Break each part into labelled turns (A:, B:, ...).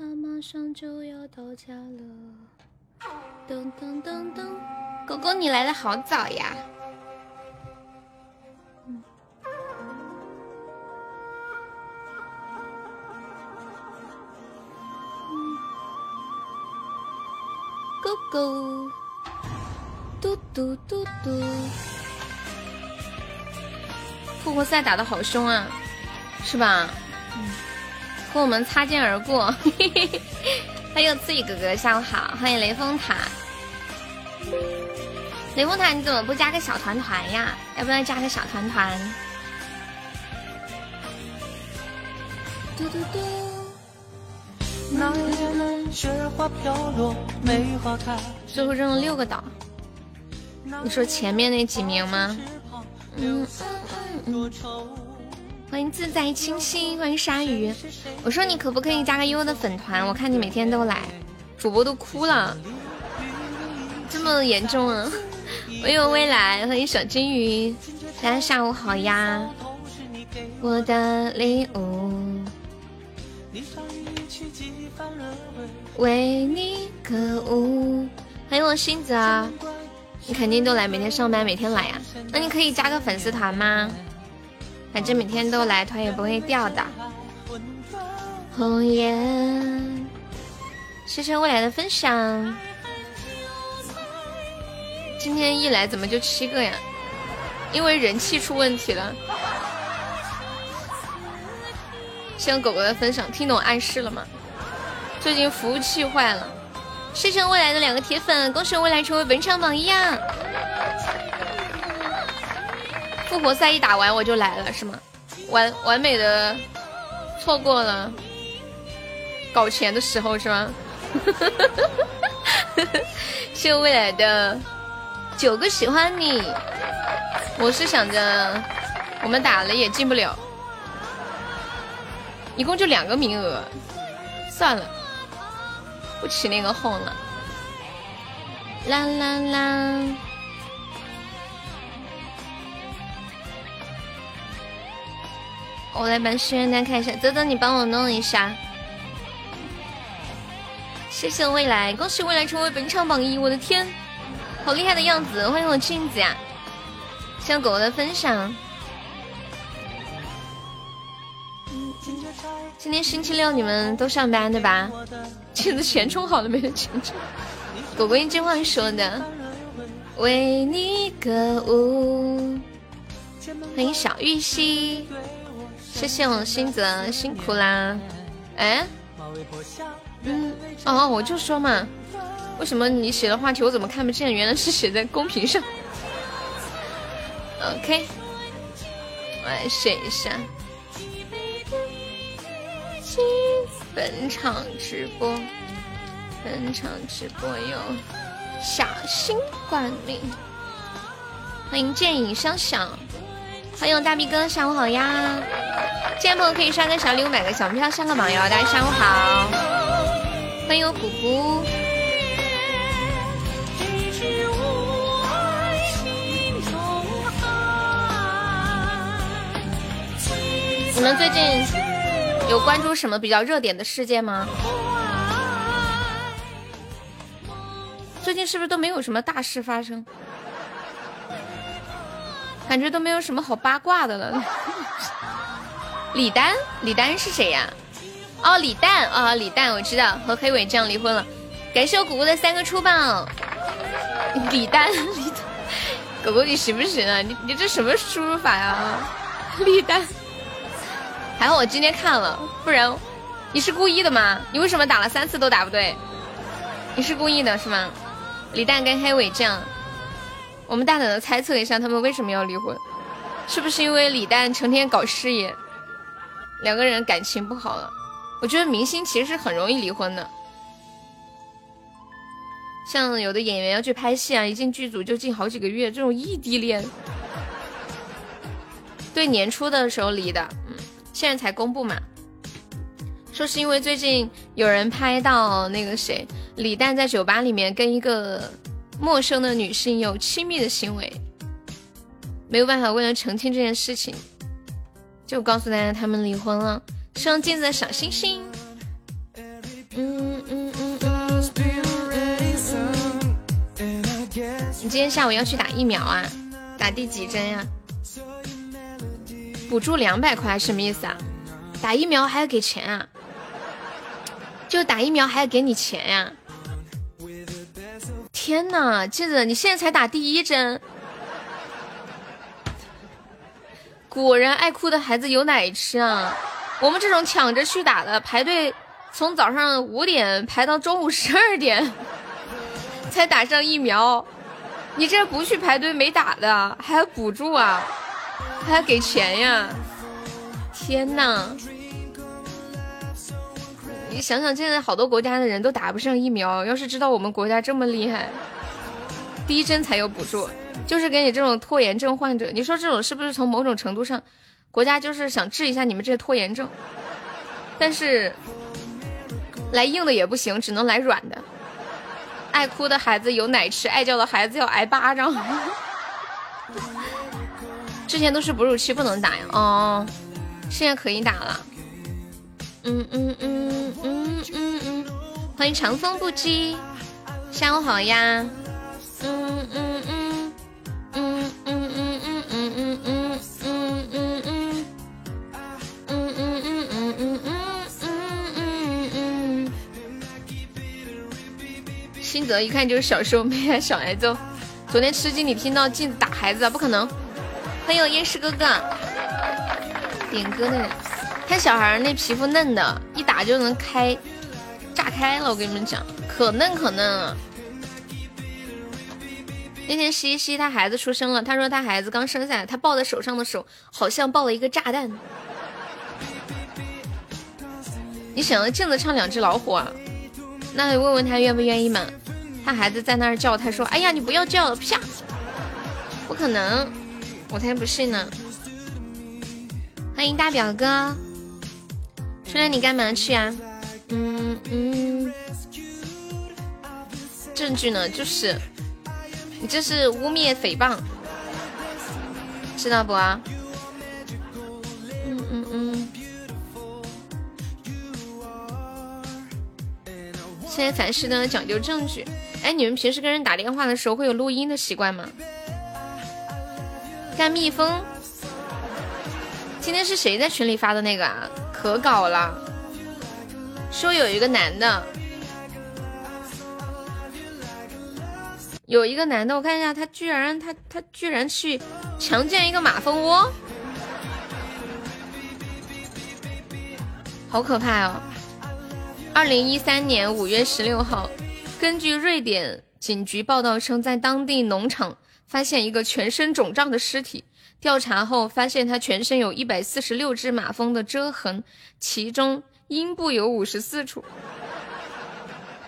A: 他马上就要到家了。噔噔噔噔，狗狗你来的好早呀！狗狗，嘟嘟嘟嘟。复活赛打的好凶啊，是吧？嗯和我们擦肩而过。欢迎刺羽哥哥，下午好！欢迎雷峰塔。雷峰塔，你怎么不加个小团团呀？要不要加个小团团？嘟嘟嘟。最后扔了六个岛。你说前面那几名吗？嗯嗯嗯。欢迎自在清新，欢迎鲨鱼。我说你可不可以加个优的粉团？我看你每天都来，主播都哭了，这么严重啊！我有未来，欢迎小金鱼，大家下午好呀！我的礼物，为你歌舞。欢迎我星子啊！你肯定都来，每天上班，每天来呀？那你可以加个粉丝团吗？反正每天都来，团也不会掉的。红颜，谢谢未来的分享。今天一来怎么就七个呀？因为人气出问题了。谢谢狗狗的分享，听懂暗示了吗？最近服务器坏了。谢谢未来的两个铁粉，恭喜未来成为本场榜一啊！复活赛一打完我就来了，是吗？完完美的错过了搞钱的时候，是吗？谢谢未来的九个喜欢你。我是想着我们打了也进不了，一共就两个名额，算了，不起那个哄了。啦啦啦。我来把心愿单看一下，泽泽你帮我弄一下。谢谢未来，恭喜未来成为本场榜一！我的天，好厉害的样子！欢迎我镜子呀！谢谢狗狗的分享。今天星期六你们都上班对吧？镜子钱充好了没有？钱充。狗狗一句话说的：“为你歌舞。”欢迎小玉溪。谢谢我新泽，辛苦啦！哎，嗯，哦，我就说嘛，为什么你写的话题我怎么看不见？原来是写在公屏上。OK，我来写一下。本场直播，本场直播有小心管理。欢迎剑影相响。欢迎大逼哥，下午好呀！进来朋友可以刷个小礼物，买个小票上个榜哟。大家下午好，欢迎我姑姑。你们最近有关注什么比较热点的事件吗？最近是不是都没有什么大事发生？感觉都没有什么好八卦的了。李丹，李丹是谁呀？哦，李诞啊，李诞，我知道，和黑尾酱离婚了。感谢我果果的三个出棒。李丹，李丹，狗狗你行不行啊？你你这什么输入法呀？李丹，还好我今天看了，不然你是故意的吗？你为什么打了三次都打不对？你是故意的是吗？李诞跟黑尾这样。我们大胆的猜测一下，他们为什么要离婚？是不是因为李诞成天搞事业，两个人感情不好了？我觉得明星其实是很容易离婚的，像有的演员要去拍戏啊，一进剧组就进好几个月，这种异地恋。对，年初的时候离的，嗯，现在才公布嘛。说是因为最近有人拍到那个谁，李诞在酒吧里面跟一个。陌生的女性有亲密的行为。没有办法为了澄清这件事情就告诉大家他们离婚了。上镜的小星星。你今天下午要去打疫苗啊打第几针呀？补助两百块什么意思啊？打疫苗还要给钱啊？就打疫苗还要给你钱呀？天呐，镜子，你现在才打第一针，果然爱哭的孩子有奶吃啊！我们这种抢着去打的，排队从早上五点排到中午十二点 才打上疫苗。你这不去排队没打的，还要补助啊，还要给钱呀！天呐！你想想，现在好多国家的人都打不上疫苗，要是知道我们国家这么厉害，第一针才有补助，就是给你这种拖延症患者。你说这种是不是从某种程度上，国家就是想治一下你们这些拖延症？但是来硬的也不行，只能来软的。爱哭的孩子有奶吃，爱叫的孩子要挨巴掌。之前都是哺乳期不能打呀，哦，现在可以打了。嗯嗯嗯嗯嗯嗯，欢迎长风不羁，下午好呀。嗯嗯嗯嗯嗯嗯嗯嗯嗯嗯嗯嗯嗯嗯嗯嗯嗯嗯。新泽一看就是小时候没挨小挨揍，昨天吃鸡你听到镜子打孩子，不可能。欢迎夜市哥哥，点歌的人。看小孩那皮肤嫩的，一打就能开，炸开了。我跟你们讲，可嫩可嫩了。那天西西他孩子出生了，他说他孩子刚生下来，他抱在手上的手好像抱了一个炸弹。你想要镜子唱两只老虎啊？那问问他愿不愿意嘛？他孩子在那儿叫，他说：“哎呀，你不要叫了，啪！”不可能，我才不信呢。欢迎大表哥。春兰，你干嘛去啊？嗯嗯，证据呢？就是你这是污蔑诽谤，知道不啊？嗯嗯嗯。现在凡事都要讲究证据。哎，你们平时跟人打电话的时候会有录音的习惯吗？干蜜蜂，今天是谁在群里发的那个啊？可搞了，说有一个男的，有一个男的，我看一下，他居然他他居然去强奸一个马蜂窝，好可怕哦！二零一三年五月十六号，根据瑞典警局报道称，在当地农场发现一个全身肿胀的尸体。调查后发现，他全身有一百四十六只马蜂的蛰痕，其中阴部有五十四处。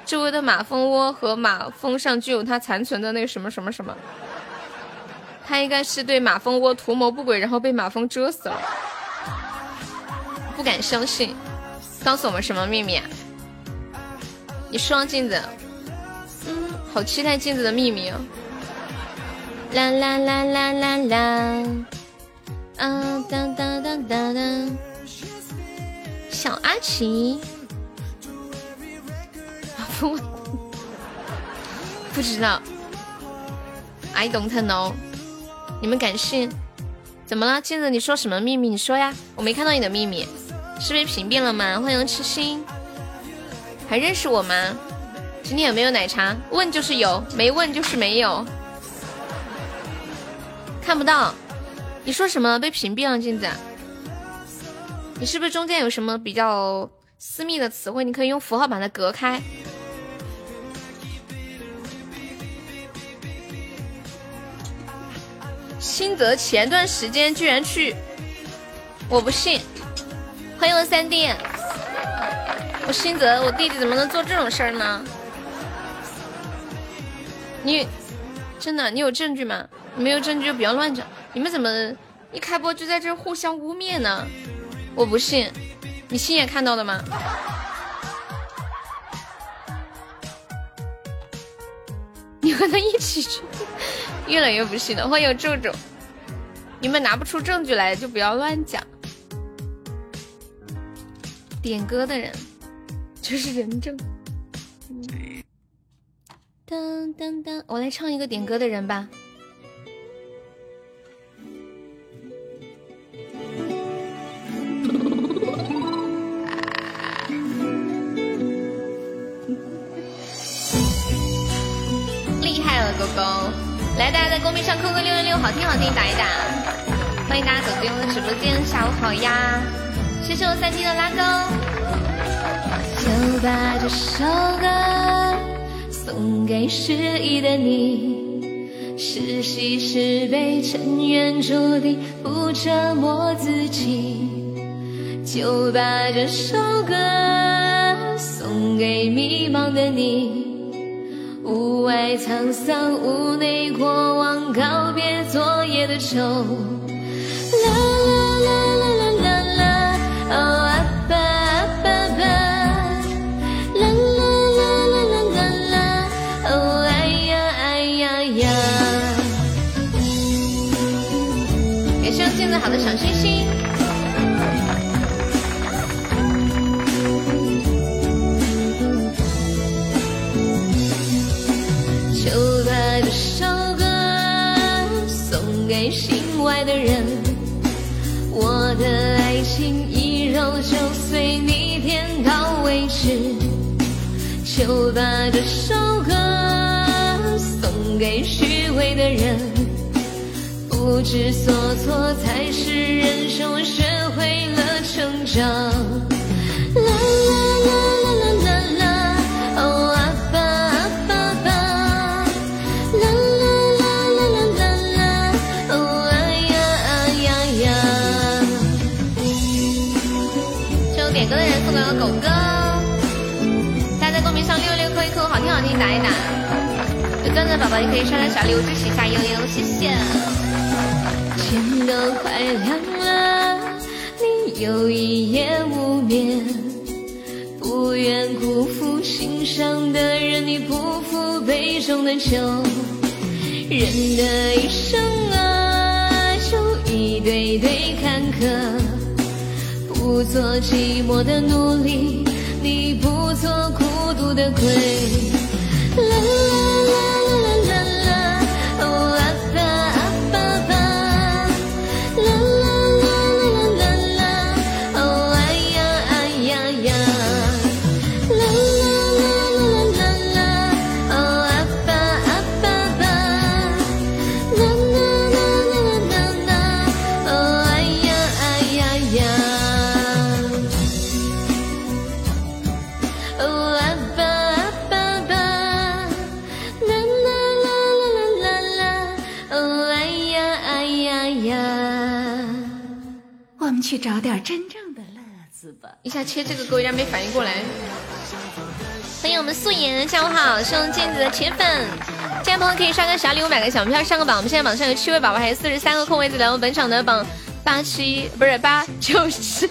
A: 周围的马蜂窝和马蜂上具有他残存的那个什么什么什么。他应该是对马蜂窝图谋不轨，然后被马蜂蛰死了。不敢相信，告诉我们什么秘密？你说镜子，嗯，好期待镜子的秘密哦。啦啦啦啦啦啦，啊哒哒哒哒哒，小阿奇，不 不知道，I don't know，你们敢信？怎么了，镜子？你说什么秘密？你说呀，我没看到你的秘密，是被屏蔽了吗？欢迎痴心，还认识我吗？今天有没有奶茶？问就是有，没问就是没有。看不到，你说什么被屏蔽了？镜子，你是不是中间有什么比较私密的词汇？你可以用符号把它隔开。新泽前段时间居然去，我不信。欢迎我三弟，我新泽，我弟弟怎么能做这种事儿呢？你真的，你有证据吗？没有证据就不要乱讲。你们怎么一开播就在这互相污蔑呢？我不信，你亲眼看到的吗？你和他一起去，越来越不信了。欢迎皱皱，你们拿不出证据来就不要乱讲。点歌的人就是人证。噔噔噔，我来唱一个点歌的人吧。狗狗！来，大家在公屏上扣个六六六，好听好听，打一打。欢迎大家走进我的直播间，下午好呀！谢谢我三弟的拉钩。就把这首歌送给失意的你，是喜是悲，尘缘注定不折磨自己。就把这首歌送给迷茫的你。屋外沧桑，屋内过往，告别昨夜的愁。啦啦啦啦啦啦啦，哦阿爸阿爸爸，啦啦啦啦啦啦啦，哦哎呀哎呀呀。感谢我镜子好的小星星。心外的人，我的爱情一揉就碎，你点到为止。就把这首歌送给虚伪的人，不知所措才是人生，我学会了成长。啦啦啦啦啦啦啦，狗哥，大家在公屏上六六扣一扣，好听好听打一打。有钻的宝宝也可以刷刷小礼物支持一下悠悠，谢谢。天都快亮了，你又一夜无眠。不愿辜负心上的人，你不负杯中的酒。人的一生啊，就一堆堆坎坷。不做寂寞的奴隶，你不做孤独的鬼。啦啦啦
B: 去找点真正的乐子吧。
A: 一下切这个歌，有点没反应过来。欢迎我们素颜，下午好，是我们镜子的铁粉。进来朋友可以刷个小礼物，买个小票上个榜。我们现在榜上有七位宝宝，还有四十三个空位子，来我们本场的榜八七不是八九十，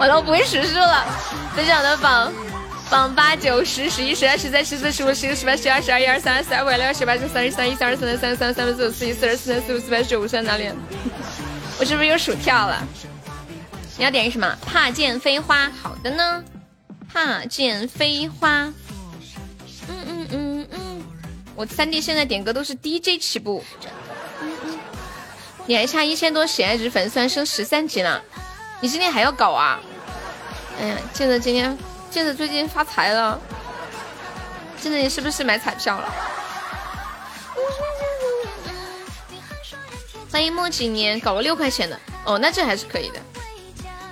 A: 完了我不会数数了。本场的榜榜八九十十一十二十三十四十五十六十八十二十二一二三二四二五二六二十八九三十三一三二三三三三三四五四一四二四三四五四八九五三哪里？我是不是又数跳了？你要点什么？怕见飞花，好的呢。怕见飞花，嗯嗯嗯嗯，我三弟现在点歌都是 DJ 起步。你还差一千多喜爱值，粉丝团升十三级了，你今天还要搞啊？哎呀，健子今天，健子最近发财了，健子你是不是买彩票了？欢迎莫几年，搞了六块钱的，哦，那这还是可以的。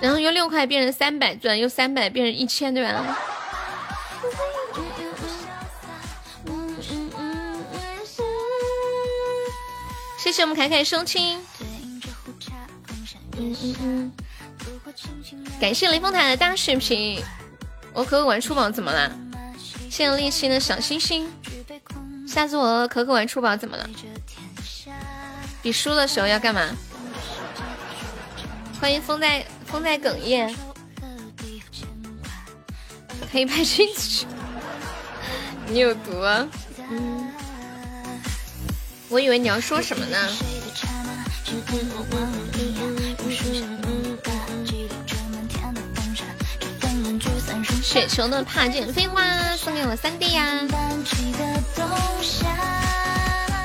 A: 然后用六块变成三百钻，用三百变成一千，对吧？谢谢我们凯凯收听。感谢雷峰塔的大血瓶。我可可玩出宝怎么了？谢谢立心的小星星。下次我可可玩出宝怎么了？比输的时候要干嘛？欢迎风在风在哽咽，可以拍裙子。你有毒啊！嗯，我以为你要说什么呢？雪球的帕件飞花送给我三弟呀！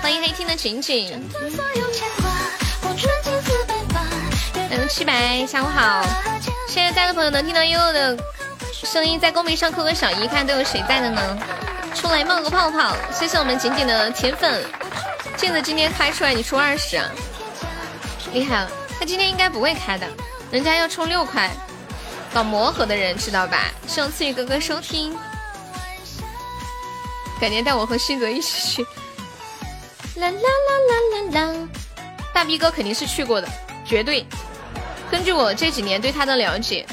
A: 欢迎黑听的晴晴。嗯，七百，下午好。现在在的朋友能听到悠悠的声音，在公屏上扣个小一，看都有谁在的呢？出来冒个泡泡，谢谢我们锦锦的铁粉。镜子今天开出来，你出二十啊，厉害了。他今天应该不会开的，人家要充六块。搞磨合的人知道吧？希望赐予哥哥收听。改天带我和新泽一起去。啦啦啦啦啦啦！大 B 哥肯定是去过的，绝对。根据我这几年对他的了解，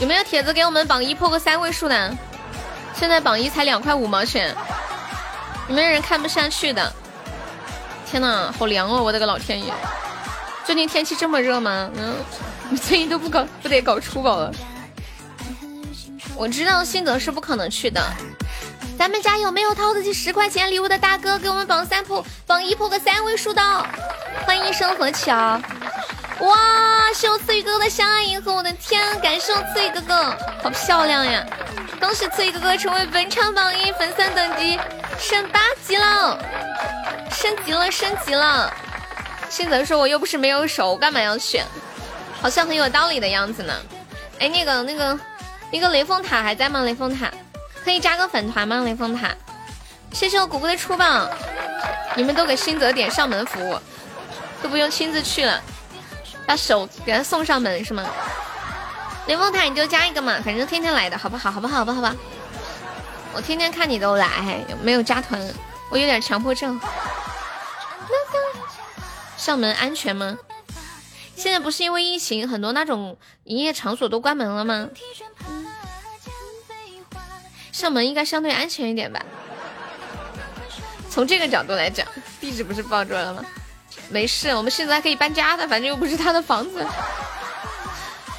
A: 有没有铁子给我们榜一破个三位数的？现在榜一才两块五毛钱，有没有人看不下去的？天呐，好凉哦！我的个老天爷，最近天气这么热吗？嗯，你 最近都不搞不得搞初稿了？我知道新泽是不可能去的。咱们家有没有掏得起十块钱礼物的大哥，给我们榜三破榜一破个三位数的？欢迎生活桥！哇，谢刺鱼哥哥的相爱银河！我的天，感谢刺鱼哥哥，好漂亮呀！恭喜刺鱼哥哥成为本场榜一，粉丝等级升八级了，升级了，升级了！新泽说：“我又不是没有手，我干嘛要选？好像很有道理的样子呢。”哎，那个那个那个雷峰塔还在吗？雷峰塔。可以加个粉团吗？雷峰塔，谢谢我姑姑的出榜，你们都给新泽点上门服务，都不用亲自去了，把手给他送上门是吗？雷峰塔你就加一个嘛，反正天天来的好不好？好不好？好吧好吧，我天天看你都来，没有加团，我有点强迫症。上门安全吗？现在不是因为疫情，很多那种营业场所都关门了吗？上门应该相对安全一点吧。从这个角度来讲，地址不是报出来了吗？没事，我们现在可以搬家的，反正又不是他的房子。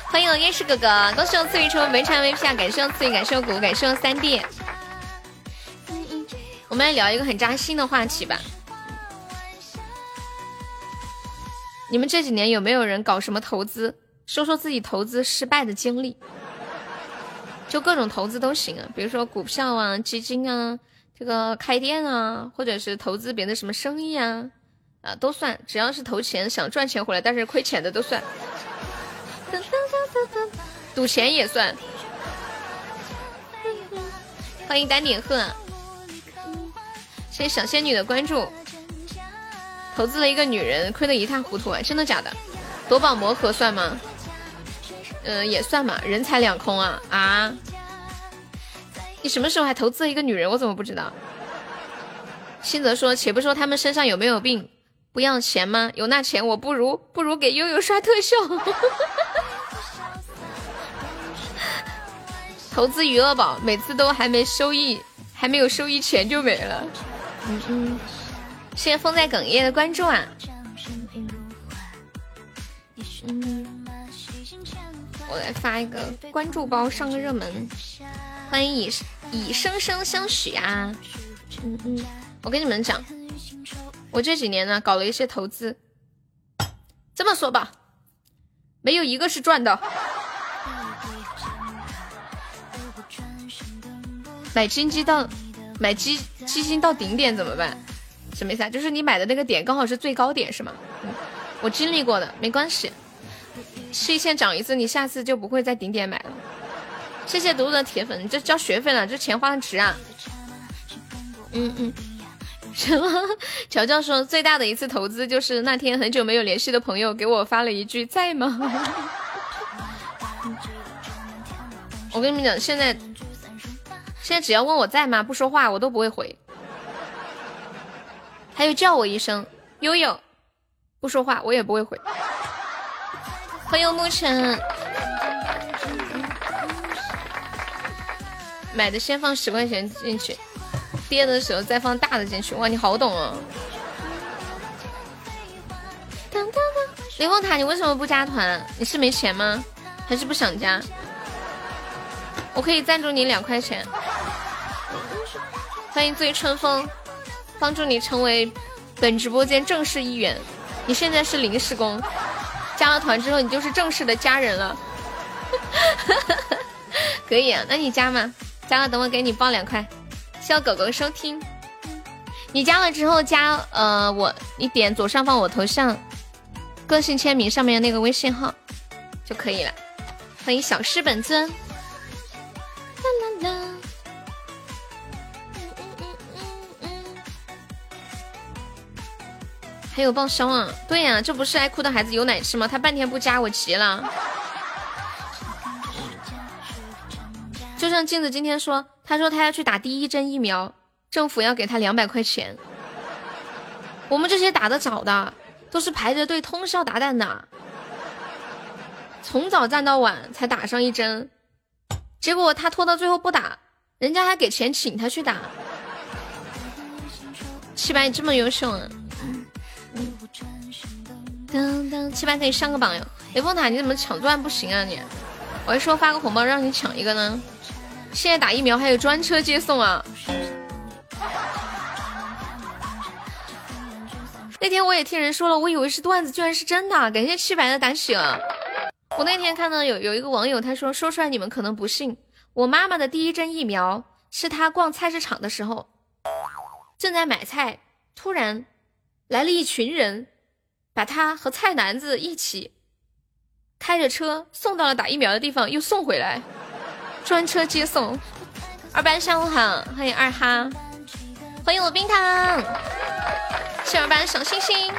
A: 欢迎我夜市哥哥，恭喜我赐予成为门场 VP 啊！感谢我赐予，感谢我谷，感谢我三弟。我们来聊一个很扎心的话题吧。你们这几年有没有人搞什么投资？说说自己投资失败的经历。就各种投资都行啊，比如说股票啊、基金啊、这个开店啊，或者是投资别的什么生意啊，啊都算，只要是投钱想赚钱回来，但是亏钱的都算。赌钱也算。欢迎丹顶鹤，谢谢小仙女的关注。投资了一个女人，亏得一塌糊涂啊！真的假的？夺宝魔盒算吗？嗯，也算嘛，人财两空啊啊！你什么时候还投资了一个女人？我怎么不知道？新泽说：“且不说他们身上有没有病，不要钱吗？有那钱，我不如不如给悠悠刷特效。投资余额宝，每次都还没收益，还没有收益，钱就没了。嗯嗯，谢谢风在哽咽的关注啊。嗯。”我来发一个关注包，上个热门。欢迎以以生生相许啊！嗯嗯，我跟你们讲，我这几年呢搞了一些投资。这么说吧，没有一个是赚的。买金鸡到买基基金到顶点怎么办？什么意思啊？就是你买的那个点刚好是最高点是吗？我经历过的，没关系。吃一堑长一智，你下次就不会在顶点买了。谢谢独独的铁粉，这交学费了，这钱花的值啊！嗯嗯，什么？乔乔说最大的一次投资就是那天很久没有联系的朋友给我发了一句在吗？我跟你们讲，现在现在只要问我在吗，不说话我都不会回。他又叫我一声悠悠，不说话我也不会回。欢迎沐晨，买的先放十块钱进去，跌的时候再放大的进去。哇，你好懂哦！雷峰塔，你为什么不加团？你是没钱吗？还是不想加？我可以赞助你两块钱。欢迎醉春风，帮助你成为本直播间正式一员。你现在是临时工，加了团之后你就是正式的家人了。可以啊，那你加吗？加了，等我给你报两块。谢狗狗收听。你加了之后加呃我，你点左上方我头像，个性签名上面那个微信号就可以了。欢迎小诗本尊。啦啦啦。还有报销啊？对呀，这不是爱哭的孩子有奶吃吗？他半天不加我急了。就像镜子今天说，他说他要去打第一针疫苗，政府要给他两百块钱。我们这些打的早的，都是排着队通宵达旦的，从早站到晚才打上一针，结果他拖到最后不打，人家还给钱请他去打。七百你这么优秀啊！当当，七百可以上个榜哟。雷峰塔你怎么抢钻不行啊你？我还说发个红包让你抢一个呢。现在打疫苗还有专车接送啊！那天我也听人说了，我以为是段子，居然是真的。感谢七百的胆血。我那天看到有有一个网友，他说说出来你们可能不信，我妈妈的第一针疫苗是她逛菜市场的时候，正在买菜，突然来了一群人，把他和菜篮子一起开着车送到了打疫苗的地方，又送回来。专车接送，二班下午好，欢迎二哈，欢迎我冰糖，谢二班小星星，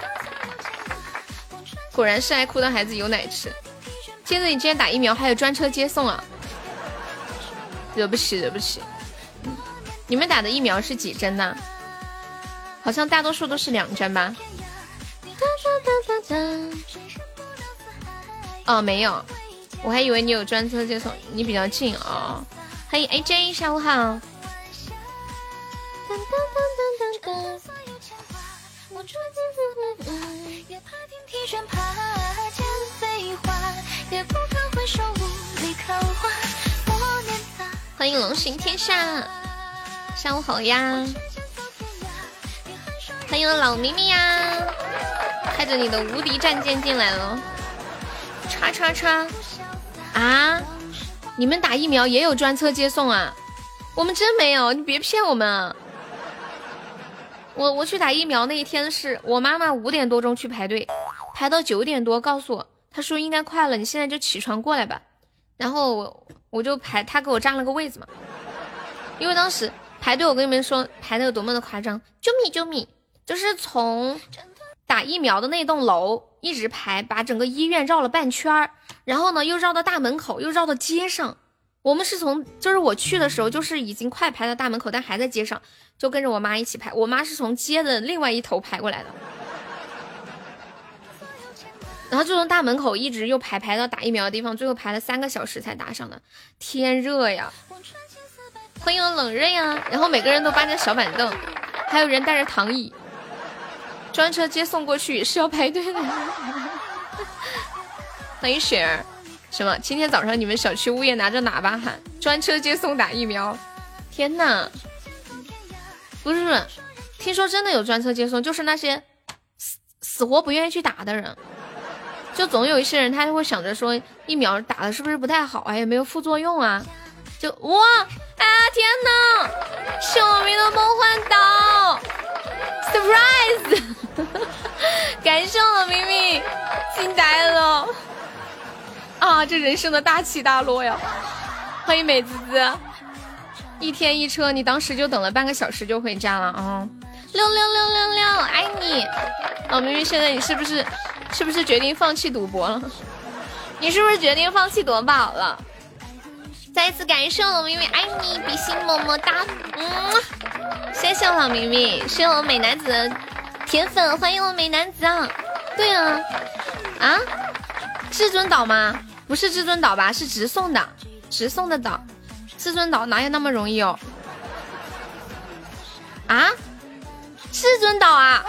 A: 果然是爱哭的孩子有奶吃。接着你今天打疫苗还有专车接送啊？惹不起惹不起。你们打的疫苗是几针呢？好像大多数都是两针吧？哦，没有。我还以为你有专车接送，你比较近哦。欢迎 AJ，下午好。欢迎龙行天下，下午好呀。欢迎老咪咪呀，开着你的无敌战舰进来了。叉叉叉。啊！你们打疫苗也有专车接送啊？我们真没有，你别骗我们啊。我我去打疫苗那一天是我妈妈五点多钟去排队，排到九点多，告诉我她说应该快了，你现在就起床过来吧。然后我我就排，她给我占了个位子嘛。因为当时排队，我跟你们说排的有多么的夸张，救命救命！就是从打疫苗的那栋楼一直排，把整个医院绕了半圈儿。然后呢，又绕到大门口，又绕到街上。我们是从，就是我去的时候，就是已经快排到大门口，但还在街上，就跟着我妈一起排。我妈是从街的另外一头排过来的，然后就从大门口一直又排排到打疫苗的地方，最后排了三个小时才打上的。天热呀！欢迎冷热呀！然后每个人都搬着小板凳，还有人带着躺椅，专车接送过去是要排队的。欢迎雪儿，什么？今天早上你们小区物业拿着喇叭喊专车接送打疫苗，天呐！不是，听说真的有专车接送，就是那些死死活不愿意去打的人，就总有一些人他就会想着说疫苗打的是不是不太好啊，有没有副作用啊？就哇啊天呐！小明的梦幻岛，surprise！感谢我明明，惊呆了。啊，这人生的大起大落呀！欢迎美滋滋，一天一车，你当时就等了半个小时就回家了啊！六六六六六，爱你！老明明，现在你是不是是不是决定放弃赌博了？你是不是决定放弃夺宝了？再一次感谢我明明，爱你，比心么么哒！嗯，谢谢老明明，谢谢我美男子的铁粉，欢迎我美男子啊！对啊，啊？至尊岛吗？不是至尊岛吧？是直送的，直送的岛。至尊岛哪有那么容易哦？啊？至尊岛啊？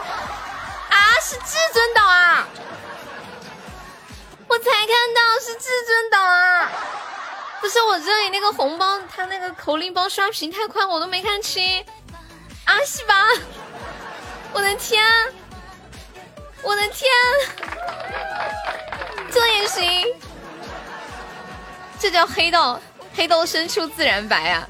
A: 啊？是至尊岛啊？我才看到是至尊岛啊！不是我这里那个红包，他那个口令包刷屏太快，我都没看清。阿西吧？我的天！我的天，这也行？这叫黑道，黑道深处自然白啊！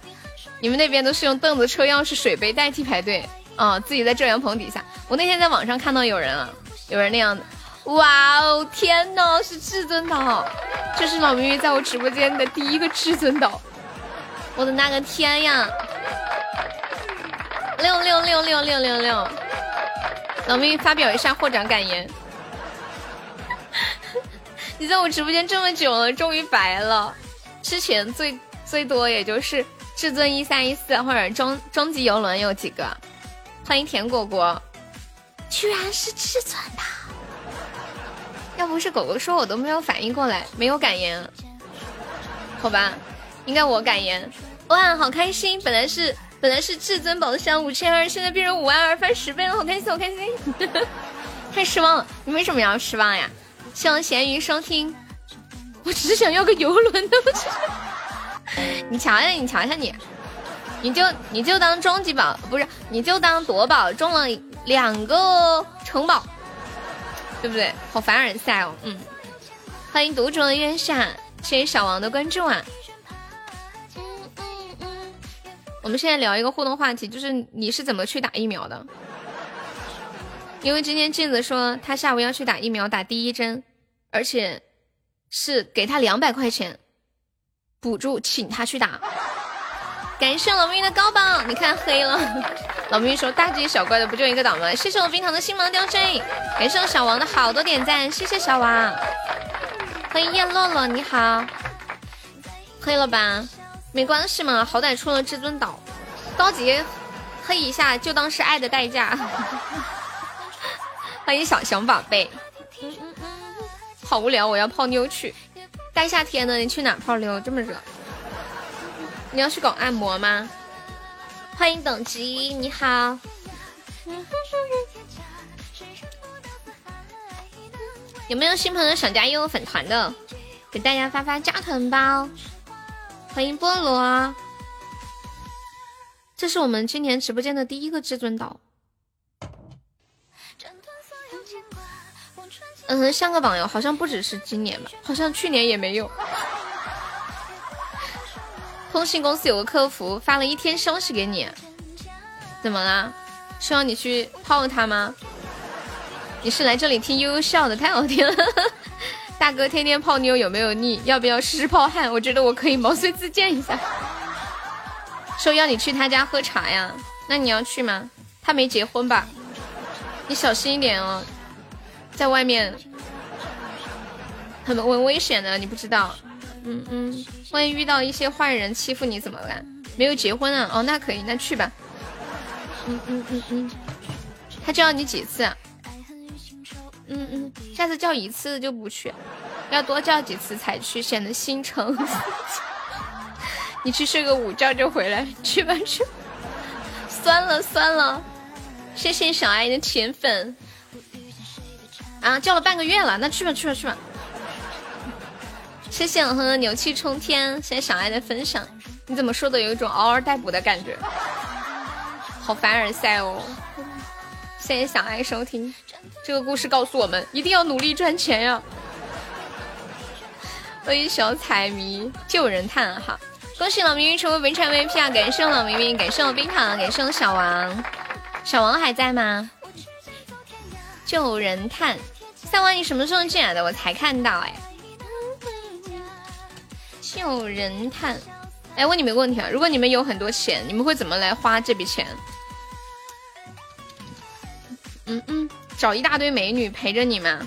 A: 你们那边都是用凳子、车钥匙、水杯代替排队啊？自己在遮阳棚底下。我那天在网上看到有人啊，有人那样的。哇哦，天呐，是至尊岛！这是老咪咪在我直播间的第一个至尊岛，我的那个天呀！六六六六六六六，老咪咪发表一下获奖感言。你在我直播间这么久了，终于白了。之前最最多也就是至尊一三一四或者终终极游轮有几个。欢迎甜果果，居然是至尊的。要不是狗狗说，我都没有反应过来，没有感言。好吧，应该我感言。哇，好开心！本来是本来是至尊宝箱五千二，现在变成五万二，翻十倍了，好开心，好开心！太失望了，你为什么要失望呀？希望咸鱼收听。我只是想要个游轮的，你瞧瞧，你瞧瞧你，你就你就当终极宝，不是，你就当夺宝中了两个城堡。对不对？好凡尔赛哦，嗯，欢迎独酌的月下，谢谢小王的关注啊。我们现在聊一个互动话题，就是你是怎么去打疫苗的？因为今天镜子说他下午要去打疫苗，打第一针，而且是给他两百块钱补助，请他去打。感谢老咪的高榜，你看黑了。老兵说大惊小怪的不就一个岛吗？谢谢我冰糖的星芒吊坠，感谢我小王的好多点赞，谢谢小王。欢迎叶洛洛，你好。黑了吧？没关系嘛，好歹出了至尊岛，高级黑一下就当是爱的代价。欢迎小熊宝贝。嗯嗯嗯，好无聊，我要泡妞去。大夏天的，你去哪泡妞？这么热。你要去搞按摩吗？欢迎等级，你好。有没有新朋友想加悠悠粉团的？给大家发发加团包。欢迎菠萝，这是我们今年直播间的第一个至尊岛。嗯，上个榜哟，好像不只是今年吧，好像去年也没有。通信公司有个客服发了一天消息给你，怎么了？是让你去泡他吗？你是来这里听悠悠笑的，太好听了。大哥天天泡妞有没有腻？要不要试试泡汗？我觉得我可以毛遂自荐一下。说要你去他家喝茶呀？那你要去吗？他没结婚吧？你小心一点哦，在外面很很危险的，你不知道。嗯嗯，万一遇到一些坏人欺负你怎么办？没有结婚啊？哦，那可以，那去吧。嗯嗯嗯嗯，他叫你几次？啊嗯嗯，下次叫一次就不去，要多叫几次才去，显得心诚。你去睡个午觉就回来，去吧去。酸了酸了，谢谢小爱的铁粉。啊，叫了半个月了，那去吧去吧去吧。谢谢我和牛气冲天，谢谢小爱的分享。你怎么说的有一种嗷嗷待哺的感觉，好凡尔赛哦。谢谢小爱收听，这个故事告诉我们一定要努力赚钱呀。欢迎小彩迷救人探哈，恭喜老明明成为本场 VP 啊！感谢老明明，感谢我冰糖，感谢我小王，小王还在吗？救人探，三王你什么时候进来的？我才看到哎。有人探，哎，问你们个问题啊，如果你们有很多钱，你们会怎么来花这笔钱？嗯嗯，找一大堆美女陪着你吗？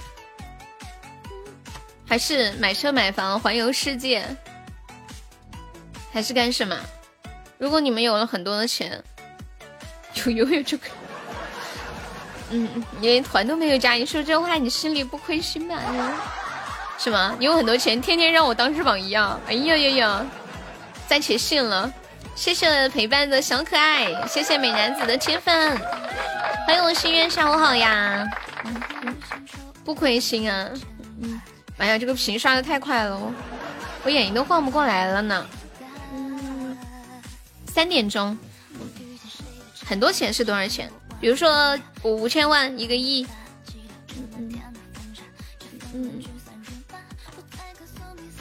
A: 还是买车买房环游世界？还是干什么？如果你们有了很多的钱，就永远就可以。嗯，你连团都没有加，你说这话你心里不亏心吗？是吗？你有很多钱，天天让我当翅膀一样。哎呀呀呀！暂且信了。谢谢陪伴的小可爱，谢谢美男子的铁粉，欢迎我心愿，下午好呀。不亏心啊。嗯。哎呀，这个屏刷的太快了，我眼睛都晃不过来了呢。三点钟。很多钱是多少钱？比如说我五千万，一个亿。嗯，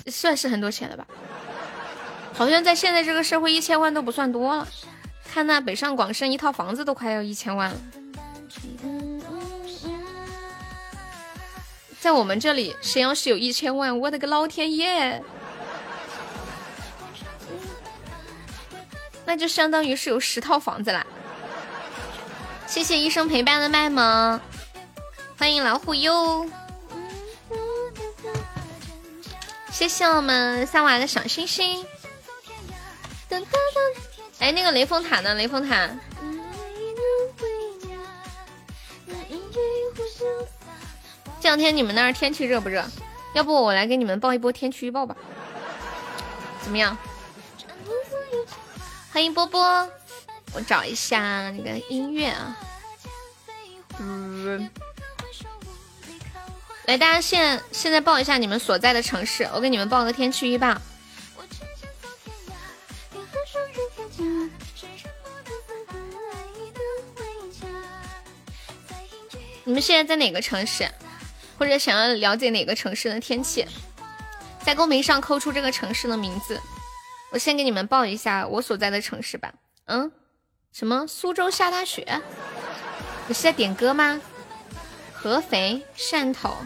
A: 算是很多钱了吧？好像在现在这个社会，一千万都不算多了。看那北上广深一套房子都快要一千万了。在我们这里，谁要是有一千万，我的个老天爷！那就相当于是有十套房子啦。谢谢医生陪伴的麦萌，欢迎老虎哟，谢谢我们三娃的小星星。哎，那个雷峰塔呢？雷峰塔。这两天你们那儿天气热不热？要不我来给你们报一波天气预报吧？怎么样？欢迎波波，我找一下那个音乐啊。嗯，来，大家现现在报一下你们所在的城市，我给你们报个天气预报。你们现在在哪个城市？或者想要了解哪个城市的天气，在公屏上扣出这个城市的名字。我先给你们报一下我所在的城市吧。嗯，什么？苏州下大雪？你是在点歌吗？合肥、汕头。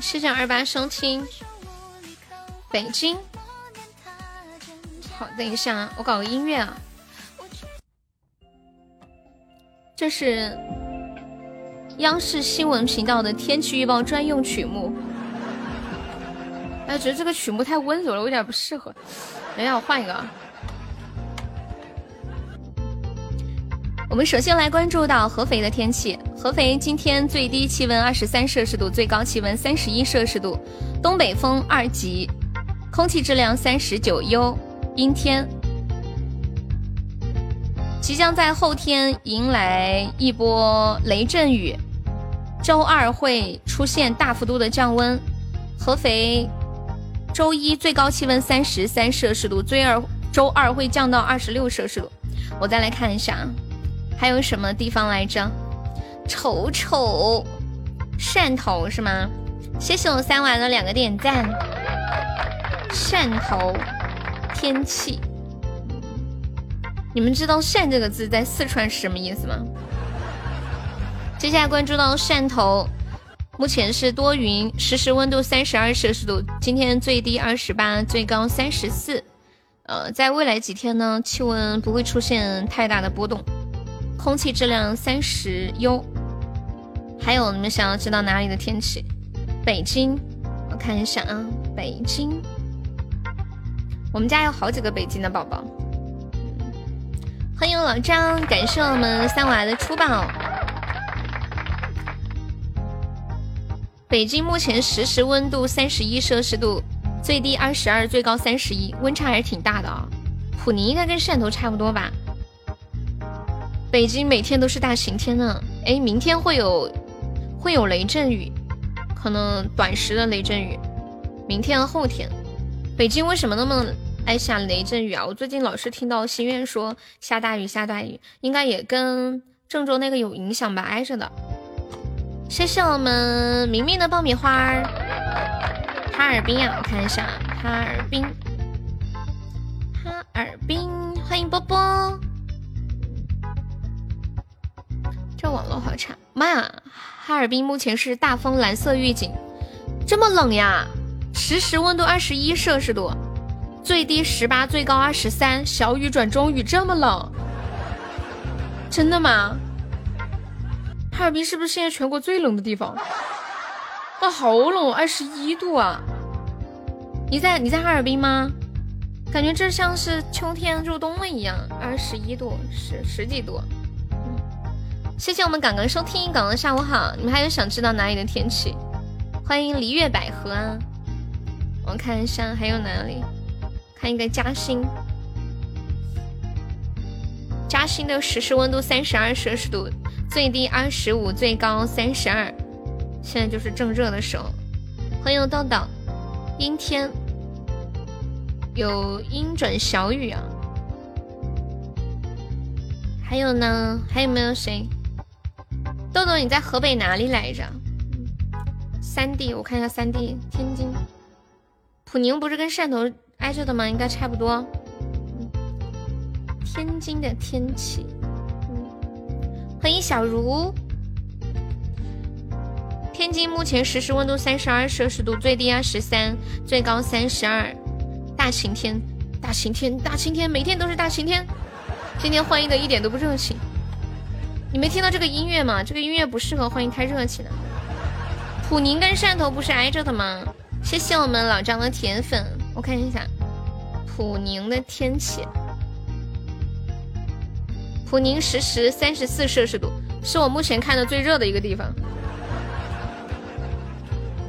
A: 谢谢二八收听。北京。好，等一下啊，我搞个音乐啊。这是。央视新闻频道的天气预报专用曲目，哎，觉得这个曲目太温柔了，我有点不适合。等一下，我换一个。我们首先来关注到合肥的天气。合肥今天最低气温二十三摄氏度，最高气温三十一摄氏度，东北风二级，空气质量三十九优，阴天。即将在后天迎来一波雷阵雨。周二会出现大幅度的降温，合肥周一最高气温三十三摄氏度，最二周二会降到二十六摄氏度。我再来看一下啊，还有什么地方来着？瞅瞅，汕头是吗？谢谢我三娃的两个点赞。汕头天气，你们知道“汕”这个字在四川是什么意思吗？接下来关注到汕头，目前是多云，实时温度三十二摄氏度，今天最低二十八，最高三十四。呃，在未来几天呢，气温不会出现太大的波动，空气质量三十优。还有你们想要知道哪里的天气？北京，我看一下啊，北京，我们家有好几个北京的宝宝。欢迎老张，感谢我们三娃的出宝。北京目前实时温度三十一摄氏度，最低二十二，最高三十一，温差还是挺大的啊。普宁应该跟汕头差不多吧？北京每天都是大晴天呢。哎，明天会有会有雷阵雨，可能短时的雷阵雨。明天后天，北京为什么那么爱下雷阵雨啊？我最近老是听到心愿说下大雨下大雨，应该也跟郑州那个有影响吧，挨着的。谢谢我们明明的爆米花，哈尔滨啊，我看一下哈尔滨，哈尔滨，欢迎波波。网络好差，妈呀！哈尔滨目前是大风蓝色预警，这么冷呀？实时温度二十一摄氏度，最低十八，最高二十三，小雨转中雨，这么冷？真的吗？哈尔滨是不是现在全国最冷的地方？哇，好冷，二十一度啊！你在你在哈尔滨吗？感觉这像是秋天入冬了一样，二十一度，十十几度。谢谢我们刚刚收听，刚刚下午好。你们还有想知道哪里的天气？欢迎璃月百合啊！我看一下还有哪里，看一个嘉兴，嘉兴的实时温度三十二摄氏度。最低二十五，最高三十二，现在就是正热的时候。欢迎豆豆，阴天，有阴转小雨啊。还有呢？还有没有谁？豆豆，你在河北哪里来着？三地，我看一下三地，天津、普宁不是跟汕头挨着的吗？应该差不多。天津的天气，欢迎小茹。天津目前实时温度三十二摄氏度，最低二十三，最高三十二。大晴天，大晴天，大晴天，每天都是大晴天。今天欢迎的一点都不热情。你没听到这个音乐吗？这个音乐不适合欢迎太热情的。普宁跟汕头不是挨着的吗？谢谢我们老张的铁粉。我看一下普宁的天气。普宁实时三十四摄氏度，是我目前看的最热的一个地方。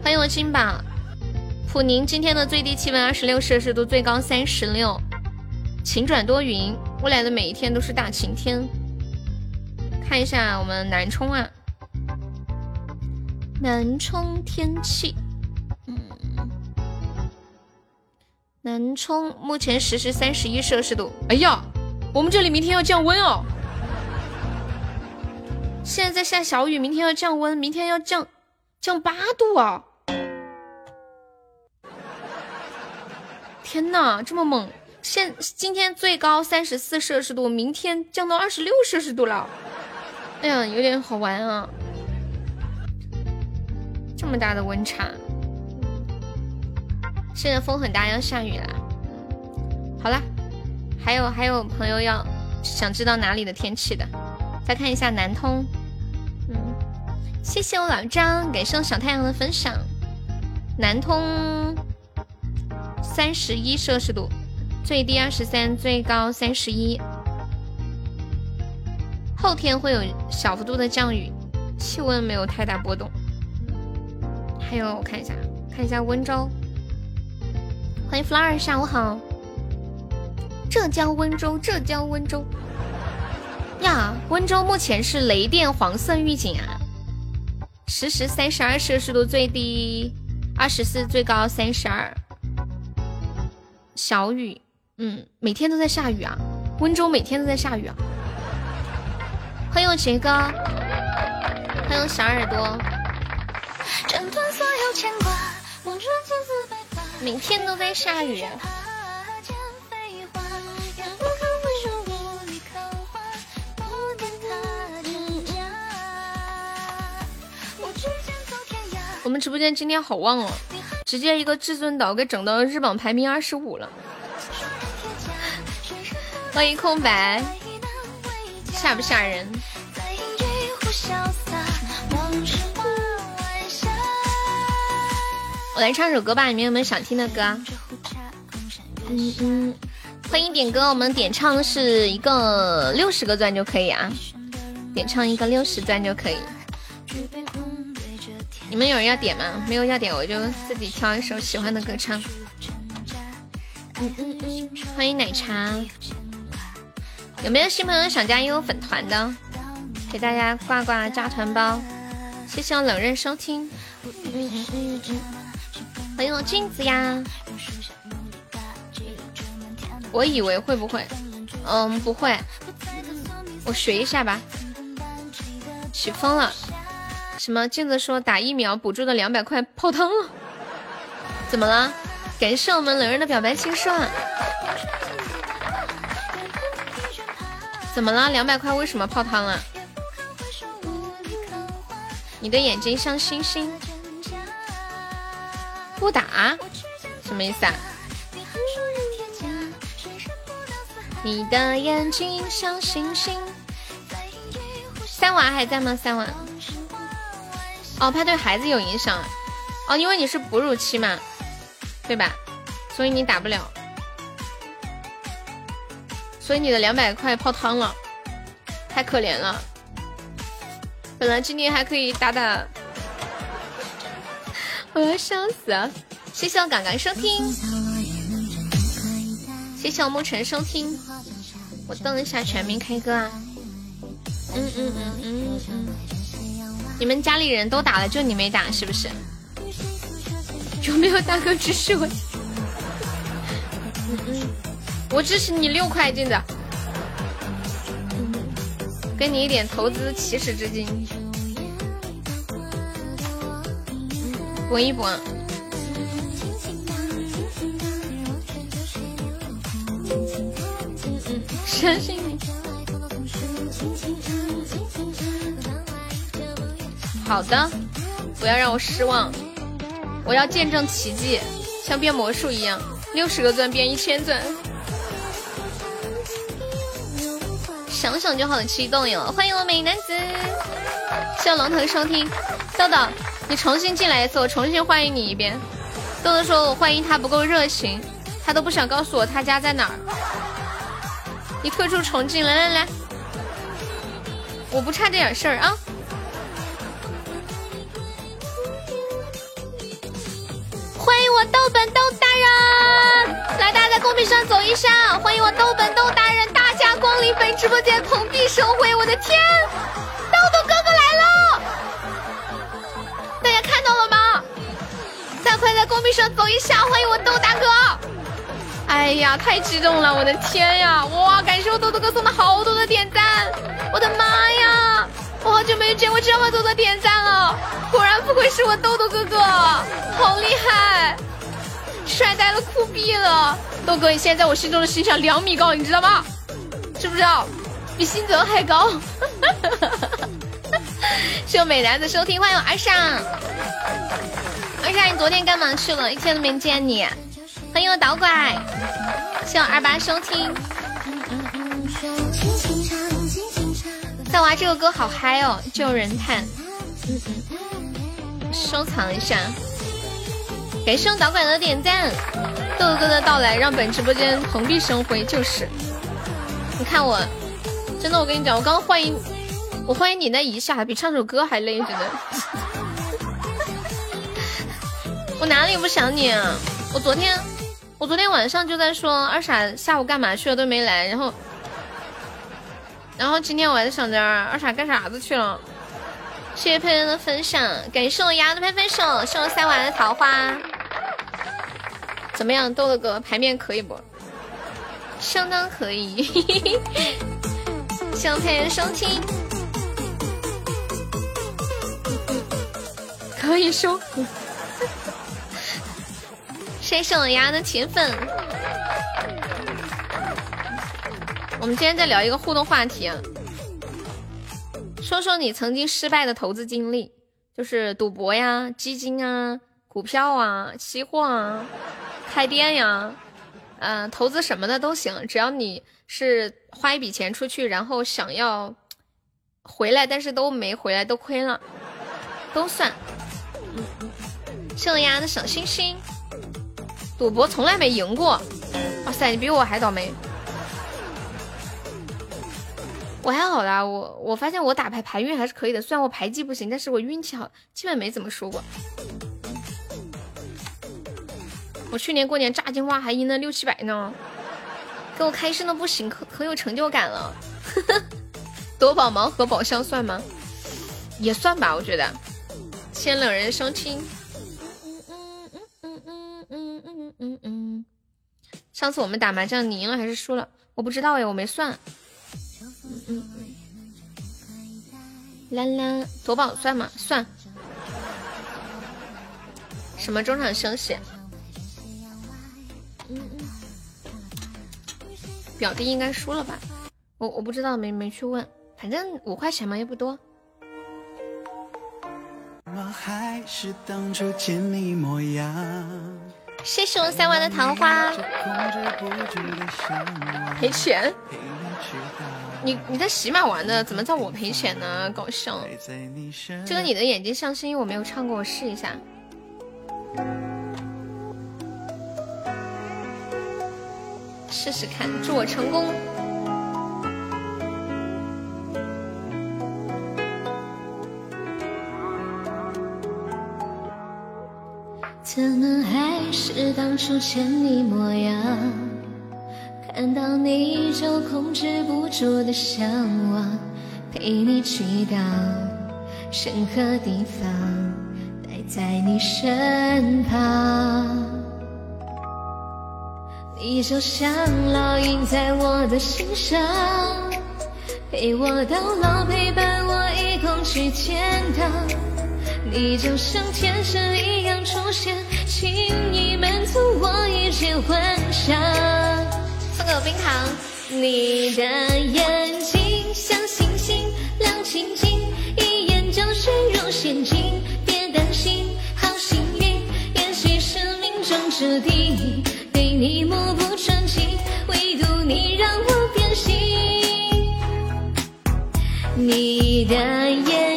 A: 欢迎我金宝，普宁今天的最低气温二十六摄氏度，最高三十六，晴转多云，未来的每一天都是大晴天。看一下我们南充啊，南充天气，嗯，南充目前实时三十一摄氏度。哎呀，我们这里明天要降温哦，现在在下小雨，明天要降温，明天要降降八度啊。天呐，这么猛！现今天最高三十四摄氏度，明天降到二十六摄氏度了。哎呀，有点好玩啊！这么大的温差，现在风很大，要下雨了。好啦，还有还有朋友要想知道哪里的天气的，再看一下南通。嗯，谢谢我老张，感谢我小太阳的分享。南通。三十一摄氏度，最低二十三，最高三十一。后天会有小幅度的降雨，气温没有太大波动。还有，我看一下，看一下温州。欢迎 flower，下午好。浙江温州，浙江温州。呀，温州目前是雷电黄色预警啊，实时三十二摄氏度，最低二十四，最高三十二。小雨，嗯，每天都在下雨啊，温州每天都在下雨啊。欢迎我杰哥，欢迎小耳朵。每天都在下雨。我们直播间今天好旺哦。直接一个至尊岛给整到日榜排名二十五了，欢迎空白，吓不吓人？我来唱首歌吧，你们有没有想听的歌？嗯嗯，欢迎点歌，我们点唱是一个六十个钻就可以啊，点唱一个六十钻就可以。你们有人要点吗？没有要点，我就自己挑一首喜欢的歌唱。嗯嗯嗯，欢迎奶茶。有没有新朋友想加悠悠粉团的？给大家挂挂加团包。谢谢我冷刃收听。欢迎我镜子呀。我以为会不会？嗯，不会。我学一下吧。起风了。什么镜子说打疫苗补助的两百块泡汤了？怎么了？感谢我们冷刃的表白情书。怎么了？两百块为什么泡汤了？你的眼睛像星星。不打？什么意思啊？你的眼睛像星星。三娃还在吗？三娃。哦，怕对孩子有影响，哦，因为你是哺乳期嘛，对吧？所以你打不了，所以你的两百块泡汤了，太可怜了。本来今天还可以打打，我要笑死了。谢谢我刚刚收听，谢谢我沐晨收听。我登一下全民 K 歌啊，嗯嗯嗯嗯嗯。你们家里人都打了，就你没打，是不是？有没有大哥支持我？嗯嗯，我支持你六块金子，给你一点投资起始资金。搏一搏。相信你。好的，不要让我失望，我要见证奇迹，像变魔术一样，六十个钻变一千钻。想想就好激动哟！欢迎我美男子，谢谢龙头收听。豆豆，你重新进来一次，我重新欢迎你一遍。豆豆说我欢迎他不够热情，他都不想告诉我他家在哪儿。你退出重进，来来来，我不差这点事儿啊。欢迎我豆本豆大人，来大家在公屏上走一下。欢迎我豆本豆大人，大驾光临本直播间，蓬荜生辉。我的天，豆豆哥哥来了！大家看到了吗？大家快在公屏上走一下，欢迎我豆大哥。哎呀，太激动了！我的天呀，哇！感谢我豆豆哥送的好多的点赞，我的妈呀！我好久没有见过这么多的点赞了，果然不愧是我豆豆哥哥，好厉害，帅呆了，酷毙了！豆哥，你现在在我心中的形象两米高，你知道吗？知不知道？比新泽还高！谢谢美男子收听，欢迎我二上，二上，你昨天干嘛去了？一天都没见你。欢迎我导拐，谢我二八收听。大娃这个歌好嗨哦，救人叹。收藏一下，感谢我导管的点赞。豆豆哥的到来让本直播间蓬荜生辉，就是。你看我，真的，我跟你讲，我刚欢迎，我欢迎你那一下，比唱首歌还累，真的。我哪里不想你啊？我昨天，我昨天晚上就在说二傻下午干嘛去了，都没来，然后。然后今天我还在想着二傻干啥子去了。谢谢佩恩的分享，感谢我丫的拍拍手，谢我三娃的桃花。怎么样，豆豆哥牌面可以不？相当可以。谢佩恩收听，可以收。谢谢我丫的铁粉。我们今天在聊一个互动话题，说说你曾经失败的投资经历，就是赌博呀、基金啊、股票啊、期货啊、开店呀，嗯，投资什么的都行，只要你是花一笔钱出去，然后想要回来，但是都没回来，都亏了，都算。谢我丫的小星星，赌博从来没赢过，哇塞，你比我还倒霉。我还好啦，我我发现我打牌牌运还是可以的，虽然我牌技不行，但是我运气好，基本没怎么输过。我去年过年炸金花还赢了六七百呢，给我开心的不行，可可有成就感了。夺宝盲盒宝箱算吗？也算吧，我觉得。千冷人收听。嗯嗯嗯嗯嗯嗯嗯嗯。上次我们打麻将，你赢了还是输了？我不知道呀，我没算。嗯，啦啦，夺宝算吗？算。什么中场休息？嗯嗯。表弟应该输了吧？我我不知道，没没去问。反正五块钱嘛，又不多。谢谢我三万的桃花。赔钱。你你在喜马玩的，怎么在我赔钱呢？搞笑！这个你的眼睛像星星，我没有唱过，我试一下。试试看，祝我成功。怎么还是当初见你模样？看到你就控制不住的向往，陪你去到任何地方，待在你身旁。你就像烙印在我的心上，陪我到老，陪伴我一同去天堂。你就像天使一样。出现，轻易满足我一切幻冰糖。你的眼睛像星星亮晶晶，一眼就坠入陷阱。别担心，好幸运，也许是命中注定。对你目不转睛，唯独你让我变心。你的眼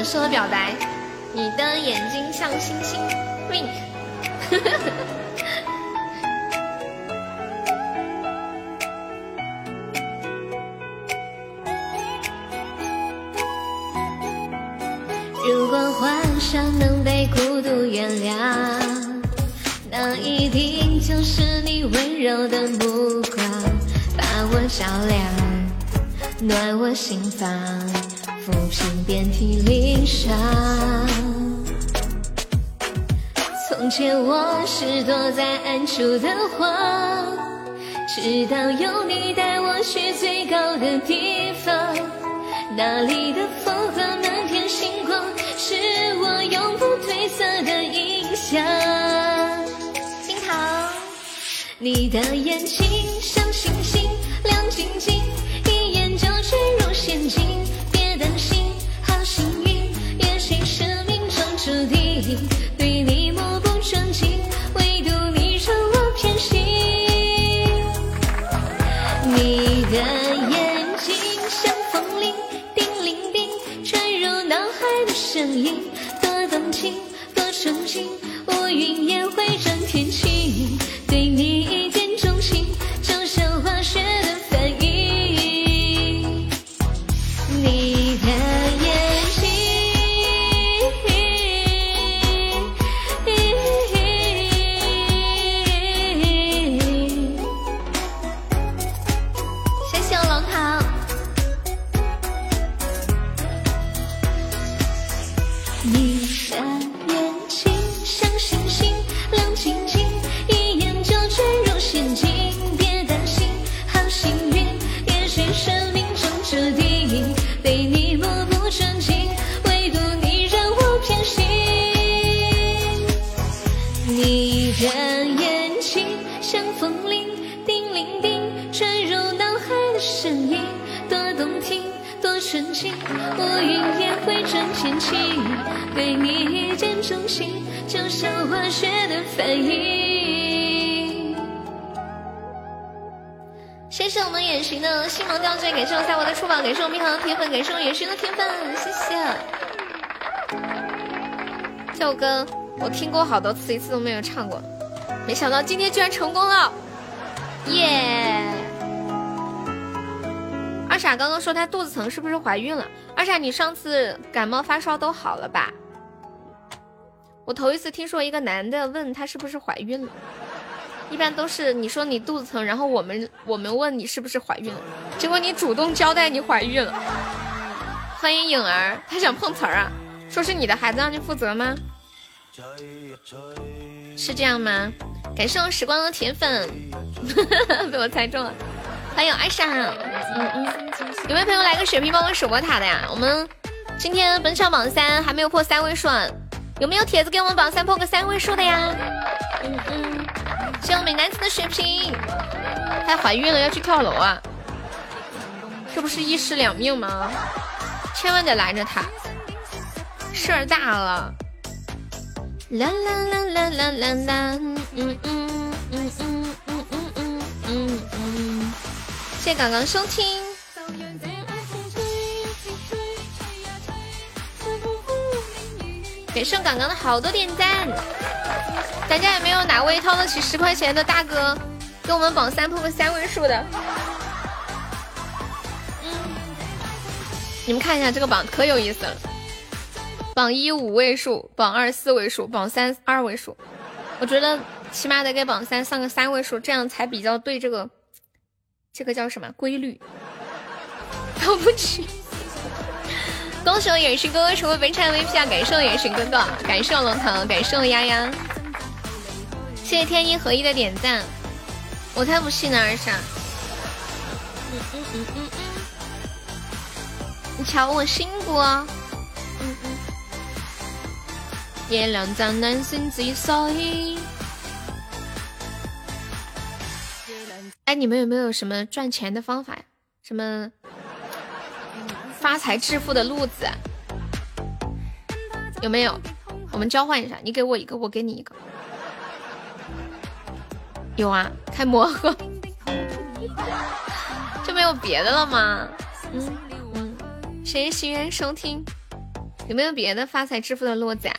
A: 很适合表白？你的眼睛像星星，wink。如果幻想能被孤独原谅，那一定就是你温柔的目光，把我照亮，暖我心房，抚平遍体鳞伤。从前我是躲在暗处的花，直到有你带我去最高的地方。那里的风和满天星光，是我永不褪色的印象。冰糖，你的眼睛声音，多动情，多深情，乌云也会转天晴。对你转天晴。对你一见钟情，就像化学的反应。谢谢我们远行的星芒吊坠，感谢我赛博的出宝，感谢我冰糖的铁粉，感谢我远行的铁粉，谢谢。这首歌我听过好多次，一次都没有唱过，没想到今天居然成功了，耶！二傻刚刚说她肚子疼，是不是怀孕了？二傻，你上次感冒发烧都好了吧？我头一次听说一个男的问她是不是怀孕了，一般都是你说你肚子疼，然后我们我们问你是不是怀孕了，结果你主动交代你怀孕了。欢迎颖儿，他想碰瓷儿啊？说是你的孩子让你负责吗？是这样吗？感谢时光的铁粉，被我猜中了。欢迎艾莎，嗯嗯，有没有朋友来个血瓶帮我守波塔的呀？我们今天本场榜三还没有破三位数，有没有铁子给我们榜三破个三位数的呀？嗯嗯，谢我美男子的血瓶，她怀孕了要去跳楼啊？这不是一尸两命吗？千万得拦着她，事儿大了。啦啦啦啦啦啦啦，嗯嗯嗯嗯嗯嗯嗯嗯嗯，谢谢刚刚收听。给盛刚刚的好多点赞，大家有没有哪位掏得起十块钱的大哥，给我们榜三破个三位数的？你们看一下这个榜可有意思了。榜一五位数，榜二四位数，榜三二位数。我觉得起码得给榜三上个三位数，这样才比较对这个，这个叫什么规律？了不起！恭喜我眼神哥哥成为本场 VP 啊！感谢我眼神哥哥，感谢我龙腾，感谢我丫丫，谢谢天一合一的点赞，我才不信呢二傻。嗯嗯嗯嗯，你瞧我辛苦啊！嗯嗯，月亮在男生之水。哎，你们有没有什么赚钱的方法呀？什么发财致富的路子？有没有？我们交换一下，你给我一个，我给你一个。有啊，开魔盒就没有别的了吗？嗯嗯，谢谢心愿收听。有没有别的发财致富的路子呀？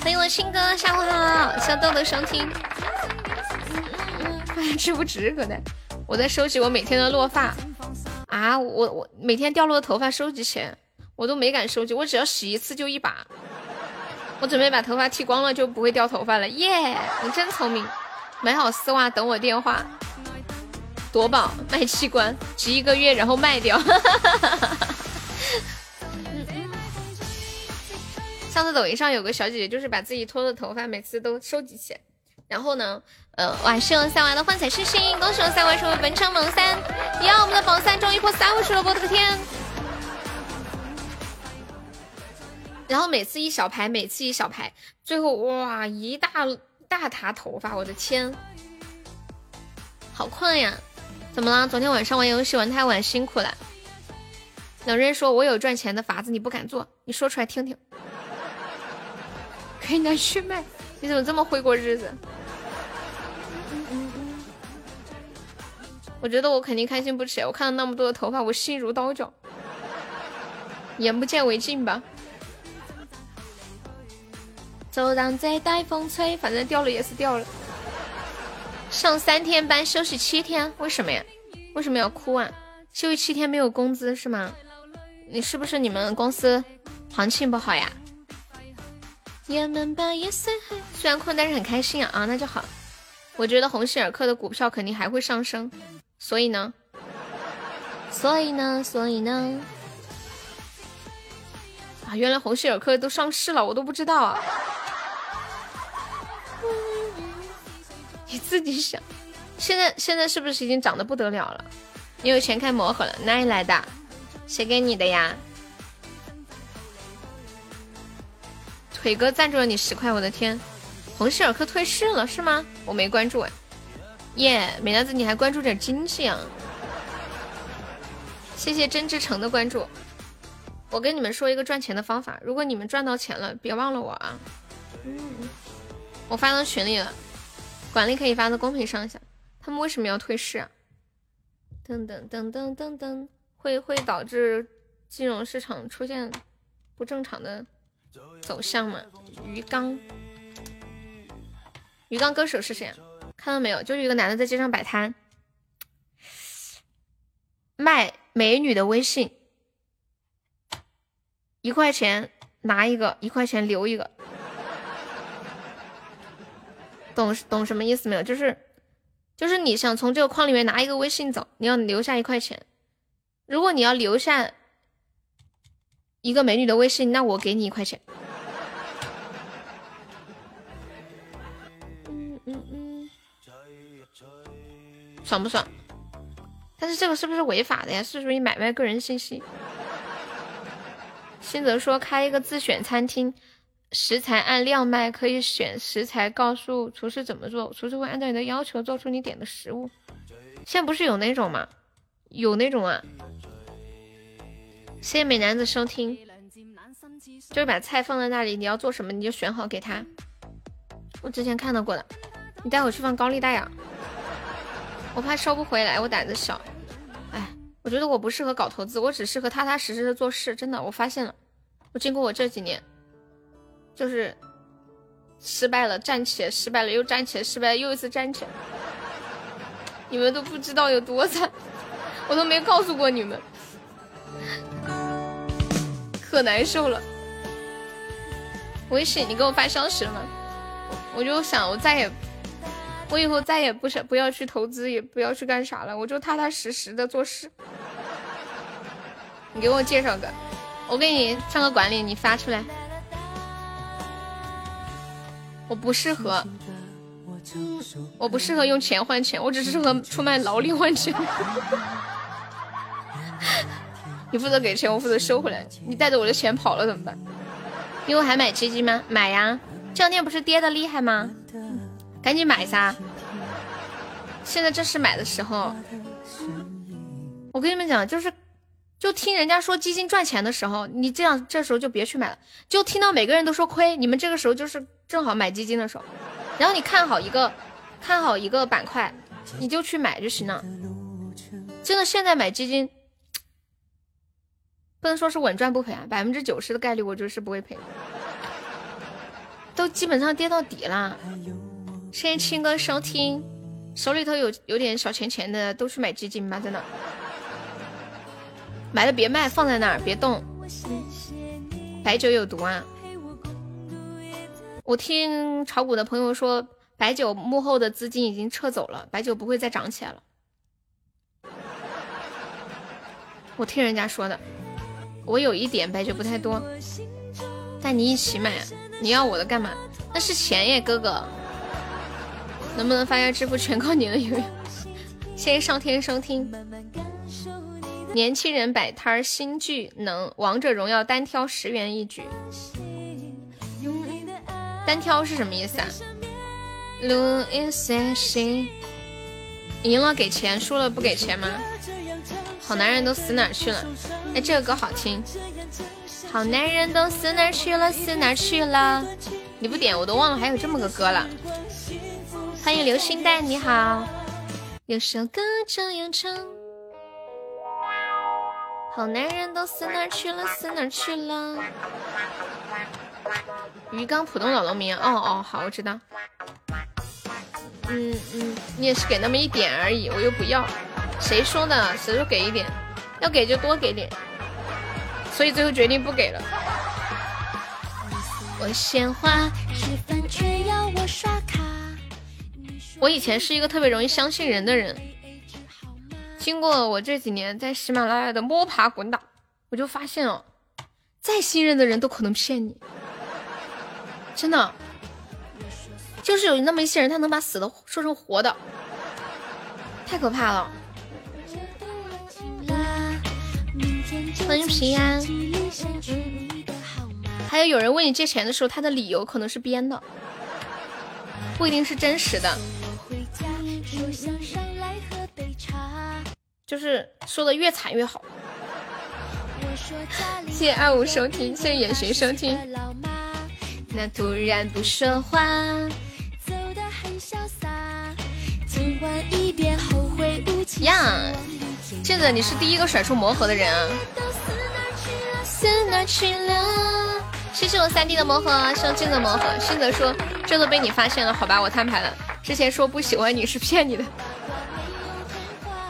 A: 欢迎我新哥，下午好，小豆豆收听。值不值？可能我在收集我每天的落发啊！我我每天掉落的头发收集起来，我都没敢收集。我只要洗一次就一把。我准备把头发剃光了，就不会掉头发了。耶！你真聪明，买好丝袜等我电话。夺宝卖器官，集一个月然后卖掉。上次抖音上有个小姐姐，就是把自己脱的头发每次都收集起来。然后呢，呃，晚上三娃的幻彩星星，恭喜我三娃成为本场榜三，呀，我们的榜三终于破三位数了，我的天！然后每次一小排，每次一小排，最后哇，一大大沓头发，我的天，好困呀！怎么了？昨天晚上玩游戏玩太晚，辛苦了。有人说我有赚钱的法子，你不敢做，你说出来听听，可以拿去卖。你怎么这么会过日子？我觉得我肯定开心不起。我看到那么多的头发，我心如刀绞，眼不见为净吧。就让这带风吹，反正掉了也是掉了。上三天班，休息七天，为什么呀？为什么要哭啊？休息七天没有工资是吗？你是不是你们公司行情不好呀？虽然困，但是很开心啊啊，那就好。我觉得鸿星尔克的股票肯定还会上升。所以呢，所以呢，所以呢，啊，原来红希尔克都上市了，我都不知道啊。你自己想，现在现在是不是已经涨得不得了了？你有钱开魔盒了？哪里来的？谁给你的呀？腿哥赞助了你十块，我的天，红希尔克退市了是吗？我没关注哎。耶，美男子，你还关注点经济啊？谢谢真之诚的关注。我跟你们说一个赚钱的方法，如果你们赚到钱了，别忘了我啊。嗯，我发到群里了，管理可以发到公屏上一下。他们为什么要退市啊？噔噔噔噔噔噔，会会导致金融市场出现不正常的走向吗？鱼缸，鱼缸歌手是谁啊？看到没有？就是一个男的在街上摆摊，卖美女的微信，一块钱拿一个，一块钱留一个，懂懂什么意思没有？就是就是你想从这个框里面拿一个微信走，你要留下一块钱。如果你要留下一个美女的微信，那我给你一块钱。爽不爽？但是这个是不是违法的呀？是属于买卖个人信息。新泽说开一个自选餐厅，食材按量卖，可以选食材，告诉厨师怎么做，厨师会按照你的要求做出你点的食物。现在不是有那种吗？有那种啊。谢谢美男子收听，就是把菜放在那里，你要做什么你就选好给他。我之前看到过的，你待会去放高利贷啊。我怕收不回来，我胆子小。哎，我觉得我不适合搞投资，我只适合踏踏实实的做事。真的，我发现了，我经过我这几年，就是失败了，站起来，失败了又站起来，失败了又一次站起来。你们都不知道有多惨，我都没告诉过你们，可难受了。微信，你给我发消息了吗？我就想，我再也。我以后再也不想不要去投资，也不要去干啥了，我就踏踏实实的做事。你给我介绍个，我给你上个管理，你发出来。我不适合，我不适合用钱换钱，我只适合出卖劳力换钱。你负责给钱，我负责收回来。你带着我的钱跑了怎么办？因为还买基金吗？买呀！这两天不是跌的厉害吗？赶紧买噻！现在正是买的时候。我跟你们讲，就是，就听人家说基金赚钱的时候，你这样这时候就别去买了。就听到每个人都说亏，你们这个时候就是正好买基金的时候。然后你看好一个，看好一个板块，你就去买就行了。真的，现在买基金。不能说是稳赚不赔啊，百分之九十的概率我就是不会赔，都基本上跌到底了。谢谢青哥收听，手里头有有点小钱钱的都去买基金吧，真的，买了别卖，放在那儿别动。白酒有毒啊！我听炒股的朋友说，白酒幕后的资金已经撤走了，白酒不会再涨起来了。我听人家说的。我有一点白酒不太多，带你一起买。你要我的干嘛？那是钱耶，哥哥。能不能发下支付？全靠你了，悠悠。谢谢上天收听。年轻人摆摊儿新技能，王者荣耀单挑十元一局。单挑是什么意思啊？赢了给钱，输了不给钱吗？好男人都死哪去了？哎，这个歌好听。好男人都死哪去了？死哪去了？你不点我都忘了还有这么个歌了。欢迎流星蛋，你好。有首歌这样唱。好男人都死哪去了？死哪去了？鱼缸普通老农民。哦哦，好，我知道。嗯嗯，你也是给那么一点而已，我又不要。谁说的？谁说给一点？要给就多给点。所以最后决定不给了。我鲜花吃饭却要我刷卡，我以前是一个特别容易相信人的人，经过我这几年在喜马拉雅的摸爬滚打，我就发现哦，再信任的人都可能骗你，真的，就是有那么一些人，他能把死的说成活的，太可怕了。欢迎平安。还有有人问你借钱的时候，他的理由可能是编的，不一定是真实的。就是说的越惨越好。谢谢二五收听，谢谢眼神收听。那突然不说话，呀。现在你是第一个甩出魔盒的人啊！谢谢我三弟的魔盒，上镜的魔盒。新泽说这都被你发现了，好吧，我摊牌了。之前说不喜欢你是骗你的。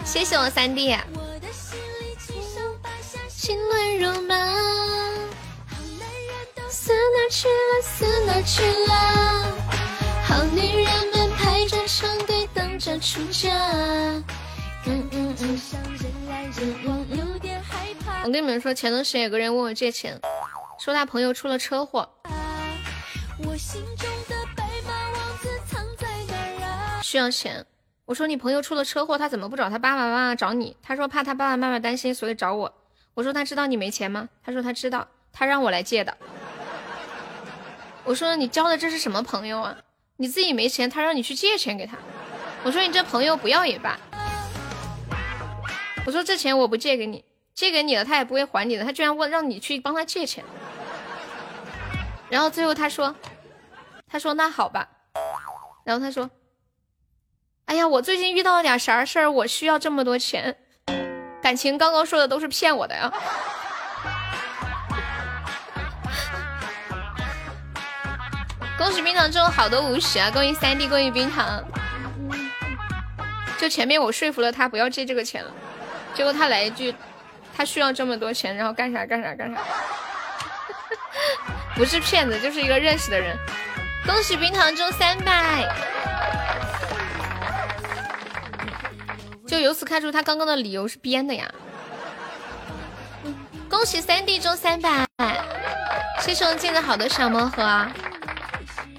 A: 谢谢我三弟。心乱如麻，死哪去了？死哪去了？好女人们排着长队等着出嫁。嗯嗯嗯。我跟你们说，前段时间有个人问我借钱，说他朋友出了车祸，需要钱。我说你朋友出了车祸，他怎么不找他爸爸妈妈找你？他说怕他爸爸妈妈担心，所以找我。我说他知道你没钱吗？他说他知道，他让我来借的。我说你交的这是什么朋友啊？你自己没钱，他让你去借钱给他。我说你这朋友不要也罢。我说这钱我不借给你，借给你了他也不会还你的，他居然问让你去帮他借钱，然后最后他说，他说那好吧，然后他说，哎呀我最近遇到了点啥事儿，我需要这么多钱，感情刚刚说的都是骗我的呀，恭喜冰糖中好多五十啊，恭喜三弟，恭喜冰糖，就前面我说服了他不要借这个钱了。结果他来一句，他需要这么多钱，然后干啥干啥干啥，不是骗子就是一个认识的人。恭喜冰糖中三百，就由此看出他刚刚的理由是编的呀。恭喜三弟中三百，谢谢我进的好的小盲盒。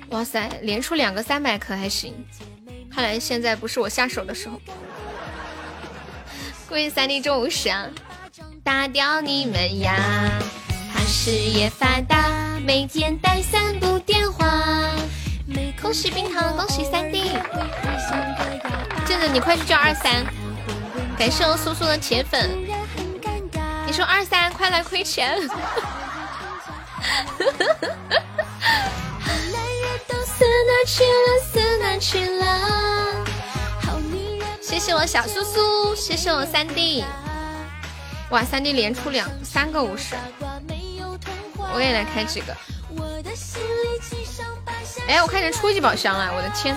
A: 哇塞，连出两个三百可还行，看来现在不是我下手的时候。恭喜三弟中五十啊！打掉你们呀！他事业发达，每天带三部电话。恭喜冰糖，恭喜三弟。镜子，你快去叫二三。感谢我苏苏的铁粉。你说二三，快来亏钱。谢谢我小苏苏，谢谢我三弟。哇，三弟连出两三个五十，我也来开几个。哎，我开成初级宝箱了，我的天！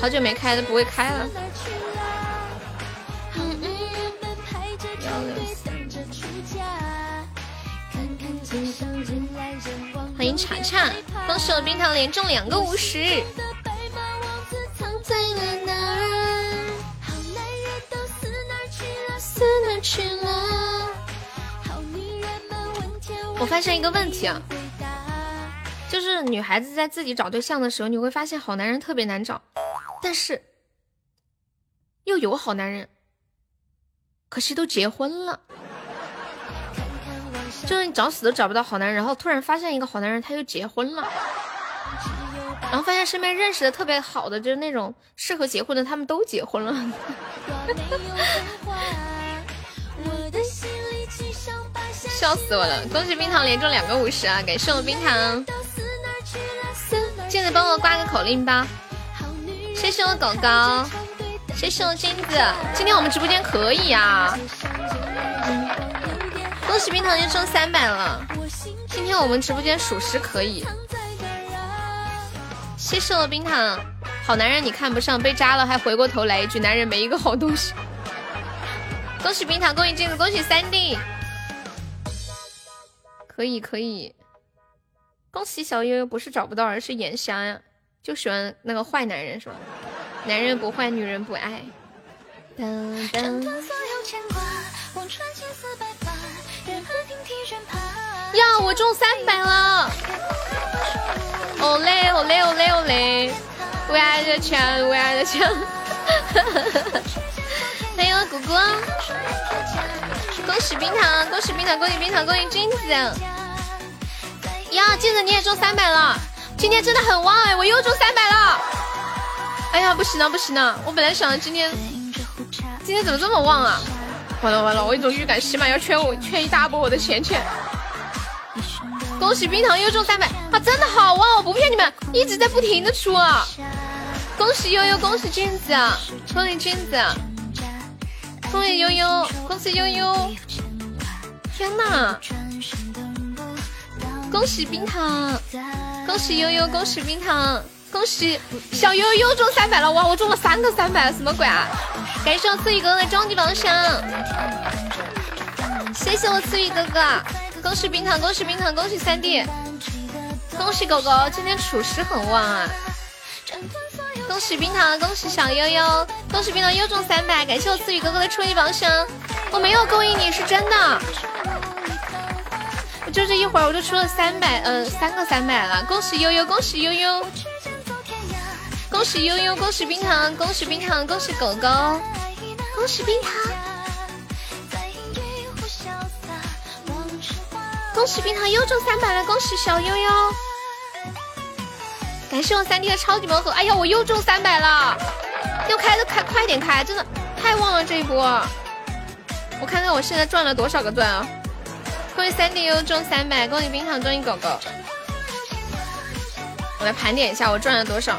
A: 好久没开都不会开了。欢迎查查，恭喜我冰糖连中两个五十。我发现一个问题啊，就是女孩子在自己找对象的时候，你会发现好男人特别难找，但是又有好男人，可惜都结婚了。就是你找死都找不到好男人，然后突然发现一个好男人，他又结婚了，然后发现身边认识的特别好的，就是那种适合结婚的，他们都结婚了。笑死我了！恭喜冰糖连中两个五十啊！感谢我冰糖，记得帮我挂个口令吧。谢谢我狗狗，谢谢我金子。今天我们直播间可以啊！恭喜冰糖又中三百了，今天我们直播间属实可以。谢谢我冰糖，好男人你看不上，被扎了还回过头来一句男人没一个好东西。恭喜冰糖，恭喜金子，恭喜三弟。可以可以，恭喜小悠悠不是找不到，而是眼瞎呀，就喜欢那个坏男人是吧？男人不坏，女人不爱。呀，我中三百了！哦嘞哦嘞哦嘞哦嘞！为爱的枪，为爱的枪！欢迎我姑姑。恭喜冰糖，恭喜冰糖，恭喜冰糖，恭喜君子！呀，镜子你也中三百了，今天真的很旺哎，我又中三百了！哎呀，不行了不行了，我本来想着今天，今天怎么这么旺啊？完了完了，我一种预感，起码要圈我圈一大波我的钱钱。恭喜冰糖又中三百啊，真的好旺，我不骗你们，一直在不停的出啊！恭喜悠悠，恭喜君子，恭喜君子。恭喜悠悠，恭喜悠悠！天呐！恭喜冰糖，恭喜悠悠，恭喜冰糖，恭喜小悠悠中三百了！哇，我中了三个三百，什么鬼啊？感谢我思雨哥哥的终极宝箱，谢谢我思雨哥哥！恭喜冰糖，恭喜冰糖，恭喜三弟，恭喜狗狗，今天属实很旺啊！恭喜冰糖，恭喜小悠悠，恭喜冰糖又中三百，感谢我思雨哥哥的初级宝箱，我没有勾引你是真的，我就这一会儿我就出了三百，嗯，三个三百了，恭喜悠悠，恭喜悠悠，恭喜悠悠，恭喜冰糖，恭喜冰糖，恭喜狗狗，恭喜冰糖，恭喜冰糖又中三百了，恭喜小悠悠。感谢我三弟的超级盲盒，哎呀，我又中三百了！要开的开，快点开，真的太旺了这一波！我看看我现在赚了多少个钻啊！恭喜三弟又中三百，恭喜冰糖，恭喜狗狗！我来盘点一下我赚了多少，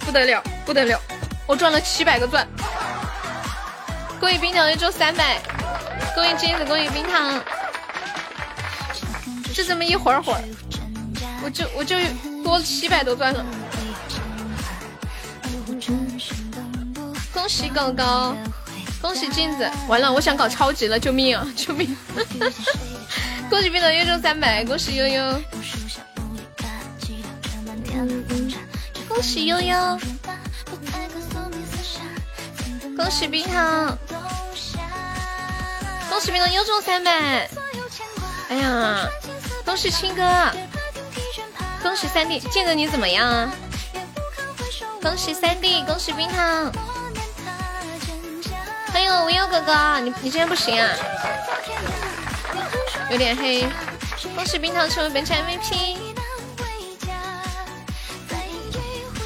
A: 不得了，不得了，我赚了七百个钻！恭喜冰糖又中三百，恭喜金子，恭喜冰糖！就这么一会儿会儿。我就我就多了七百多钻了，恭喜狗狗，恭喜镜子，完了，我想搞超级了，救命啊，救命！恭喜冰糖又中三百，恭喜悠悠，恭喜悠悠，恭喜冰糖，恭喜冰糖又中三百！哎呀，恭喜青哥，恭喜三弟，见哥你怎么样啊？恭喜三弟，恭喜冰糖，欢迎无忧哥哥，你你今天不行啊？有点黑，恭喜冰糖成为本场 MVP，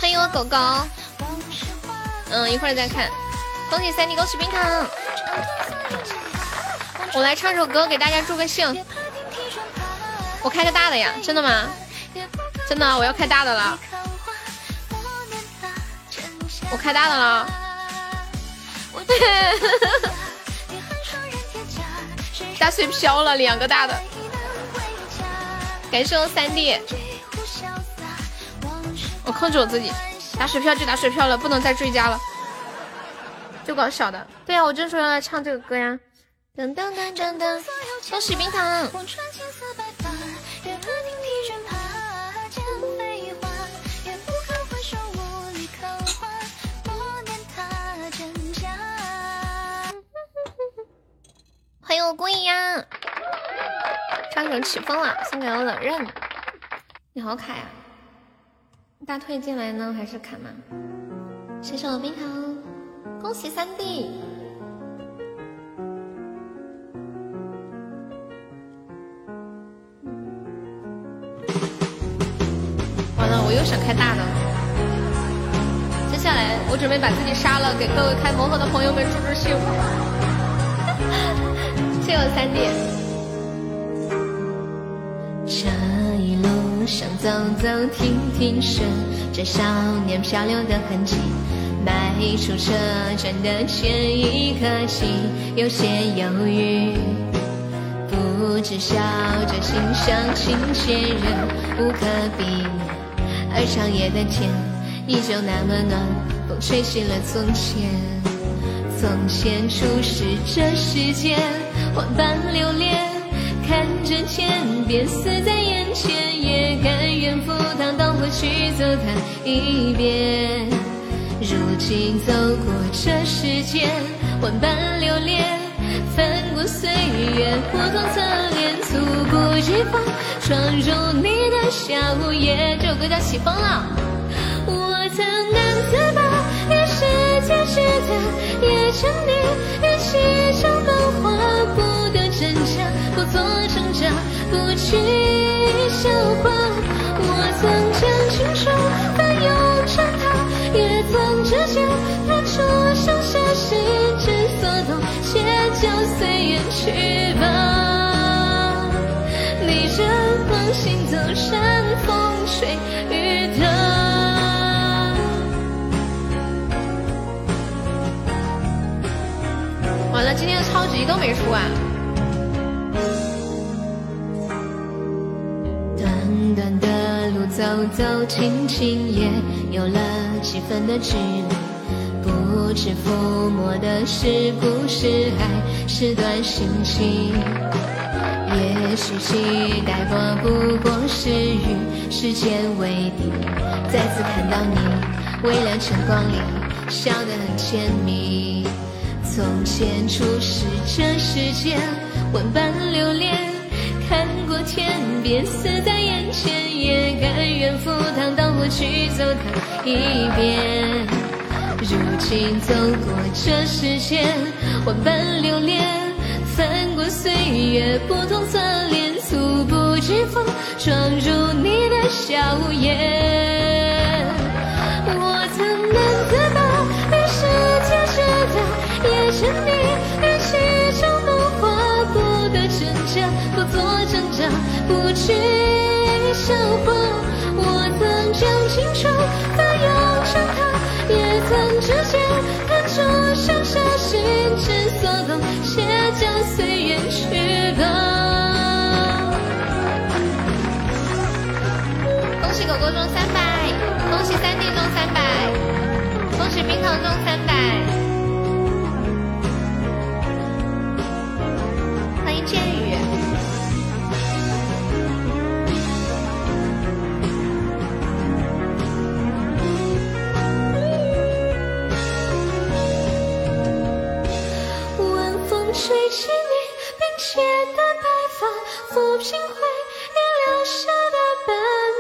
A: 欢迎我狗狗，嗯，一会儿再看，恭喜三弟，恭喜冰糖，我来唱首歌给大家助个兴，我开个大的呀，真的吗？真的，我要开大的了，我开大的了，大水飘了两个大的，感谢我三弟，我控制我自己，打水漂就打水漂了，不能再追加了，就搞小的。对呀，我就说要来唱这个歌呀，噔噔噔噔噔，恭喜冰糖。欢迎我孤影 呀，唱首起风了，送给我冷刃。你好卡呀，大退进来呢还是卡吗？谢谢我冰糖，恭喜三弟。完了，我又想开大的。接下来我准备把自己杀了，给各位开魔盒的朋友们助助兴。谢我三弟。这一路上走走停停，顺着少年漂流的痕迹，迈出车站的前一刻起，有些犹豫，不知笑着欣赏亲切人无可避免，而长夜的天依旧那么暖，风吹起了从前，从前初识这世间。万般留恋，看着天边死在眼前，也甘愿赴汤蹈火去走它一遍。如今走过这世间，万般留恋，翻过岁月不同侧脸，猝不及防闯入你的小夜。这首歌叫起风了，我曾难自拔，与世界之大，也沉溺于其中梦话。真假不做挣扎，不去笑话。我曾将青春翻涌成她，也曾指尖弹出盛夏心之所动，且就随缘去吧。逆着光行走，山风吹雨打。完了，今天的超级都没出啊！短的路走走停停，也有了几分的距离。不知抚摸的是故事还是段心情。也许期待过不过是与时间为敌。再次看到你，微亮晨光里笑得很甜蜜。从前初识这世间，万般留恋。看过天边，死在眼前，也甘愿赴汤蹈火去走它一遍。如今走过这世间，万般留恋，翻过岁月不同侧脸，猝不及防闯入你的笑颜。我曾难自拔，于世界之大，也沉溺不去笑话，我曾将青春翻涌成她，也曾指尖弹出盛夏心之所动，且将随缘去吧。恭喜狗狗中三百，恭喜三弟中三百，恭喜冰糖中三百。
B: 心灰，你留下的斑，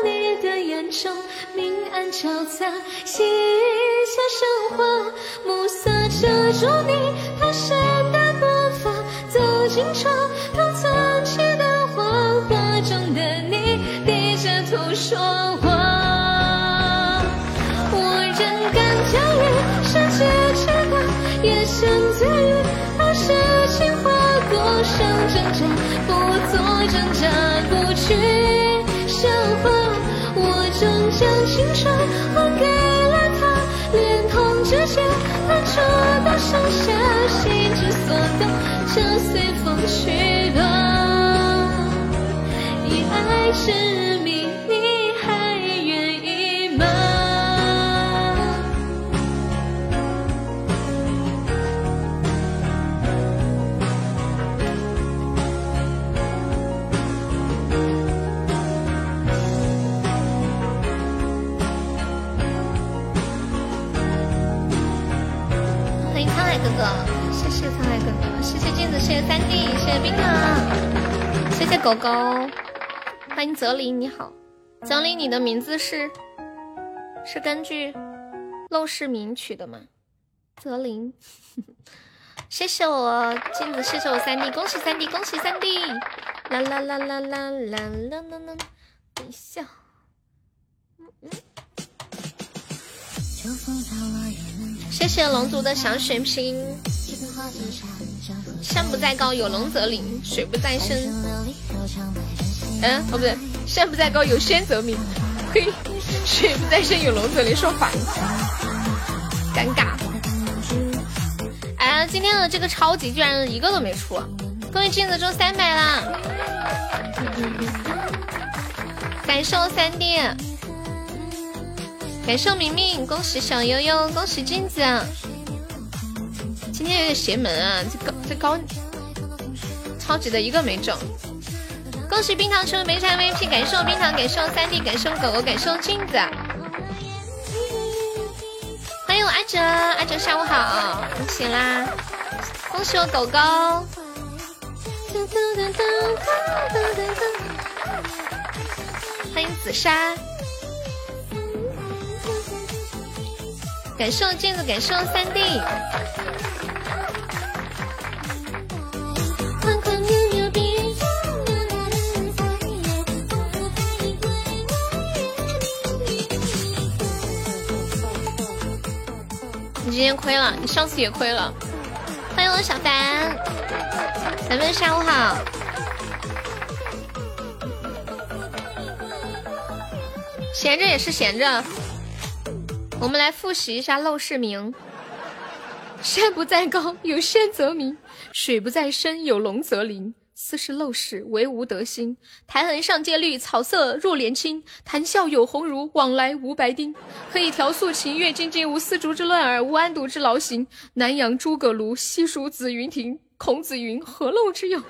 B: 你的眼中明暗交杂，写下生活暮色遮住你蹒跚的步伐，走进窗头存起的画，画中的你低着头说话，我仍敢叫你声姐姐，那眼神最。不想挣扎，不做挣扎，不去消化，我终将青春还给了他，连同指尖弹出的盛夏，心之所动，就随风去吧，以爱之名，
A: 镜子，谢谢三弟，谢谢冰糖，谢谢狗狗，欢迎泽林，你好，泽林，你的名字是？是根据陋室铭取的吗？泽林，谢谢我镜子，谢谢我三弟，恭喜三弟，恭喜三弟，啦啦啦啦啦啦啦啦啦，等一下，谢谢龙族的小血瓶。山不在高，有龙则灵；水不在深，嗯，哦不对，山不在高，有仙则名。嘿，水不在深，有龙则灵，说反了，尴尬。哎，今天的这个超级居然一个都没出，恭喜镜子中三百啦！感受三弟，感受明明，恭喜小悠悠，恭喜镜子。今天有点邪门啊，这高这高超级的一个没中。恭喜冰糖成为没啥 MVP，感谢我冰糖，感谢我三弟，感谢我狗狗，感谢我镜子。欢迎我阿哲，阿哲下午好，恭喜啦！恭喜我狗狗。欢迎紫砂，感谢我镜子，感谢我三弟。今天亏了，你上次也亏了。欢迎我小凡，咱们下午好。闲着也是闲着，我们来复习一下陋室铭。山不在高，有仙则名；水不在深，有龙则灵。斯是陋室，惟吾德馨。苔痕上阶绿，草色入帘青。谈笑有鸿儒，往来无白丁。可以调素琴，阅金经。无丝竹之乱耳，无安堵之劳形。南阳诸葛庐，西蜀子云亭。孔子云：何陋之有？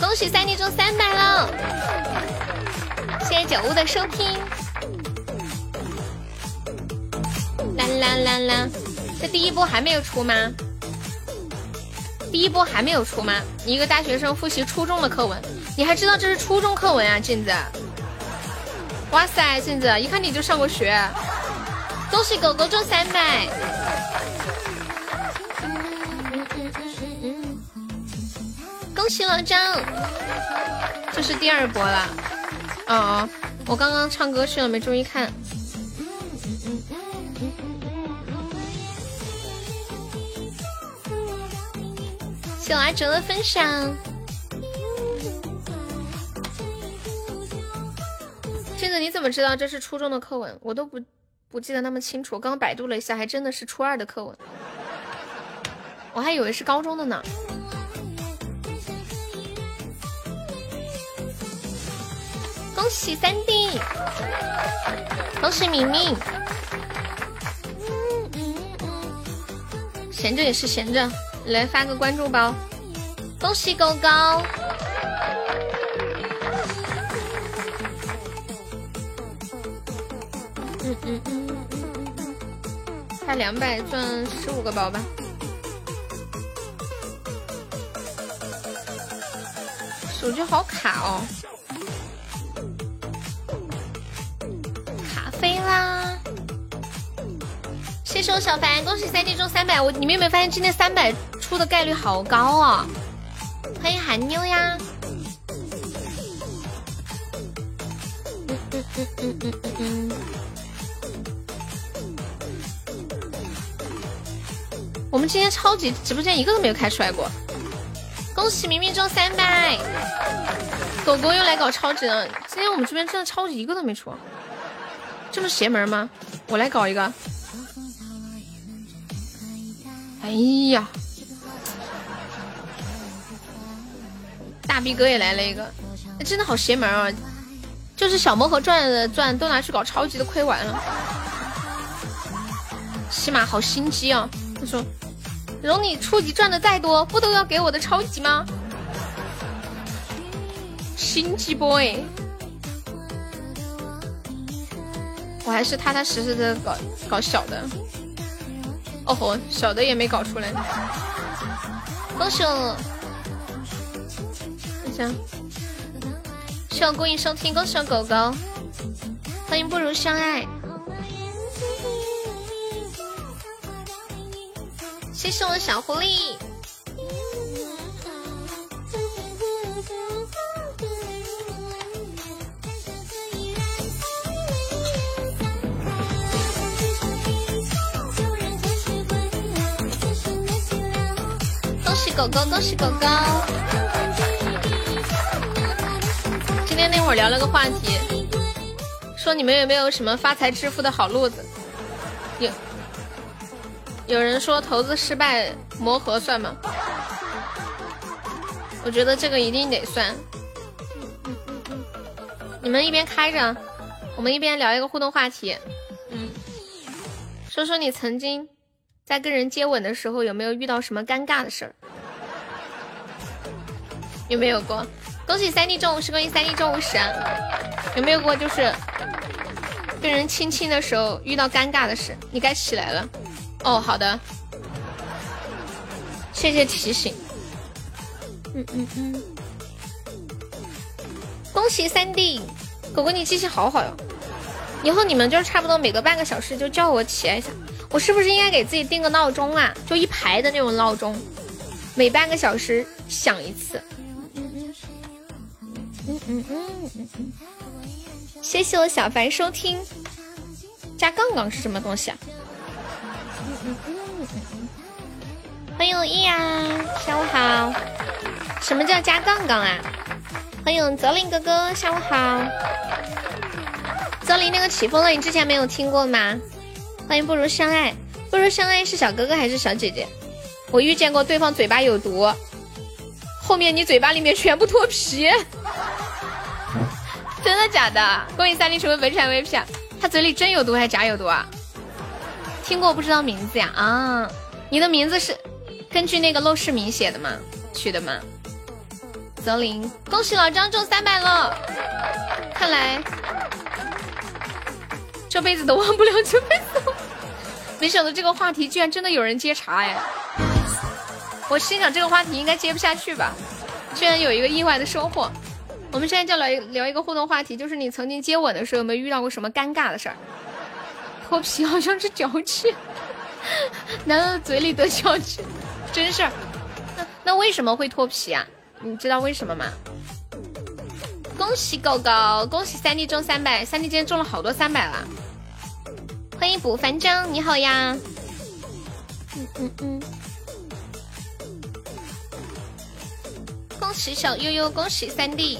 A: 恭喜三弟中三百了，谢谢九屋的收听。啦啦啦啦，这第一波还没有出吗？第一波还没有出吗？你一个大学生复习初中的课文，你还知道这是初中课文啊，镜子！哇塞，镜子，一看你就上过学。恭喜狗狗中三百！恭喜老张，这是第二波了。哦，我刚刚唱歌去了，没注意看。谢我阿哲的分享。镜子，你怎么知道这是初中的课文？我都不不记得那么清楚。我刚百度了一下，还真的是初二的课文，我还以为是高中的呢。恭喜三弟，恭喜明明。闲着也是闲着，来发个关注包，恭喜狗狗！嗯嗯嗯，差两百赚十五个包吧。手机好卡哦，卡飞啦！谢谢我小凡，恭喜三弟中三百。我你们有没有发现今天三百出的概率好高啊？欢迎韩妞呀！我们今天超级直播间一个都没有开出来过，恭喜明明中三百！狗狗又来搞超级了，今天我们这边真的超级一个都没出，这么邪门吗？我来搞一个。哎呀，大逼哥也来了一个，真的好邪门啊！就是小魔盒赚的赚都拿去搞超级的亏完了，起码好心机啊！他说：“容你初级赚的再多，不都要给我的超级吗？”心机 boy，我还是踏踏实实的搞搞小的。哦吼，小的也没搞出来。恭喜！等下，希望公益收听，恭喜我狗狗，欢迎不如相爱。谢谢我小狐狸。恭喜狗狗，恭喜狗狗！今天那会儿聊了个话题，说你们有没有什么发财致富的好路子？有，有人说投资失败磨合算吗？我觉得这个一定得算。你们一边开着，我们一边聊一个互动话题。嗯，说说你曾经在跟人接吻的时候有没有遇到什么尴尬的事儿？有没有过？恭喜三弟中五十，恭喜三弟中五十。有没有过就是跟人亲亲的时候遇到尴尬的事？你该起来了。哦，好的，谢谢提醒。嗯嗯嗯。恭喜三弟，狗狗你记性好好哟。以后你们就差不多每隔半个小时就叫我起来一下。我是不是应该给自己定个闹钟啊？就一排的那种闹钟，每半个小时响一次。嗯嗯嗯，谢谢我小凡收听。加杠杠是什么东西啊？欢迎我易呀，下午好。什么叫加杠杠啊？欢迎泽林哥哥，下午好。泽林那个起风了，你之前没有听过吗？欢迎不如相爱，不如相爱是小哥哥还是小姐姐？我遇见过对方嘴巴有毒。后面你嘴巴里面全部脱皮，真的假的？恭喜三零成为本场 VP，啊他嘴里真有毒还是假有毒啊？听过不知道名字呀？啊，你的名字是根据那个陋室铭写的吗？取的吗？泽林，恭喜老张中三百了，看来这辈子都忘不了这辈子。没想到这个话题居然真的有人接茬哎。我心想这个话题应该接不下去吧，居然有一个意外的收获。我们现在就来聊一个互动话题，就是你曾经接吻的时候有没有遇到过什么尴尬的事儿？脱皮好像是脚气，男的嘴里得脚气，真事儿。那那为什么会脱皮啊？你知道为什么吗？恭喜狗狗，恭喜三弟中三百，三弟今天中了好多三百了。欢迎卜凡章，你好呀。嗯嗯嗯。恭喜小悠悠，恭喜三弟，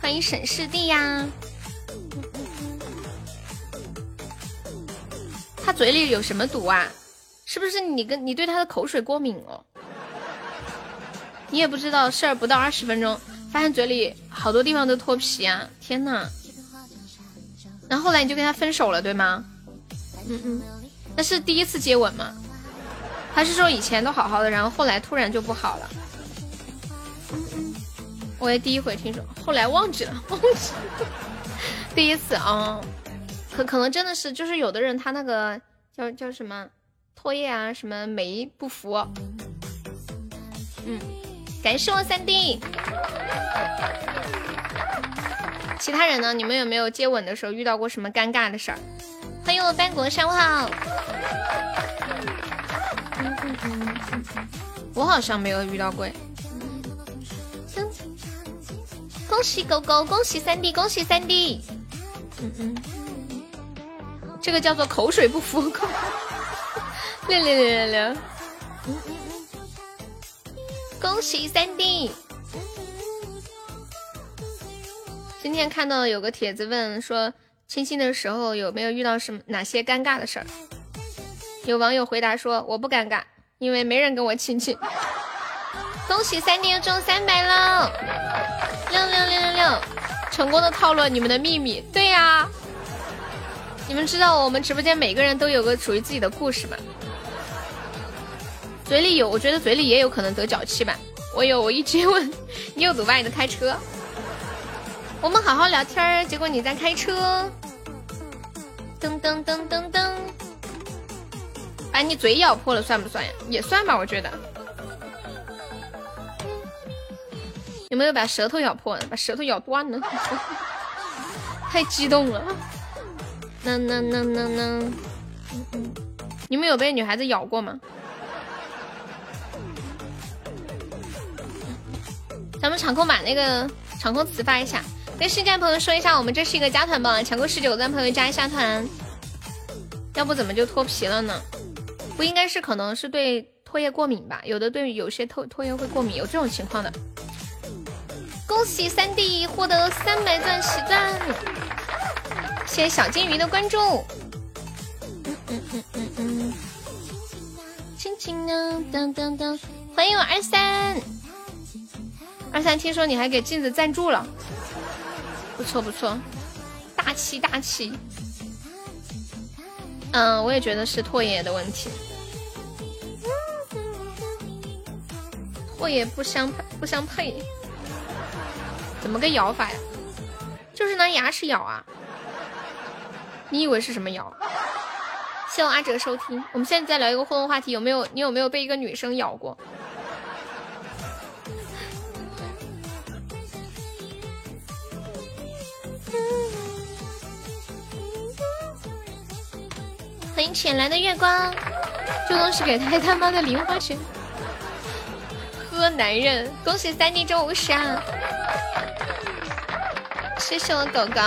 A: 欢迎沈师弟呀！他嘴里有什么毒啊？是不是你跟你对他的口水过敏哦？你也不知道事儿，不到二十分钟，发现嘴里好多地方都脱皮啊！天呐！然后后来你就跟他分手了，对吗？嗯嗯，那是第一次接吻吗？还是说以前都好好的，然后后来突然就不好了？我也第一回听说，后来忘记了，忘记了。第一次啊，可可能真的是，就是有的人他那个叫叫什么唾液啊，什么酶不服，嗯，感谢我三弟。其他人呢？你们有没有接吻的时候遇到过什么尴尬的事儿？欢迎我班国上午好。我好像没有遇到过。恭喜狗狗，恭喜三弟，恭喜三弟。这个叫做口水不服。六六六六六。恭喜三弟。今天看到有个帖子问说，亲亲的时候有没有遇到什么哪些尴尬的事儿？有网友回答说，我不尴尬，因为没人跟我亲亲。恭喜三弟又中三百了，六六六六六，成功的套路你们的秘密。对呀，你们知道我们直播间每个人都有个属于自己的故事吗？嘴里有，我觉得嘴里也有可能得脚气吧。我有，我一直问你有毒吧？你在开车？我们好好聊天，结果你在开车。噔噔噔噔噔，把你嘴咬破了算不算呀？也算吧，我觉得。有没有把舌头咬破？把舌头咬断了？太激动了！那那那那那，你们有被女孩子咬过吗？咱们场控把那个场控词发一下，跟新进朋友说一下，我们这是一个加团包，抢够十九钻朋友加一下团。要不怎么就脱皮了呢？不应该是可能是对唾液过敏吧？有的对有些唾唾液会过敏，有这种情况的。恭喜三弟获得三百钻喜钻，谢谢小金鱼的关注。嗯嗯嗯嗯。嗯，轻轻的当当当，欢迎我二三，二三，听说你还给镜子赞助了，不错不错，大气大气。嗯，我也觉得是唾液的问题，唾液不相不相配。怎么个咬法呀？就是拿牙齿咬啊！你以为是什么咬？谢我阿哲收听。我们现在再聊一个互动话题，有没有你有没有被一个女生咬过？欢迎浅蓝的月光，这东西给太他妈的零花钱。喝男人，恭喜三弟中五十啊！谢谢我狗狗，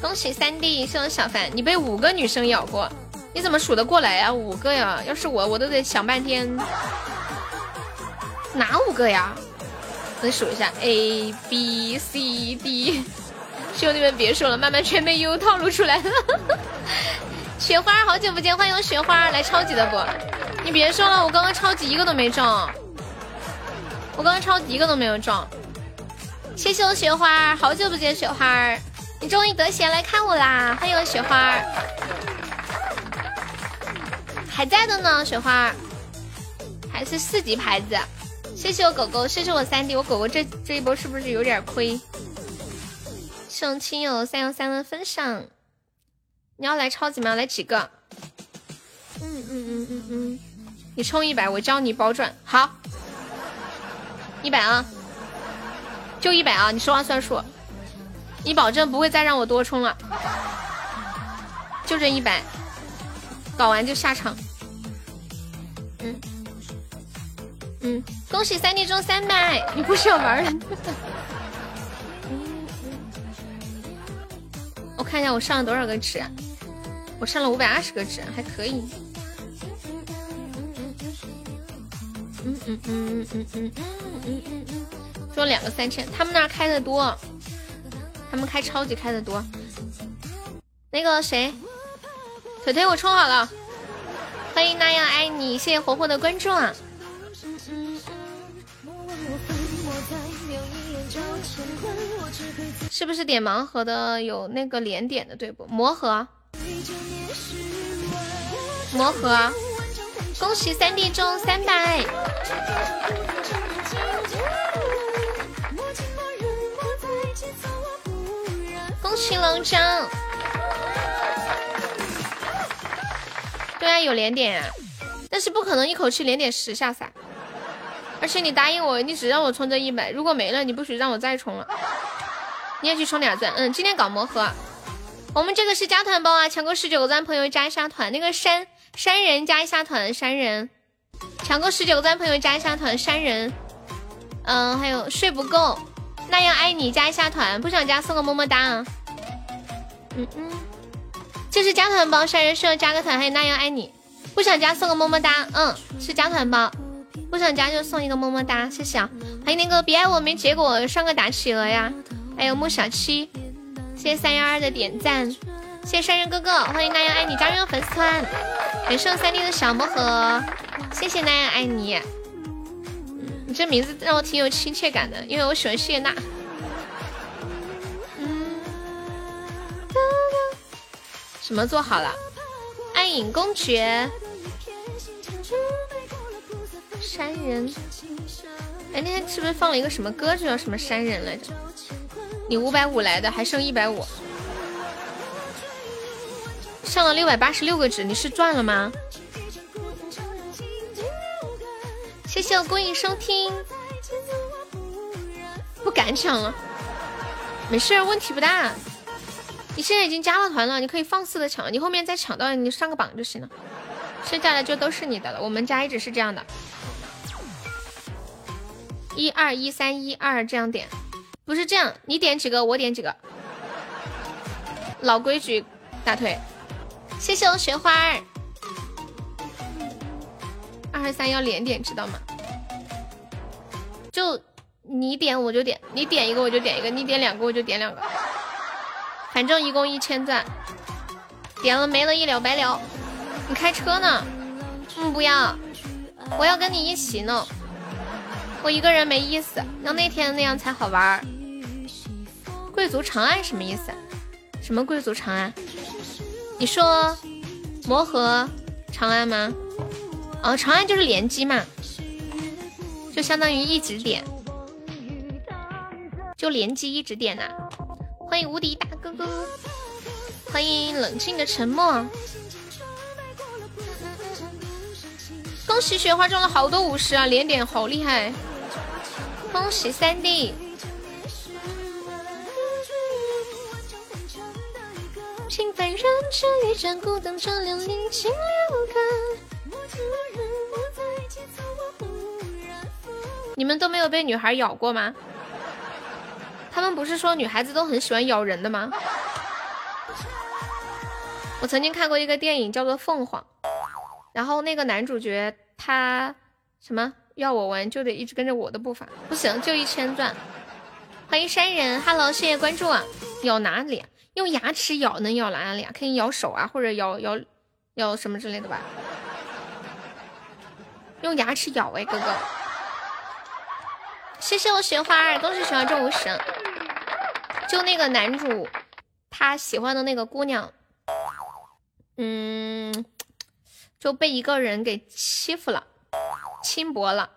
A: 恭喜三弟，谢我小凡，你被五个女生咬过，你怎么数得过来呀？五个呀，要是我，我都得想半天。哪五个呀？我数一下，A B C D。兄弟们别说了，慢慢全被悠悠套路出来了。雪花，好久不见，欢迎雪花来超级的不？你别说了，我刚刚超级一个都没中，我刚刚超级一个都没有中。谢谢我雪花，好久不见雪花，你终于得闲来看我啦！欢迎我雪花，还在的呢，雪花，还是四级牌子。谢谢我狗狗，谢谢我三弟，我狗狗这这一波是不是有点亏？送亲友三幺三的分享，你要来超级吗？来几个？嗯嗯嗯嗯嗯，你充一百，我教你包赚。好，一百啊。就一百啊！你说话算数，你保证不会再让我多充了。就这一百，搞完就下场。嗯嗯，恭喜三弟中三百！你不想玩了？我看一下我上了多少个值，我上了五百二十个值，还可以。嗯嗯嗯嗯嗯嗯嗯嗯嗯。说两个三千，他们那儿开的多，他们开超级开的多。那个谁，腿腿我充好了，欢迎那样爱你，谢谢活活的关注啊。是不是点盲盒的有那个连点的对不？魔盒，魔盒，恭喜三弟中三百。恭喜龙章！对啊，有连点啊，但是不可能一口气连点十下噻。而且你答应我，你只让我充这一百，如果没了，你不许让我再充了。你也去充点钻，嗯，今天搞魔盒。我们这个是加团包啊，抢够十九个钻朋友加一下团。那个山山人加一下团，山人抢够十九个钻朋友加一下团，山人。嗯，还有睡不够，那样爱你加一下团，不想加送个么么哒啊。嗯嗯，这是加团包，山人需要加个团，还有那样爱你，不想加送个么么哒。嗯，是加团包，不想加就送一个么么哒，谢谢啊。欢迎那个别爱我没结果上个打企鹅呀，还有木小七。谢谢三幺二的点赞，谢谢山人哥哥，欢迎那样爱你加入粉丝团，感谢三弟的小魔盒，谢谢那样爱你，你这名字让我挺有亲切感的，因为我喜欢谢娜。什么做好了？暗影公爵，山人，哎，那天是不是放了一个什么歌，就叫什么山人来着？你五百五来的，还剩一百五，上了六百八十六个值，你是赚了吗？谢谢我孤影收听，不敢抢了，没事，问题不大。你现在已经加了团了，你可以放肆的抢，你后面再抢到你上个榜就行了，剩下的就都是你的了。我们家一直是这样的，一二一三一二这样点。不是这样，你点几个，我点几个，老规矩，大腿，谢谢我雪花儿，二二三要连点，知道吗？就你点我就点，你点一个我就点一个，你点两个我就点两个，反正一共一千钻，点了没了，一了百了。你开车呢？嗯，不要，我要跟你一起弄，我一个人没意思，要那天那样才好玩。贵族长安什么意思？什么贵族长安？你说魔盒长安吗？哦，长安就是联机嘛，就相当于一直点，就联机一直点呐。欢迎无敌大哥哥，欢迎冷静的沉默。恭喜雪花中了好多五十啊，连点好厉害！恭喜三弟。你们都没有被女孩咬过吗？他们不是说女孩子都很喜欢咬人的吗？我曾经看过一个电影叫做《凤凰》，然后那个男主角他什么要我玩就得一直跟着我的步伐，不行就一千钻。欢迎山人，Hello，谢谢关注啊！咬哪里？用牙齿咬能咬哪里啊？可以咬手啊，或者咬咬咬什么之类的吧？用牙齿咬哎，哥哥！谢谢我雪花儿，恭喜雪花中五十。就那个男主，他喜欢的那个姑娘，嗯，就被一个人给欺负了，轻薄了。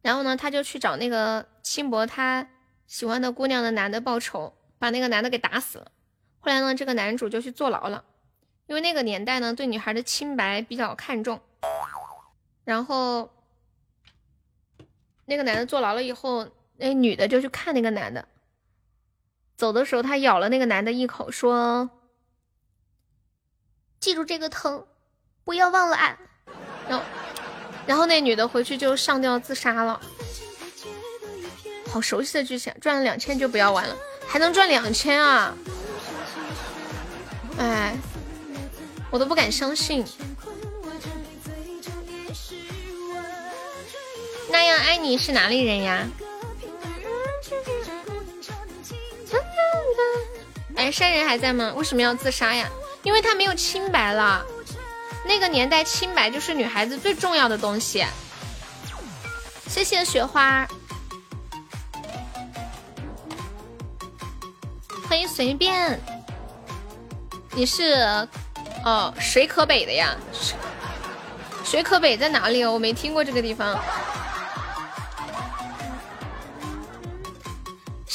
A: 然后呢，他就去找那个轻薄他喜欢的姑娘的男的报仇，把那个男的给打死了。后来呢，这个男主就去坐牢了，因为那个年代呢，对女孩的清白比较看重。然后那个男的坐牢了以后，那女的就去看那个男的。走的时候，他咬了那个男的一口，说：“记住这个疼，不要忘了爱。”然后，然后那女的回去就上吊自杀了。好熟悉的剧情，赚了两千就不要玩了，还能赚两千啊！哎，我都不敢相信。那样爱你是哪里人呀？哎，山人还在吗？为什么要自杀呀？因为他没有清白了。那个年代，清白就是女孩子最重要的东西。谢谢雪花，欢迎随便。你是，哦，水可北的呀？水可北在哪里哦？我没听过这个地方。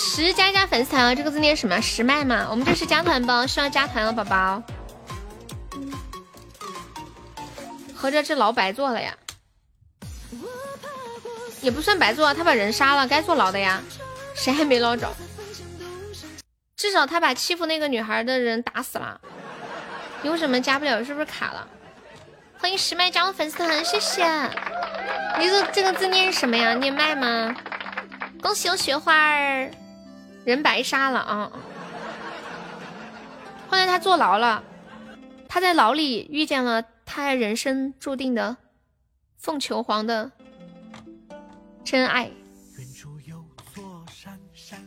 A: 十加加粉丝团，这个字念什么？十麦吗？我们这是加团包，需要加团了，宝宝。合着这牢白做了呀？也不算白做，他把人杀了，该坐牢的呀。谁还没捞着？至少他把欺负那个女孩的人打死了。你为什么加不了？是不是卡了？欢迎十麦加入粉丝团，谢谢。你说这个字念什么呀？念麦吗？恭喜我雪花儿，人白杀了啊！后来他坐牢了，他在牢里遇见了他人生注定的凤求凰的真爱。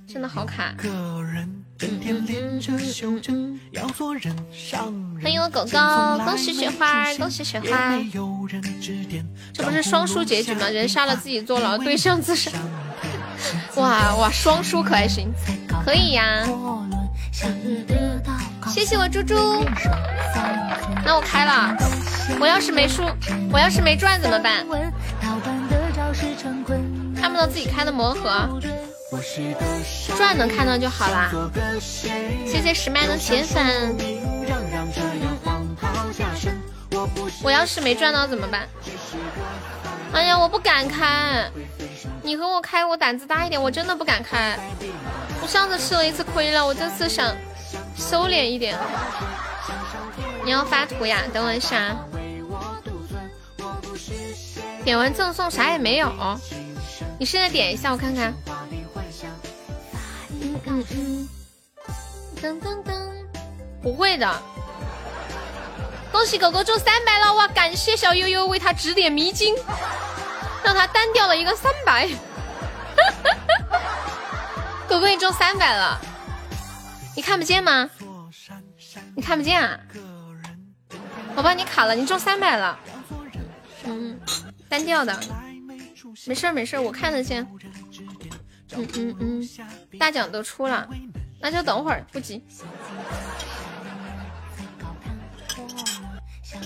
A: 真的好卡。欢迎我狗狗，恭喜雪花，恭喜雪花。这不是双输结局吗？人杀了自己坐牢，对象自杀。哇哇，双输可还行？可以呀。谢谢我猪猪。那我开了。我要是没输，我要是没赚怎么办？看不到自己开的魔盒。赚能看到就好啦，谢谢十麦的铁粉。我要是没赚到怎么办？哎呀，我不敢开。你和我开，我胆子大一点，我真的不敢开。我上次吃了一次亏了，我这次想收敛一点。你要发图呀？等我一下。点完赠送啥也没有，你现在点一下我看看。嗯嗯嗯，噔噔噔，不会的。恭喜狗狗中三百了哇！感谢小悠悠为他指点迷津，让他单掉了一个三百。狗狗你中三百了，你看不见吗？你看不见啊？我帮你卡了，你中三百了。嗯，单调的，没事没事，我看得见。嗯嗯嗯，大奖都出了，那就等会儿，不急。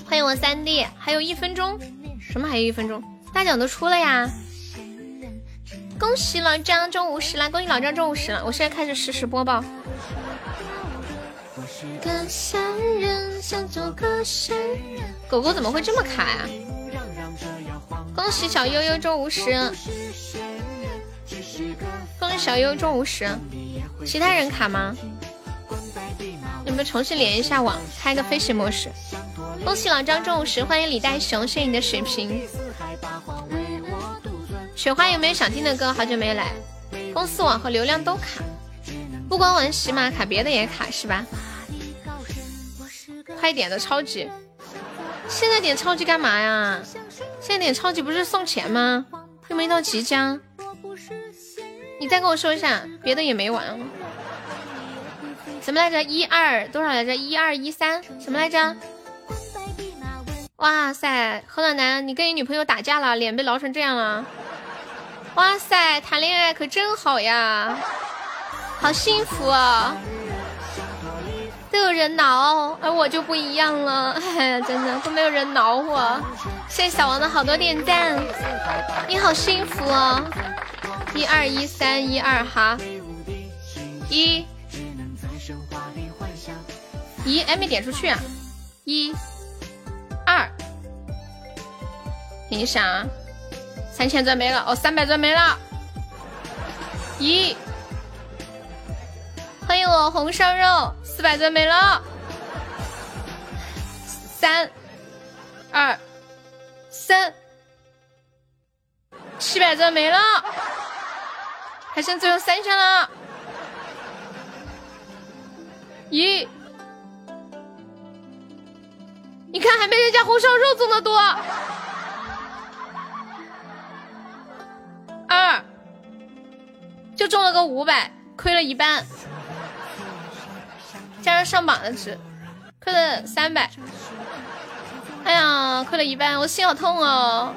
A: 欢迎我三弟，还有一分钟，什么还有一分钟？大奖都出了呀！恭喜老张中五十了，恭喜老张中五十了，我现在开始实时播报。狗狗怎么会这么卡呀？恭喜小悠悠中五十。恭喜小悠中五十，其他人卡吗？你们重新连一下网，开个飞行模式？恭喜老张中五十，欢迎李代雄，谢谢你的水瓶。雪花有没有想听的歌？好久没来，公司网和流量都卡，不光玩喜马卡，别的也卡是吧？快点的超级，现在点超级干嘛呀？现在点超级不是送钱吗？又没到即将。你再跟我说一下，别的也没玩。什么来着？一二多少来着？一二一三什么来着？哇塞，何暖男，你跟你女朋友打架了，脸被挠成这样了。哇塞，谈恋爱可真好呀，好幸福啊，都有人挠，而我就不一样了，哎，真的都没有人挠我。谢谢小王的好多点赞，你好幸福哦。一二一三一二哈，一，咦哎没点出去啊，一，二，听一下啊，三千钻没了哦，三百钻没了，一，欢迎我红烧肉，四百钻没了，三，二，三，七百钻没了。还剩最后三圈了，一，你看还没人家红烧肉中的多，二，就中了个五百，亏了一半，加上上榜的值，亏了三百，哎呀，亏了一半，我心好痛哦，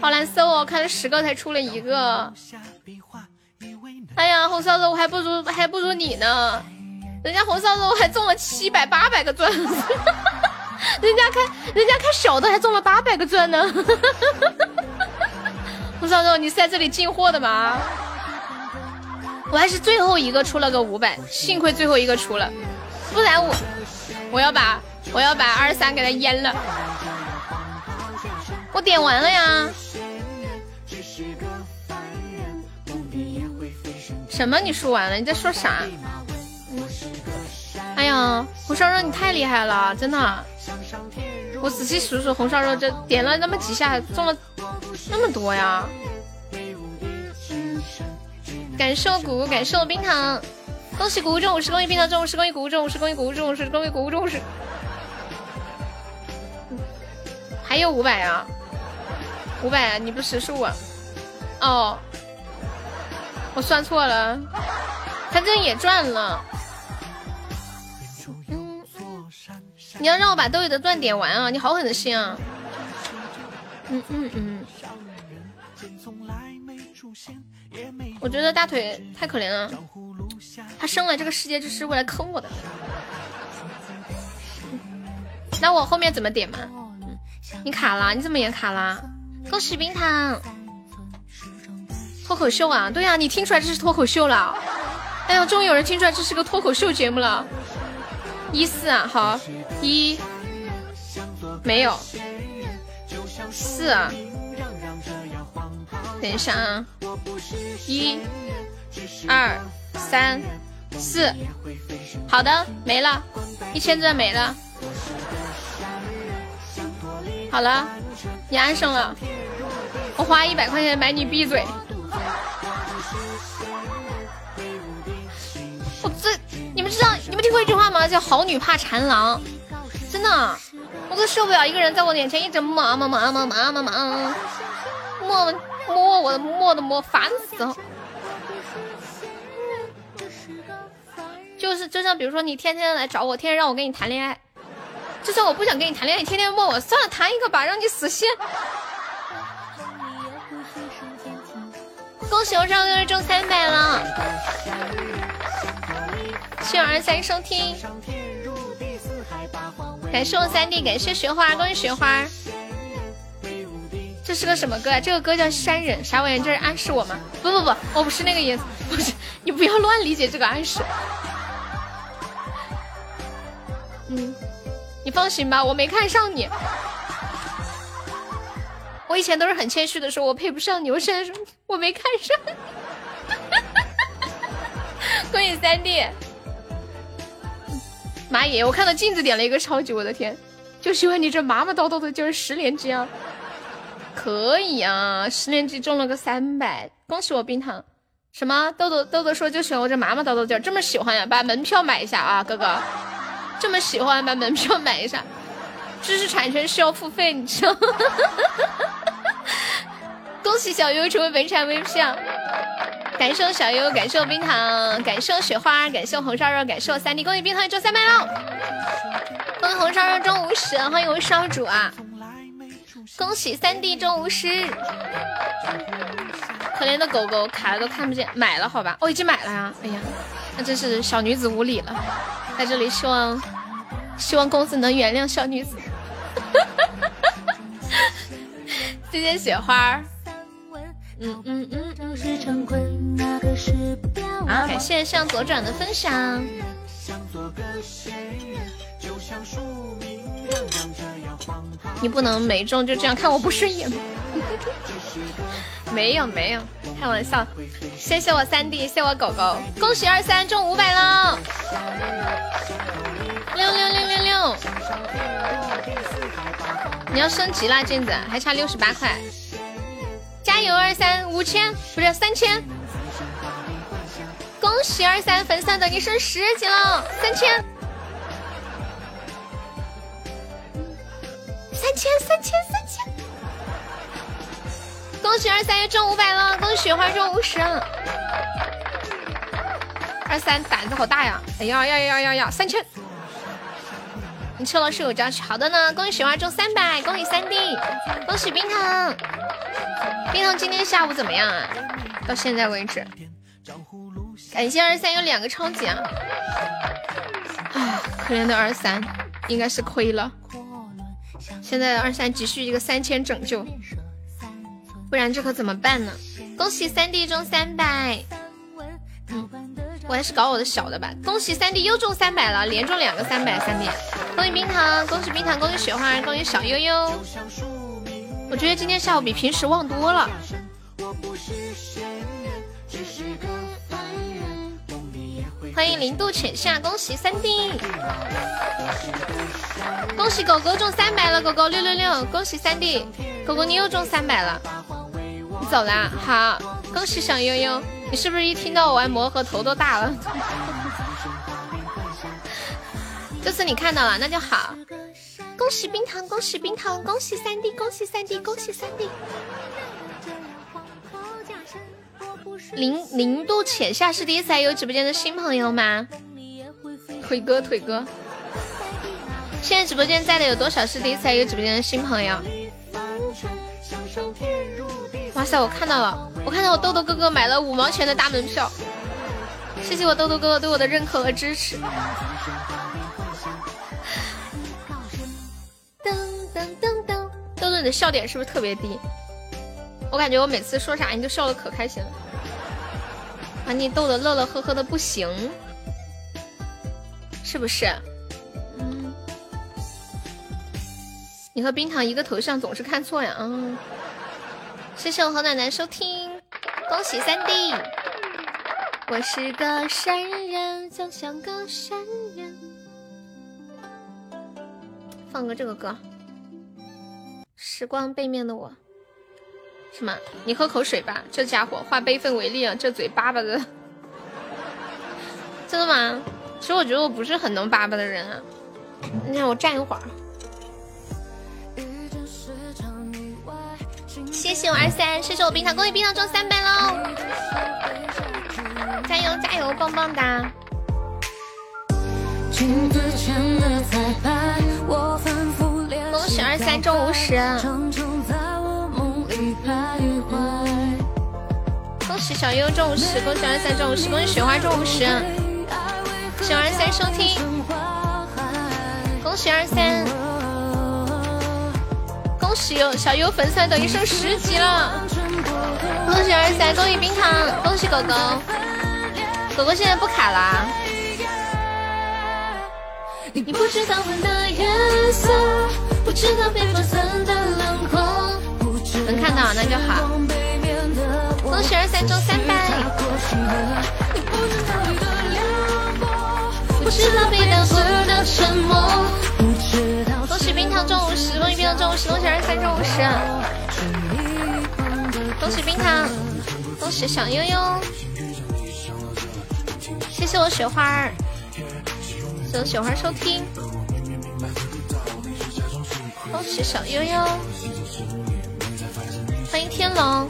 A: 好难受哦，开了十个才出了一个。哎呀，红烧肉我还不如还不如你呢，人家红烧肉还中了七百八百个钻，人家开人家开小的还中了八百个钻呢。红烧肉，你是在这里进货的吗？我还是最后一个出了个五百，幸亏最后一个出了，不然我我要把我要把二十三给他淹了。我点完了呀。什么？你输完了？你在说啥？哎呀，红烧肉你太厉害了，真的！我仔细数数，红烧肉这点了那么几下，中了那么多呀！感受谷谷，感受冰糖，恭喜谷谷中五十，公益冰糖中五十，公益谷谷中五十，公益谷谷中五十，公益谷谷中五十。还有五百啊，五百，你不识数啊？哦，我算错了，他这也赚了。你要让我把豆豆的钻点完啊！你好狠的心啊！嗯嗯嗯。我觉得大腿太可怜了，他生来这个世界就是为了坑我的。那我后面怎么点嘛？你卡了？你怎么也卡了？恭喜冰糖！脱口秀啊？对呀，你听出来这是脱口秀了？哎呀，终于有人听出来这是个脱口秀节目了。一四啊，好一没有四啊，等一下啊，一二三四，好的没了，一千钻没了，好了，你安生了，我花一百块钱买你闭嘴，我这。你们知道你们听过一句话吗？叫好女怕缠郎，真的，我都受不了一个人在我眼前一直摸啊摸啊摸啊摸啊摸啊摸摸我的摸的摸，烦死了。就是就像比如说你天天来找我，天天让我跟你谈恋爱，就算我不想跟你谈恋爱，你天天摸我，算了，谈一个吧，让你死心。恭喜我上个月中三百了。谢二三收听，感谢我三弟，感谢雪花，恭喜雪花。这是个什么歌啊？这个歌叫《山人》，啥玩意？这是暗示我吗？不不不，我不是那个意思，不是，你不要乱理解这个暗示。嗯，你放心吧，我没看上你。我以前都是很谦虚的说，我配不上你。我现在说，我没看上。恭喜三弟。妈耶！我看到镜子点了一个超级，我的天，就喜欢你这麻麻叨叨的，就是十连击啊！可以啊，十连击中了个三百，恭喜我冰糖！什么豆豆豆豆说就喜欢我这麻麻叨叨劲儿，这么喜欢呀？把门票买一下啊，哥哥！这么喜欢，把门票买一下。知识产权需要付费，你知道吗？恭喜小优成为本场 VP 啊！感谢我小优，感谢我冰糖，感谢我雪花，感谢我红烧肉，感谢我三弟，恭喜冰糖中三百了！恭喜红烧肉中五十，欢迎我烧主啊！恭喜三弟中五十！可怜的狗狗卡了都看不见，买了好吧？我已经买了呀！哎呀，那真是小女子无礼了，在这里希望希望公子能原谅小女子。谢谢雪花。嗯嗯嗯好，感谢向左转的分享。你不能没中就这样看我不顺眼。没有没有，开玩笑。谢谢我三弟，谢我狗狗，恭喜二三中五百了。六六六六六。你要升级啦，镜子还差六十八块。加油二三五千不是三千，恭喜二三粉丝等你升十级了，三千，三千三千三千，恭喜二三又中五百了，恭喜花中五十，二三胆子好大呀，哎呀呀呀呀呀，三千，你车老师有张去，好的呢，恭喜花中三百，恭喜三弟，恭喜冰糖。冰糖今天下午怎么样啊？到现在为止，感谢二三有两个超级啊！唉，可怜的二三，应该是亏了。现在二三急需一个三千拯救，不然这可怎么办呢？恭喜三弟中三百，嗯，我还是搞我的小的吧。恭喜三弟又中三百了，连中两个三百，三弟，恭喜冰糖，恭喜冰糖，恭喜雪花，恭喜小悠悠。我觉得今天下午比平时旺多了。欢迎零度浅夏，恭喜三弟，恭喜狗狗中三百了，狗狗六六六，恭喜三弟，狗狗你又中三百了，你走啦，好，恭喜小悠悠，你是不是一听到我玩魔盒头都大了？这次你看到了，那就好，恭喜冰糖，恭喜冰糖，恭喜三弟，恭喜三弟，恭喜三弟。零零度浅夏是第一次来有直播间的新朋友吗？腿哥腿哥，现在直播间在的有多少是第一次来有直播间的新朋友？哇塞，我看到了，我看到我豆豆哥哥买了五毛钱的大门票，谢谢我豆豆哥哥对我的认可和支持。噔噔噔噔，豆豆你的笑点是不是特别低？我感觉我每次说啥你都笑的可开心了。把你逗得乐乐呵呵的不行，是不是？嗯，你和冰糖一个头像，总是看错呀。嗯，谢谢我和奶奶收听，恭喜三弟。我是个山人，就像个山人。放个这个歌，时光背面的我。什么？你喝口水吧，这家伙化悲愤为力啊！这嘴巴巴的，真的吗？其实我觉得我不是很能叭叭的人啊。你让我站一会儿。谢谢我二三，谢谢我冰糖，恭喜冰糖中三百喽！加油加油，棒棒哒！恭喜二三中五十。恭喜小优中五十，恭喜二三中五十，恭喜雪花中五十，喜二三收听，恭喜二三，恭喜小优粉丝团等于升十级了，恭喜二三，恭喜冰糖，恭喜狗狗，狗狗现在不卡啦。你不知道风的颜色，不知道北风森的轮廓。能看到那就好。恭喜二三中三百。恭喜冰糖中五十，恭喜冰糖中五十，恭喜二三中五十。恭喜冰糖，恭喜小悠悠。谢谢我雪花儿，谢谢我雪花收听。恭喜小悠悠。欢迎天龙。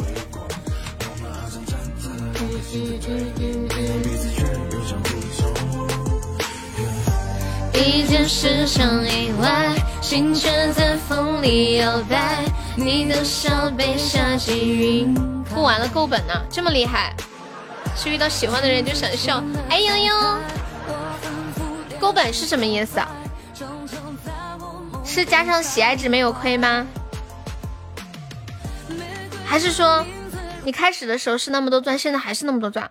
A: 一件事成意外，心却在风里摇摆。你的笑被下起云。不玩了，够本呢，这么厉害，是遇到喜欢的人就想笑。哎呦呦，够本是什么意思啊？是加上喜爱值没有亏吗？还是说，你开始的时候是那么多钻，现在还是那么多钻？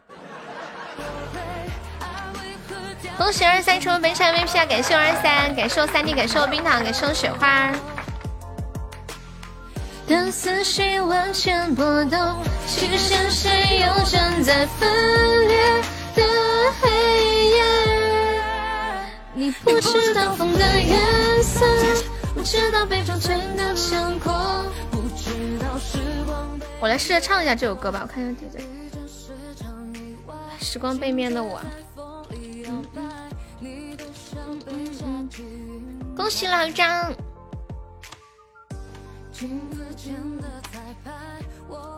A: 恭喜二三成为本场 VP 啊！感谢二三，感谢三弟，感谢冰糖，感谢雪花。当思绪完全波动，其实谁又站在分裂的黑夜？你不知道风的颜色，不知道被风吹的强阔。我来试着唱一下这首歌吧，我看一下姐姐。时光背面的我，恭喜老张，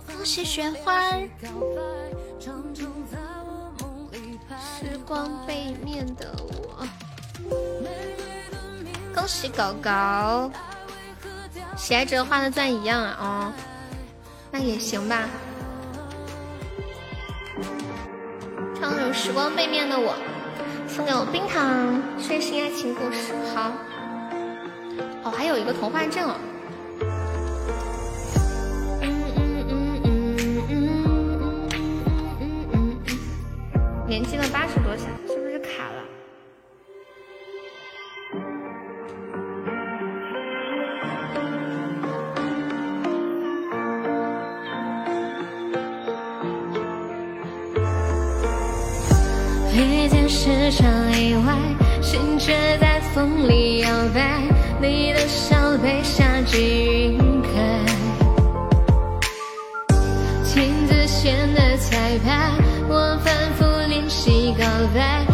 A: 恭喜雪花。时光背面的我，恭喜狗狗。喜爱者画的钻一样啊，哦，那也行吧。唱首《时光背面的我》，送给我冰糖，睡醒爱情故事。好，哦，还有一个童话镇哦。嗯嗯嗯嗯嗯嗯嗯嗯嗯嗯嗯。年纪的八是多少？遇见是场意外，心却在风里摇摆。你的笑被夏季晕开，镜子前的彩排，我反复练习告白，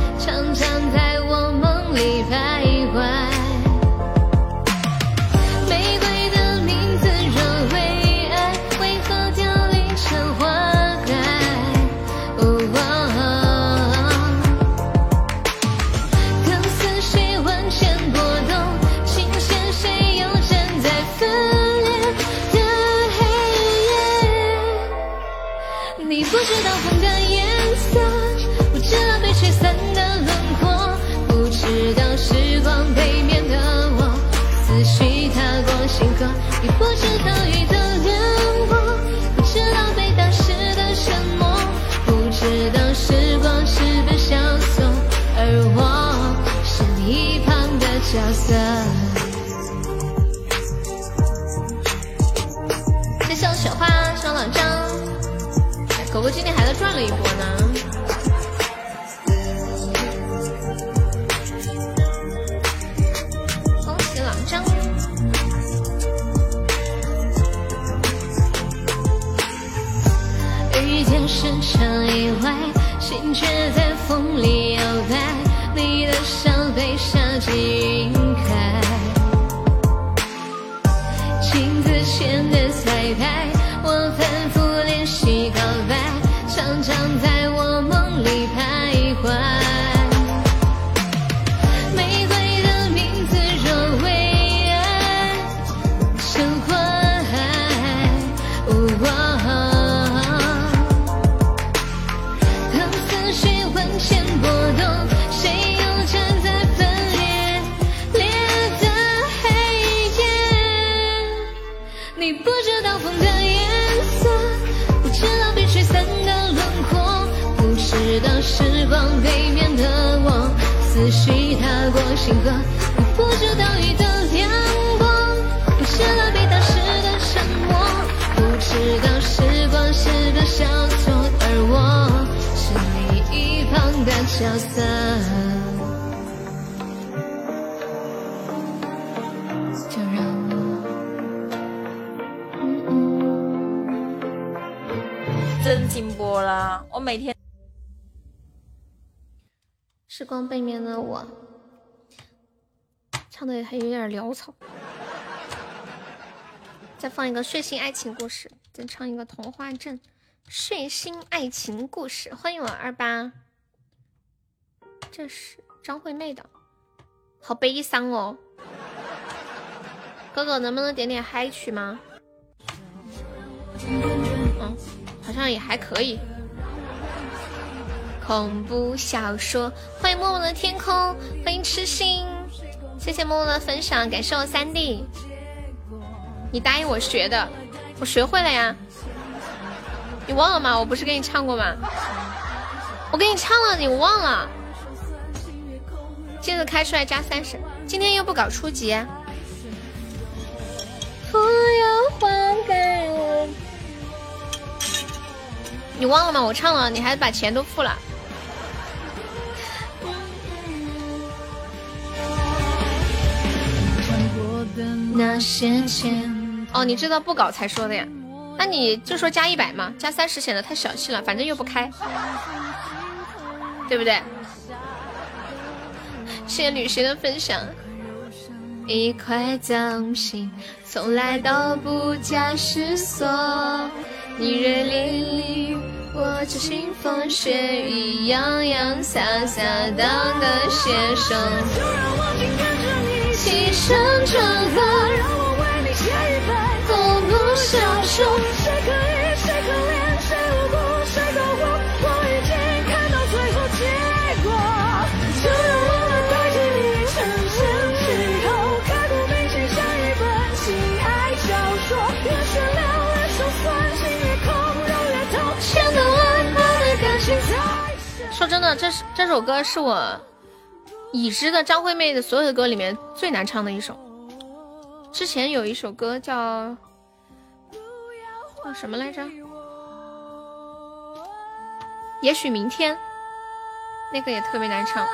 A: 星河，我不知道雨的亮光，不知道被当时的沉默，不知道时光是个小错，而我是你一旁的角色。就让
C: 我真停播了，我每天。
D: 时光背面的我，唱的还有点潦草。再放一个睡醒爱情故事，再唱一个童话镇睡醒爱情故事。欢迎我二八，这是张惠妹的，好悲伤哦。哥哥能不能点点嗨曲吗？嗯，好像也还可以。恐怖小说，欢迎默默的天空，欢迎痴心，谢谢默默的分享，感谢我三弟。你答应我学的，我学会了呀。你忘了吗？我不是给你唱过吗？我给你唱了，你忘了？接着开出来加三十，今天又不搞初级。不要还给我你忘了吗？我唱了，你还把钱都付了。那些钱哦，你知道不搞才说的呀？那你就说加一百嘛，加三十显得太小气了，反正又不开，对不对？谢谢旅行的分享。一块掌心，从来都不假思索。你热烈里，我执行风血雨，洋洋洒洒当个写手。起身转合，让我为你写一本恐怖小说。谁可疑，谁可怜，谁无辜，谁走火？我已经看到最后结果。就让我们带着你沉沉邂逅，刻骨铭心像一本情爱小说。越血流，越手酸，心越空，肉越痛。牵动爱恨的感情太说真的，这是这首歌是我。已知的张惠妹的所有的歌里面最难唱的一首，之前有一首歌叫叫什么来着？也许明天，
A: 那个也特别难唱。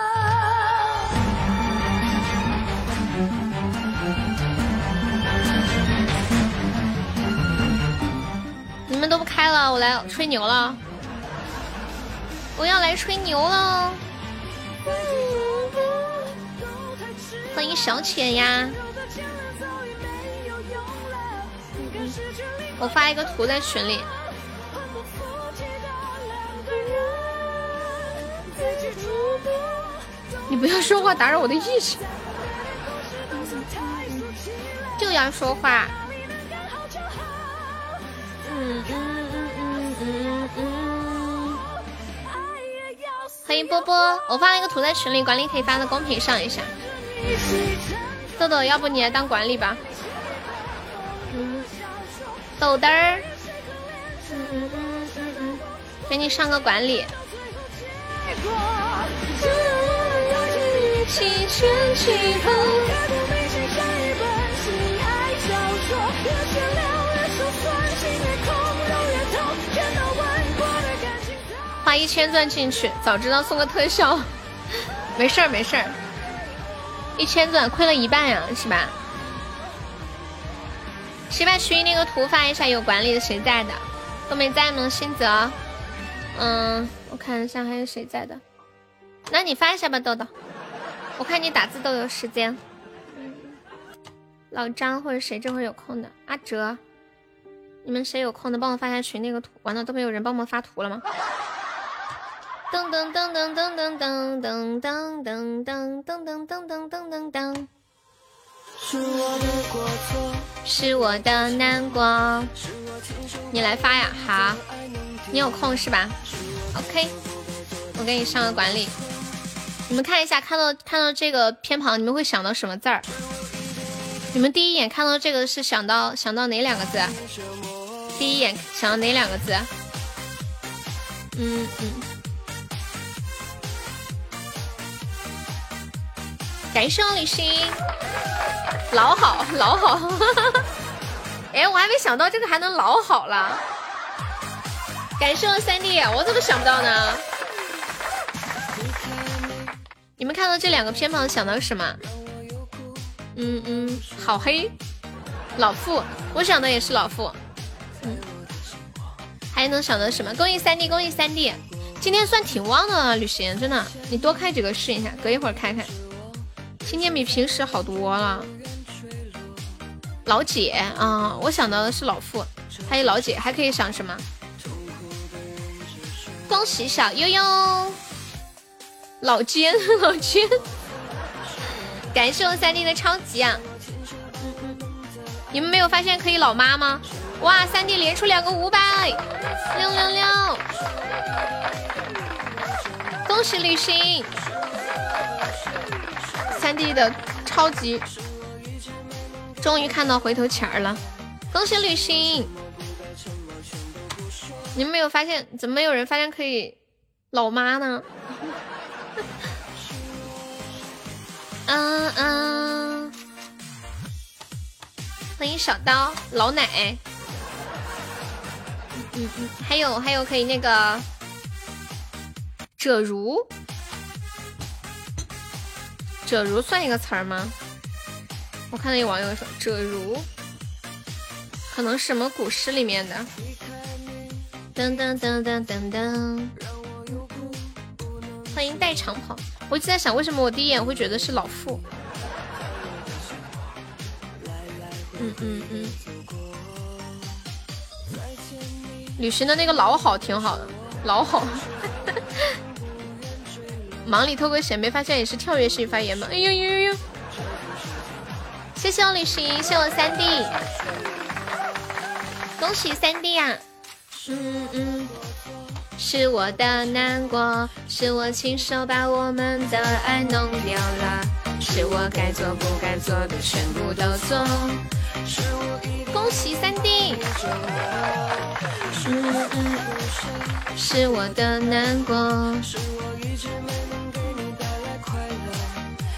A: 你们都不开了，我来吹牛了。我要来吹牛了。欢迎小浅呀。我发一个图在群里。你不要说话打扰我的意识。就要说话。嗯嗯嗯嗯嗯嗯。欢迎波波，我发了一个图在群里，管理可以发到公屏上一下。豆豆，要不你来当管理吧？豆豆儿，给你上个管理。花一千钻进去，早知道送个特效。没事儿没事儿，一千钻亏了一半呀，是吧？谁把群那个图发一下？有管理的谁在的？都没在吗？新泽，嗯，我看一下还有谁在的。那你发一下吧，豆豆。我看你打字都有时间。老张或者谁这会有空的？阿哲，你们谁有空的帮我发下群那个图？完了都没有人帮忙发图了吗？噔噔噔噔噔噔噔噔噔噔噔噔噔噔噔噔噔噔。是我的过错，是我的难过。你来发呀，好，你有空是吧？OK，我给你上个管理。你们看一下，看到看到这个偏旁，你们会想到什么字儿？你们第一眼看到这个是想到想到哪两个字？第一眼想到哪两个字？嗯嗯。感谢我李欣，老好老好。哎，我还没想到这个还能老好了。感谢我三弟，我怎么想不到呢？你们看到这两个偏旁想到什么？嗯嗯，好黑，老傅，我想的也是老傅。嗯，还能想到什么？恭喜三弟，恭喜三弟，今天算挺旺的，旅行真的，你多开几个试一下，隔一会儿开开。今天比平时好多了。老姐啊，我想到的是老傅，还有老姐，还可以想什么？恭喜小悠悠。老奸，老奸！感谢我三弟的超级啊！你们没有发现可以老妈吗？哇，三弟连出两个五百，六六六！恭喜旅行，三弟的超级，终于看到回头钱儿了！恭喜旅行！你们没有发现，怎么没有人发现可以老妈呢？嗯嗯，欢迎小刀老奶，嗯嗯，还有还有可以那个者如，者如算一个词儿吗？我看到有网友说者如，可能什么古诗里面的。噔噔噔噔噔噔，欢迎带长跑。我一直在想，为什么我第一眼会觉得是老傅？嗯嗯嗯。旅行的那个老好挺好的，老好。忙里偷个闲，没发现也是跳跃式发言吗？哎呦呦呦呦！谢谢我旅行，谢谢我三弟，恭喜三弟啊！嗯嗯。是我的难过，是我亲手把我们的爱弄掉了，是我该做不该做的全部都做。恭喜三弟！是我的难过。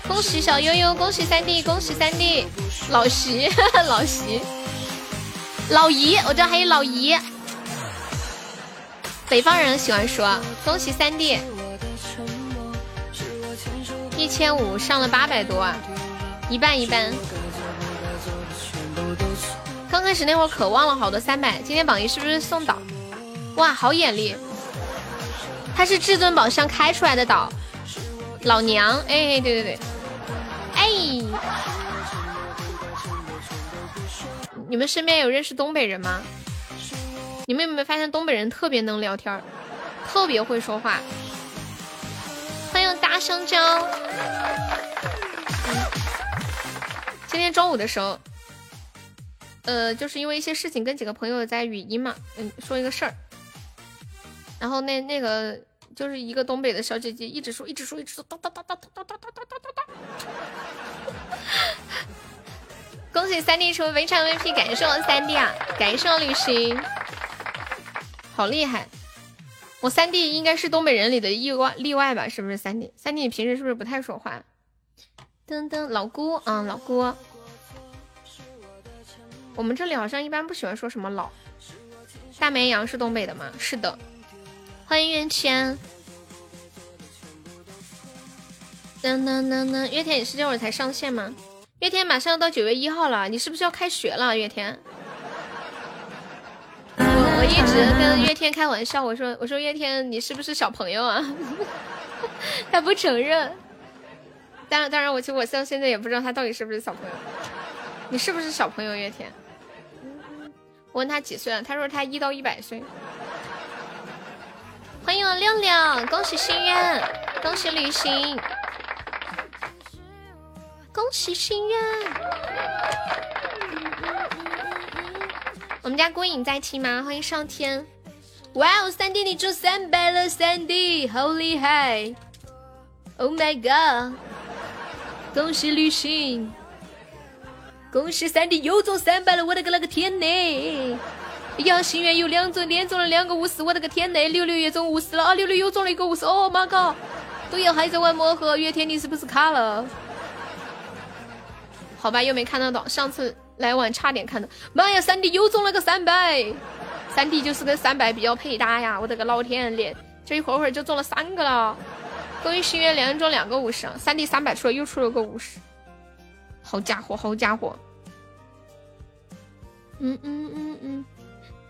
A: 恭喜小悠悠，恭喜三弟，恭喜三弟，老徐，老徐，老姨，我这还有老姨。北方人喜欢说恭喜三弟，一千五上了八百多啊，一半一半。刚开始那会儿渴望了好多三百，今天榜一是不是送岛？哇，好眼力！他是至尊宝箱开出来的岛，老娘，哎，对对对，你们身边有认识东北人吗？你们有没有发现东北人特别能聊天，特别会说话？欢迎大香蕉。今天中午的时候。呃，就是因为一些事情跟几个朋友在语音嘛，嗯，说一个事儿，然后那那个就是一个东北的小姐姐一直说，一直说，一直说，哒哒哒哒哒哒哒哒哒哒哒。恭喜三弟成为围场 VP，感谢我三弟啊，感谢我旅行，好厉害！我三弟应该是东北人里的意外例外吧？是不是三弟？三弟你平时是不是不太说话？噔噔，老姑，嗯，老姑。我们这里好像一般不喜欢说什么老。大绵羊是东北的吗？是的。欢迎元谦。噔噔噔噔，月天，你是这会儿才上线吗？月天马上要到九月一号了，你是不是要开学了？月天。我我一直跟月天开玩笑，我说我说月天你是不是小朋友啊？他不承认。当然当然，我其实我到现在也不知道他到底是不是小朋友。你是不是小朋友月天？我问他几岁了，他说他一到一百岁。欢迎我六六，恭喜心愿，恭喜旅行，恭喜心愿。我们家孤影在听吗？欢迎上天。哇哦，三弟你中三百了，三弟好厉害！Oh my god！恭喜旅行。恭喜三弟又中三百了，我的个那个天呐！呀，心愿有两中，连中了两个五十，我的个天呐！六六也中五十了啊！六六又中了一个五十，哦妈靠！对呀，还在玩魔盒，月天你是不是卡了？好吧，又没看得到，上次来晚差点看到。妈呀，三弟又中了个三百，三弟就是跟三百比较配搭呀！我的个老天爷，这一会儿会儿就中了三个了。恭喜心愿连中两个五十，三弟三百出了又出了个五十。好家伙，好家伙！嗯嗯嗯嗯，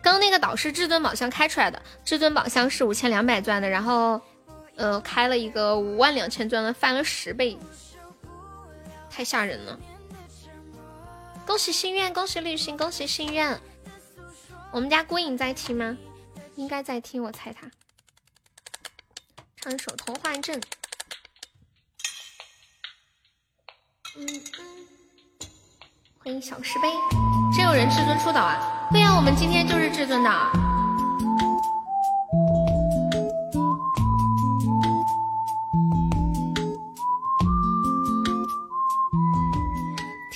A: 刚那个岛是至尊宝箱开出来的，至尊宝箱是五千两百钻的，然后呃开了一个五万两千钻的，翻了十倍，太吓人了！恭喜心愿，恭喜旅行，恭喜心愿！我们家孤影在听吗？应该在听，我猜他唱一首《童话镇》。嗯嗯。欢迎小石碑，真有人至尊出岛啊？对呀，我们今天就是至尊的。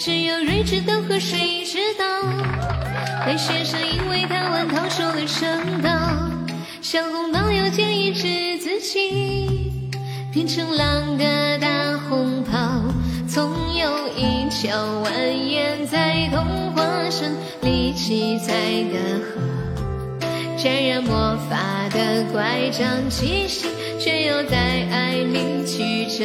A: 只有睿智的河水知道。白先生因为贪玩逃出了城岛，小红帽要建议治自己，变成狼的大红袍。总有一条蜿蜒在童话镇里七彩的河，沾染魔法的乖张气息，却又在爱里曲折，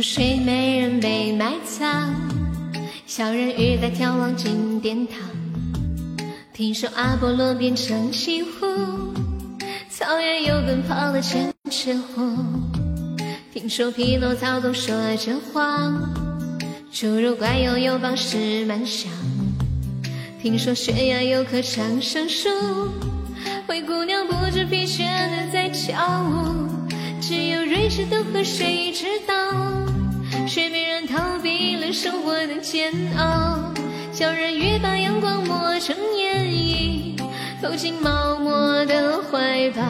A: 听说睡美人被埋葬，小人鱼在眺望金殿堂。听说阿波罗变成西湖，草原有奔跑的千尺虎。听说匹诺曹总说着谎，侏儒怪又有宝石满箱，听说悬崖有棵长生树，灰姑娘不知疲倦的在跳舞，只有睿智的河水知道，水美人逃避了生活的煎熬，小人鱼把阳光磨成眼影，投进毛毛的怀抱，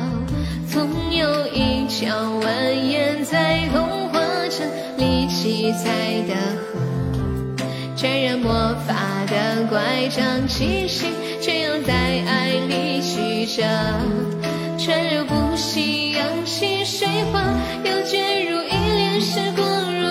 A: 总有一条蜿蜒在童话镇里七彩的河。沾染魔法的乖张气息，却又在爱里曲折。穿流不息，扬起水花，又卷入一帘时光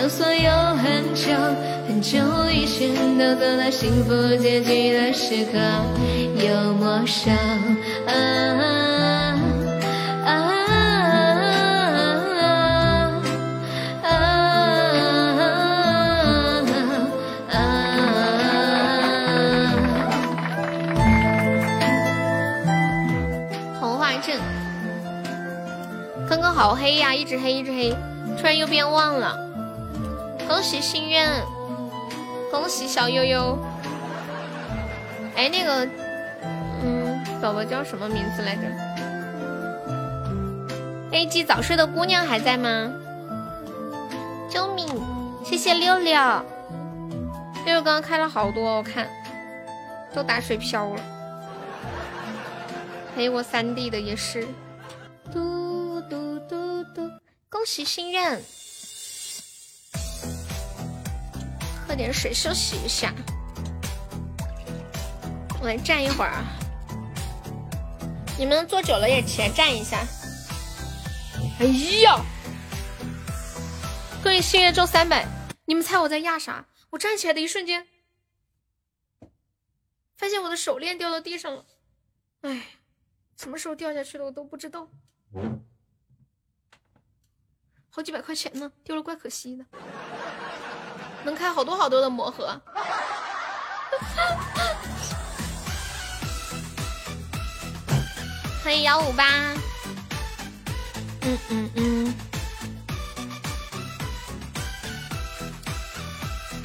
A: 当所有很久很久以前都走到幸福结局的时刻，又陌生。
E: 好黑呀，一直黑一直黑，突然又变旺了。恭喜心愿，恭喜小悠悠。哎，那个，嗯，宝宝叫什么名字来着？A G 早睡的姑娘还在吗？救命！谢谢六六，六六刚刚开了好多，我看都打水漂了。还有我三弟的也是。嘟嘟嘟嘟恭喜心愿，喝点水休息一下。我来站一会儿啊！你们坐久了也起来站一下。哎呀！恭喜心愿中三百！你们猜我在压啥？我站起来的一瞬间，发现我的手链掉到地上了。哎，什么时候掉下去的我都不知道。好几百块钱呢，丢了怪可惜的。能开好多好多的魔盒。欢迎幺五八。嗯嗯嗯。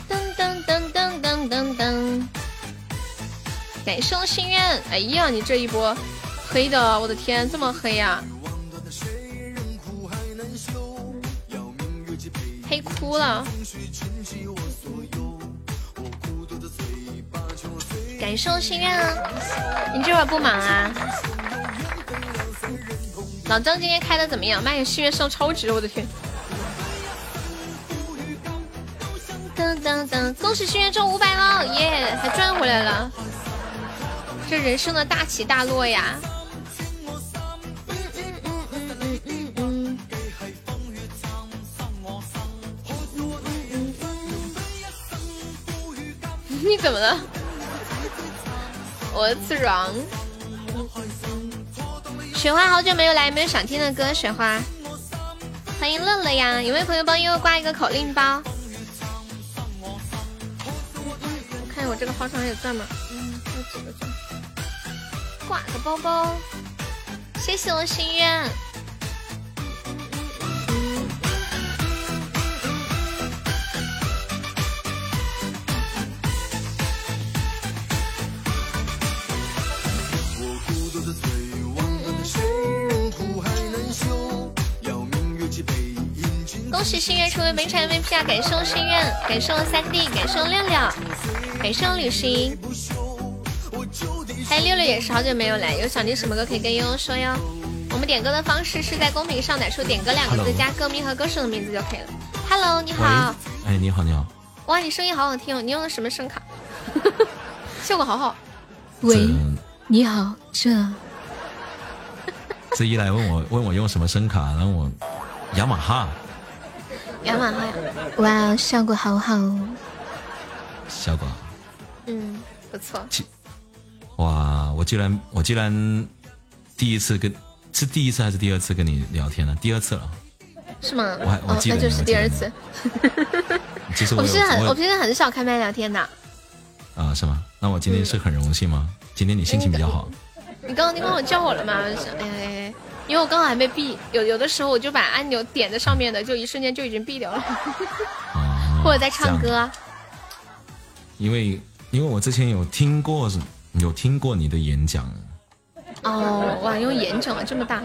E: 噔噔噔噔噔噔噔。感谢我心愿。哎呀，你这一波黑的，我的天，这么黑呀！黑哭了，感受心愿啊！你这会儿不忙啊？老张今天开的怎么样？妈呀，心愿上超值！我的天！噔噔噔，恭喜心愿中五百了，耶，还赚回来了！这人生的大起大落呀！你怎么了？我自然。雪花好久没有来，有没有想听的歌？雪花，欢迎乐乐呀！有没有朋友帮悠悠挂一个口令包？我看我这个号上还有钻吗？嗯，有几个钻。挂个包包，谢谢我心愿。恭喜心愿成为本场 MVP 啊！感谢我心愿，感谢我三弟，感谢我六六，感谢我旅行。还有六六也是好久没有来，有想听什么歌可以跟悠悠说哟。我们点歌的方式是在公屏上打出“点歌”两个字，加歌名和歌手的名字就可以了。Hello，你好。
F: 哎，你好，你好。
E: 哇，你声音好好听哦！你用的什么声卡？效果好好。
A: 喂，你好，这。
F: 这一来问我问我用什么声卡，然后我雅马哈。
E: 雅马哈，
A: 哇，效果好好。
F: 效果，
A: 嗯，不错。
F: 哇，我居然我居然第一次跟是第一次还是第二次跟你聊天了？第二次了。
A: 是吗？
F: 我还我记得
A: 那就是第二次。
F: 其实
A: 我是很
F: 我
A: 我平时很少开麦聊天的。
F: 啊，是吗？那我今天是很荣幸吗？今天你心情比较好。
A: 你刚刚你刚刚叫我了吗？哎，因为我刚好还没闭，有有的时候我就把按钮点在上面的，就一瞬间就已经闭掉了。或者在唱歌。
F: 因为因为我之前有听过有听过你的演讲。
A: 哦，哇，用演讲啊，这么大。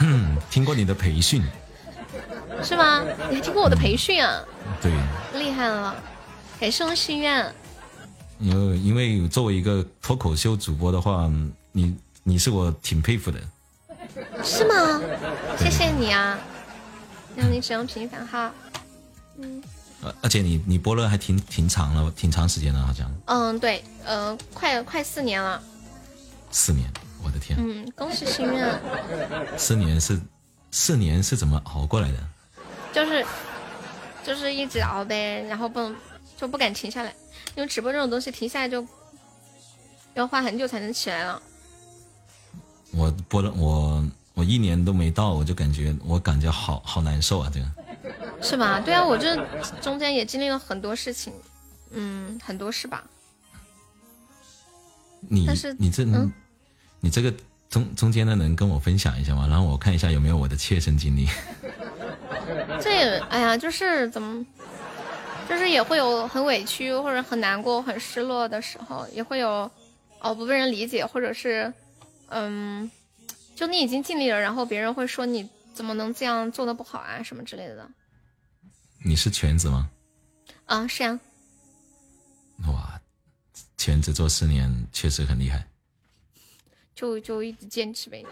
F: 嗯，听过你的培训。
A: 是吗？你还听过我的培训啊？
F: 对。
A: 厉害了，感谢我心愿。
F: 因为因为作为一个脱口秀主播的话，你你是我挺佩服的。
A: 是吗？谢谢你啊！让你使用平凡号。嗯。
F: 而且你你播了还挺挺长了，挺长时间了，好像。
A: 嗯，对，呃，快快四年了。
F: 四年，我的天。
A: 嗯，恭喜心愿。
F: 四年是四年是怎么熬过来的？
A: 就是就是一直熬呗，然后不能就不敢停下来。因为直播这种东西停下来就要花很久才能起来了。
F: 我播了我我一年都没到，我就感觉我感觉好好难受啊！这个
A: 是吧？对啊，我这中间也经历了很多事情，嗯，很多事吧。
F: 你你这你这个中中间的能跟我分享一下吗？然后我看一下有没有我的切身经历。
A: 这也哎呀，就是怎么？就是也会有很委屈或者很难过、很失落的时候，也会有哦不被人理解，或者是嗯，就你已经尽力了，然后别人会说你怎么能这样做的不好啊什么之类的。
F: 你是全职吗？
A: 啊，是啊。
F: 哇，全职做四年确实很厉害。
A: 就就一直坚持呗。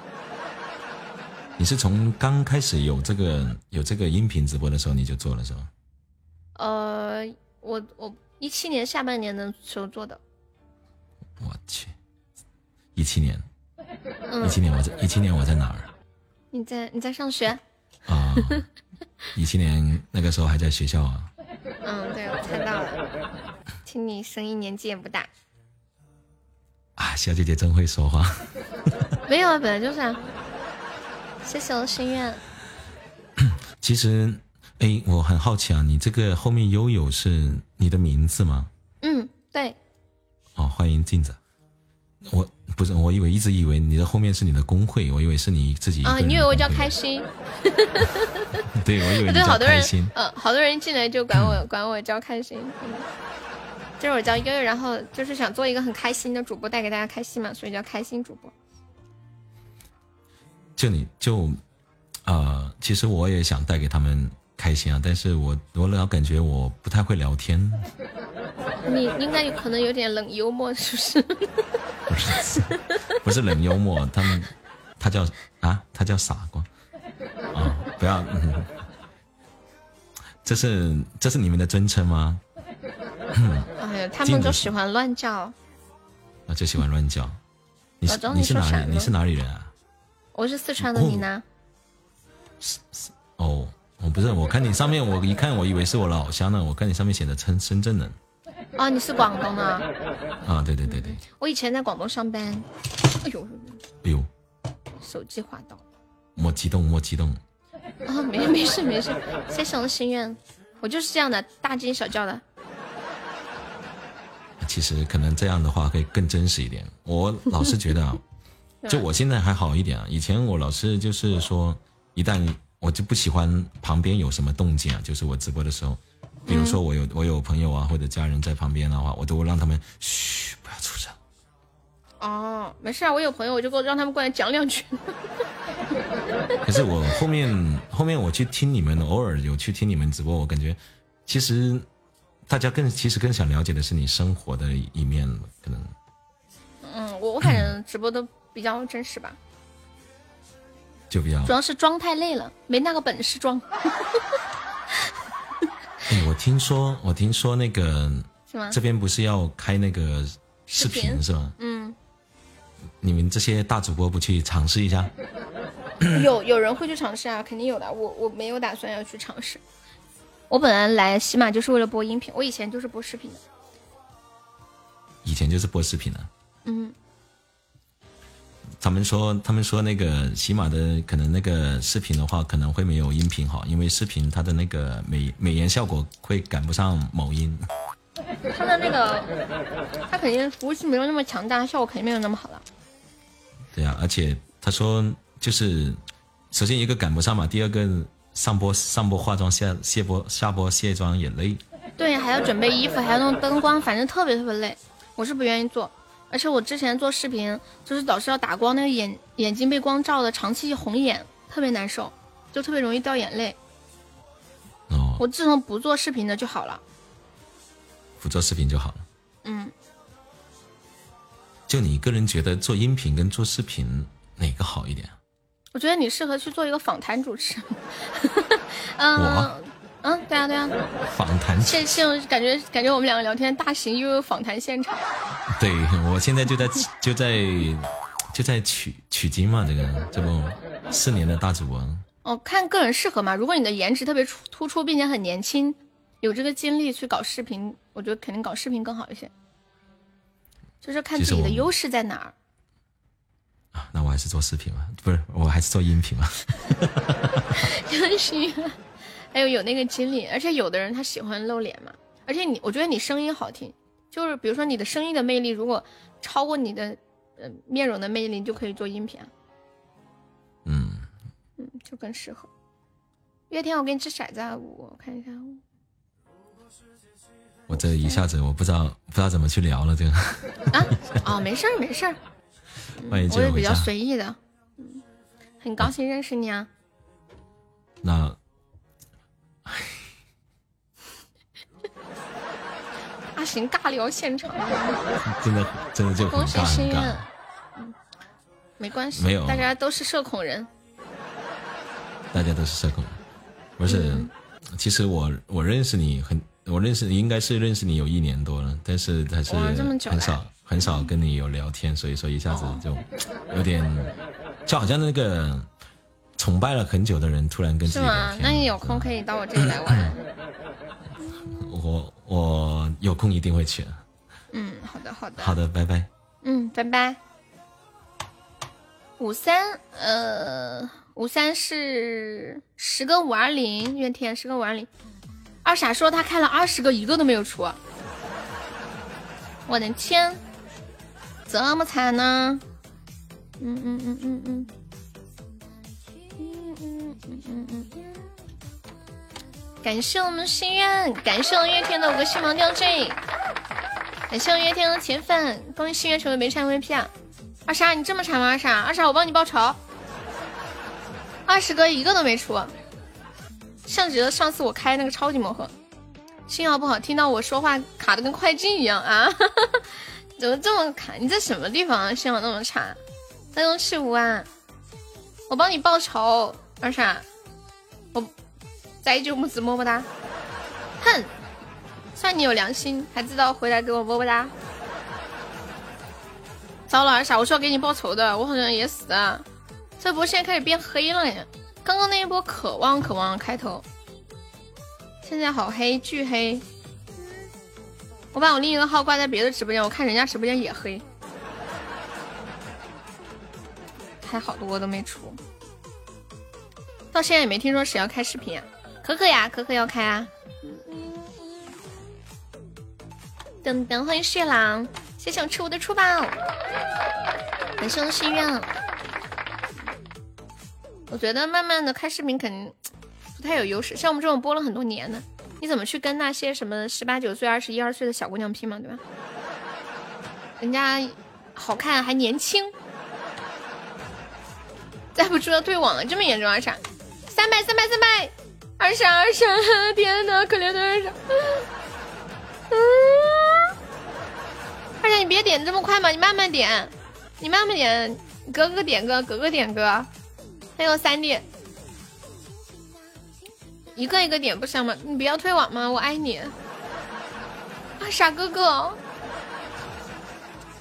F: 你是从刚开始有这个有这个音频直播的时候你就做了是吗？
A: 呃，我我一七年下半年的时候做的。
F: 我去，一七年，一七年我在一七年我在哪儿？
A: 你在你在上学？
F: 啊，一七年那个时候还在学校啊。
A: 嗯，对，我猜到了。听你声音年纪也不大。
F: 啊，小姐姐真会说话。
A: 没有啊，本来就是啊。谢谢我心愿。
F: 其实。哎，我很好奇啊，你这个后面悠悠是你的名字吗？
A: 嗯，对。
F: 哦，欢迎镜子。我不是，我以为一直以为你的后面是你的工会，我以为是你自己。啊，
A: 你以为我叫开心？
F: 对，我以为你叫开心。
A: 呃，好多人进来就管我管我叫开心。嗯就是我叫悠悠，然后就是想做一个很开心的主播，带给大家开心嘛，所以叫开心主播。
F: 就你就，呃，其实我也想带给他们。开心啊！但是我我老感觉我不太会聊天。
A: 你应该有可能有点冷幽默，是不是？
F: 不是，不是冷幽默，他们他叫啊，他叫傻瓜啊！不要，这是这是你们的尊称吗？
A: 哎呀，他们都喜欢乱叫。
F: 啊，就喜欢乱叫。你是你是哪里？你是哪里人啊？
A: 我是四川的，你呢？
F: 是是哦。我不是，我看你上面，我一看，我以为是我老乡呢。我看你上面写的深深圳人。
A: 啊，你是广东的。
F: 啊，对对对对。
A: 我以前在广东上班。哎呦，
F: 哎呦，
A: 手机滑倒。
F: 莫激动，莫激动。
A: 啊，没没事没事，谢谢我的心愿。我就是这样的，大惊小叫的。
F: 其实可能这样的话会更真实一点。我老是觉得啊，就我现在还好一点啊。以前我老是就是说，一旦。我就不喜欢旁边有什么动静啊，就是我直播的时候，比如说我有我有朋友啊或者家人在旁边的话，我都会让他们嘘，不要出声。
A: 哦，没事啊，我有朋友，我就给我让他们过来讲两句。
F: 可是我后面后面我去听你们，偶尔有去听你们直播，我感觉其实大家更其实更想了解的是你生活的一面，可能。
A: 嗯，我我反正直播都比较真实吧。
F: 就比较，
A: 主要是装太累了，没那个本事装。
F: 哎，我听说，我听说那个？这边不是要开那个视频是吗？
A: 嗯。
F: 你们这些大主播不去尝试一下？
A: 有有人会去尝试啊，肯定有的。我我没有打算要去尝试。我本来来喜马就是为了播音频，我以前就是播视频的。
F: 以前就是播视频的。
A: 嗯。
F: 他们说，他们说那个喜马的可能那个视频的话，可能会没有音频好，因为视频它的那个美美颜效果会赶不上某音。
A: 它的那个，它肯定服务器没有那么强大，效果肯定没有那么好了。
F: 对呀，而且他说就是，首先一个赶不上嘛，第二个上播上播化妆下卸播下播卸妆也累。
A: 对，还要准备衣服，还要弄灯光，反正特别特别累，我是不愿意做。而且我之前做视频，就是老是要打光，那个眼眼睛被光照的，长期红眼，特别难受，就特别容易掉眼泪。
F: 哦。
A: 我自从不做视频的就好了。
F: 不做视频就好了。
A: 嗯。
F: 就你个人觉得做音频跟做视频哪个好一点？
A: 我觉得你适合去做一个访谈主持。嗯。嗯，对啊，对啊，
F: 访谈
A: 现现感觉感觉我们两个聊天大型又有访谈现场。
F: 对，我现在就在就在就在取取经嘛，这个这不四年的大主播。
A: 哦，看个人适合嘛。如果你的颜值特别突突出，并且很年轻，有这个精力去搞视频，我觉得肯定搞视频更好一些。就是看自己的优势在哪儿。
F: 啊，那我还是做视频吧，不是，我还是做音频吧。
A: 真是。还有有那个精力，而且有的人他喜欢露脸嘛，而且你，我觉得你声音好听，就是比如说你的声音的魅力如果超过你的呃面容的魅力，就可以做音频。
F: 嗯
A: 嗯，就更适合。月天，我给你掷骰子，啊，我看一下。
F: 我这一下子我不知道不知道怎么去聊了，这个。
A: 啊哦，没事儿没事儿，我也比较随意的，嗯，很高兴认识你啊。
F: 那。
A: 大型尬聊现场，
F: 真的真的就
A: 恭喜心愿，
F: 嗯，
A: 没关系，
F: 没有，
A: 大家都是社恐人，
F: 大家都是社恐，不是，其实我我认识你很，我认识应该是认识你有一年多了，但是还是很少很少跟你有聊天，所以说一下子就有点，就好像那个。崇拜了很久的人突然跟自己聊天，
A: 那你有空可以到我这里来玩。
F: 我我有空一定会去。
A: 嗯，好的好的。
F: 好的，拜拜。
A: 嗯，拜拜。五三呃，五三是十个五二零，怨天十个五二零。二傻说他开了二十个，一个都没有出。我的天，这么惨呢？嗯嗯嗯嗯嗯嗯。嗯嗯嗯，感谢我们心愿，感谢我月天的五个星芒吊坠，感谢我月天的铁粉，恭喜心愿成为没产 VP 啊！二傻，你这么惨吗？二傻，二傻，我帮你报仇。二十个一个都没出，像极了上次我开那个超级魔盒。信号不好，听到我说话卡的跟快进一样啊！怎么这么卡？你在什么地方？信号那么差？三用气无啊！我帮你报仇。二傻，我再就木子么么哒，哼，算你有良心，还知道回来给我么么哒。糟了，二傻，我是要给你报仇的，我好像也死了。这波现在开始变黑了呀，刚刚那一波渴望渴望开头，现在好黑，巨黑。我把我另一个号挂在别的直播间，我看人家直播间也黑，还好多都没出。到现在也没听说谁要开视频，可可呀，可可要开啊！噔噔，欢迎血狼，谢谢我吃我的初宝，感谢我心愿。我觉得慢慢的开视频肯定 不太有优势，像我们这种播了很多年的，你怎么去跟那些什么十八九岁、二十一二岁的小姑娘拼嘛，对吧？人家好看还年轻，再不出要退网了，这么严重啊？啥？三百三百三百，二傻二傻，天呐，可怜的二闪！二闪，你别点这么快嘛，你慢慢点，你慢慢点，哥哥点歌，哥哥点歌，还有三弟，一个一个点不香吗？你不要退网吗？我爱你，啊，傻哥哥，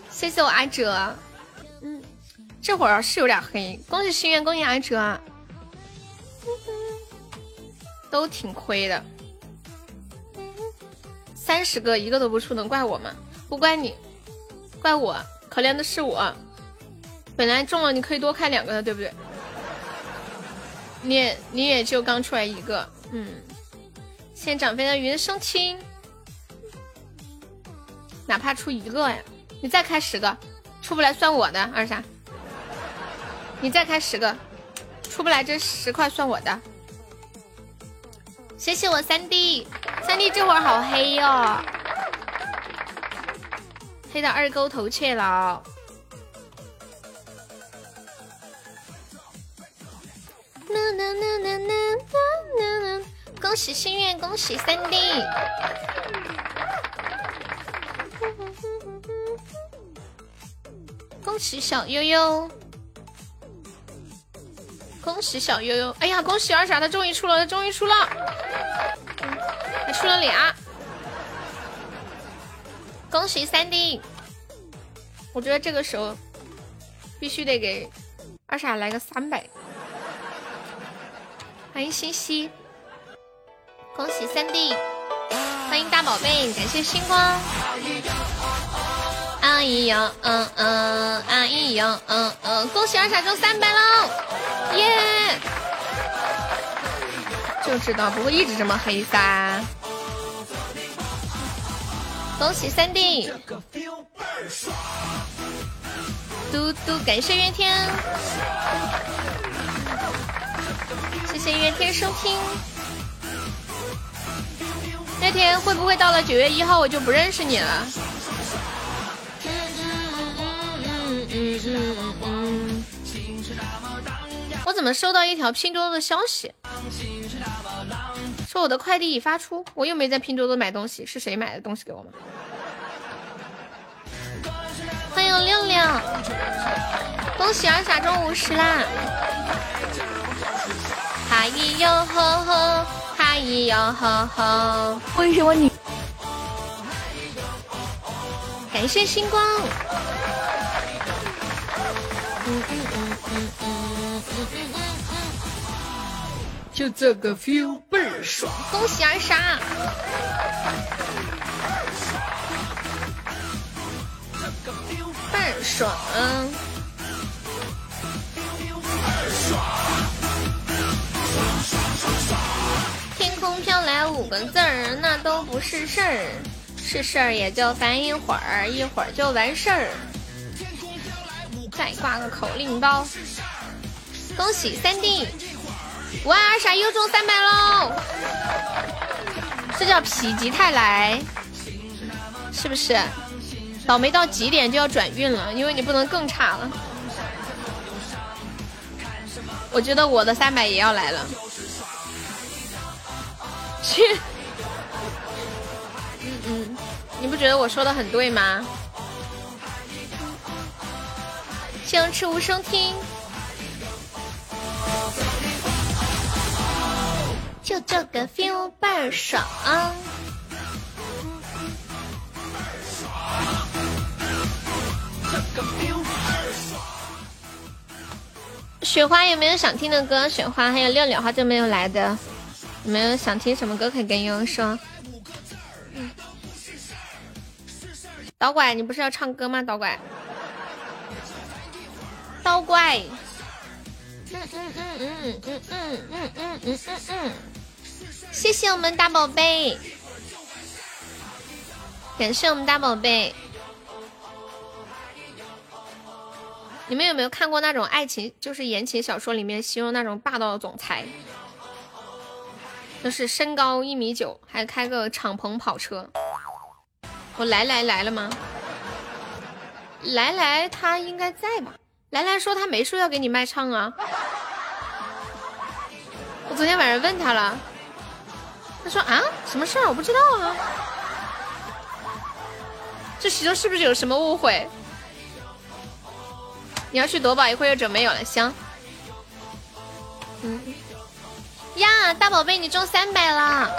A: 谢谢我阿哲，嗯，这会儿是有点黑，恭喜心愿，恭喜阿哲。都挺亏的，三十个一个都不出，能怪我吗？不怪你，怪我，可怜的是我。本来中了你可以多开两个的，对不对？你你也就刚出来一个，嗯。谢谢长飞的云生青，哪怕出一个呀，你再开十个，出不来算我的二傻。你再开十个，出不来这十块算我的。谢谢我三弟，三弟这会儿好黑哟，黑到二沟头去了。恭喜心愿，恭喜三弟，恭喜小悠悠，恭喜小悠悠！哎呀，恭喜二傻，他终于出了，他终于出了，还出了俩！恭喜三弟！我觉得这个时候必须得给二傻来个三百。欢迎西西。恭喜三弟，欢迎大宝贝，感谢星光。啊咿呀，嗯嗯，啊咿呀，嗯嗯，恭喜二傻中三百喽，耶！就知道不会一直这么黑噻。恭喜三弟，嘟嘟，感谢月天，谢谢月天收听。那天会不会到了九月一号我就不认识你了？我怎么收到一条拼多多的消息，说我的快递已发出？我又没在拼多多买东西，是谁买的东西给我吗？欢迎亮亮，恭喜二傻中五十啦！哈咿哟呵呵。阿姨哟呵呵，
C: 为什么你？
A: 感谢星光。
C: 就这个 feel 倍儿爽！
A: 恭喜二傻！倍儿爽！天空飘来五个字儿，那都不是事儿，是事儿也就烦一会儿，一会儿就完事儿。再挂个口令包，恭喜三弟！哇，二傻又中三百喽！这叫否极泰来，是不是？倒霉到极点就要转运了，因为你不能更差了。我觉得我的三百也要来了。去，嗯嗯，你不觉得我说的很对吗？谢吃无声听，就这个 feel 倍儿爽。雪花有没有想听的歌？雪花还有六六，好久没有来的。有没有想听什么歌可以跟悠悠说？导拐，你不是要唱歌吗？导拐，刀怪，嗯嗯嗯嗯嗯嗯嗯嗯嗯嗯，谢谢我们大宝贝，感谢我们大宝贝。你们有没有看过那种爱情，就是言情小说里面形容那种霸道的总裁？就是身高一米九，还开个敞篷跑车。我来来来了吗？来来，他应该在吧？兰兰说他没说要给你卖唱啊。我昨天晚上问他了，他说啊，什么事儿？我不知道啊。这其中是不是有什么误会？你要去夺宝，一会儿又准没有了，行。嗯。呀，大宝贝，你中三百了！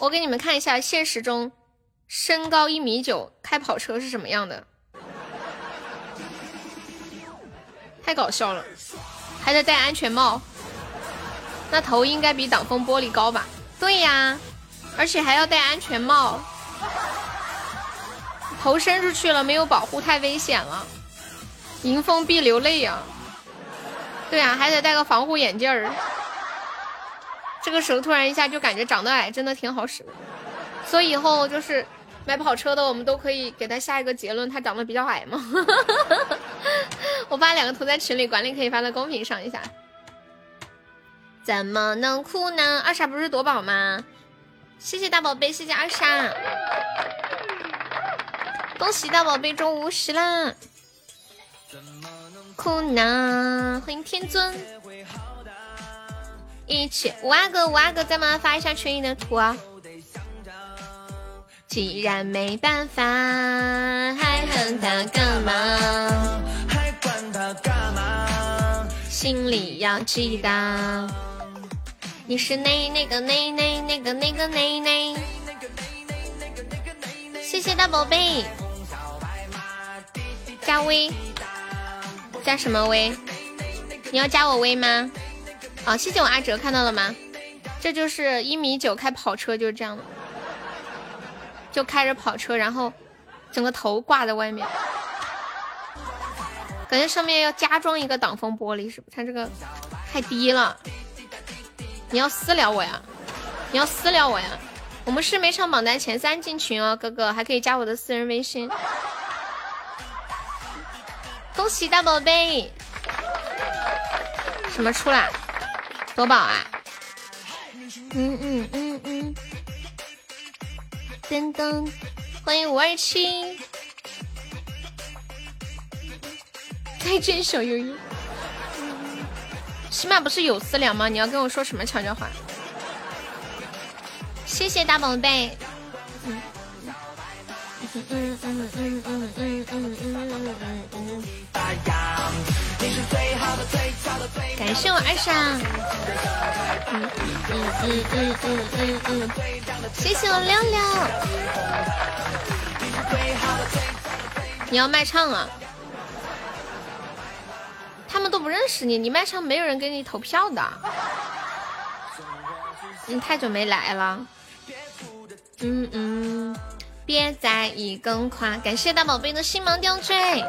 A: 我给你们看一下现实中身高一米九开跑车是什么样的，太搞笑了，还得戴安全帽，那头应该比挡风玻璃高吧？对呀，而且还要戴安全帽，头伸出去了没有保护太危险了，迎风必流泪呀。对啊，还得戴个防护眼镜儿。这个时候突然一下就感觉长得矮真的挺好使，所以以后就是买跑车的我们都可以给他下一个结论，他长得比较矮吗？我发两个图在群里，管理可以发在公屏上一下。怎么能哭呢？二傻不是夺宝吗？谢谢大宝贝，谢谢二傻，恭喜大宝贝中五十啦！哭呢？欢迎天尊，一起五阿哥五阿哥，在吗发一下群里的图啊！既然没办法，还恨他干嘛？还管他干嘛？心里要记得。你是那那个那那那个那个那那，谢谢大宝贝，加微，加什么微？你要加我微吗？啊，谢谢我阿哲，看到了吗？这就是一米九开跑车就是这样的，就开着跑车，然后整个头挂在外面，感觉上面要加装一个挡风玻璃，是不？它这个太低了。你要私聊我呀？你要私聊我呀？我们是没上榜单前三进群哦，哥哥还可以加我的私人微信。恭喜大宝贝！什么出来？夺宝啊？嗯嗯嗯嗯。噔噔，欢迎五二七。再见，小悠悠。起码不是有私聊吗？你要跟我说什么悄悄话？谢谢大宝贝。嗯嗯嗯嗯嗯嗯嗯嗯嗯。感谢我二傻。嗯嗯嗯嗯嗯嗯嗯。谢谢我亮亮。你要卖唱啊？他们都不认识你，你卖唱没有人给你投票的。你太久没来了。嗯嗯，别在意更夸。感谢大宝贝的星芒吊坠。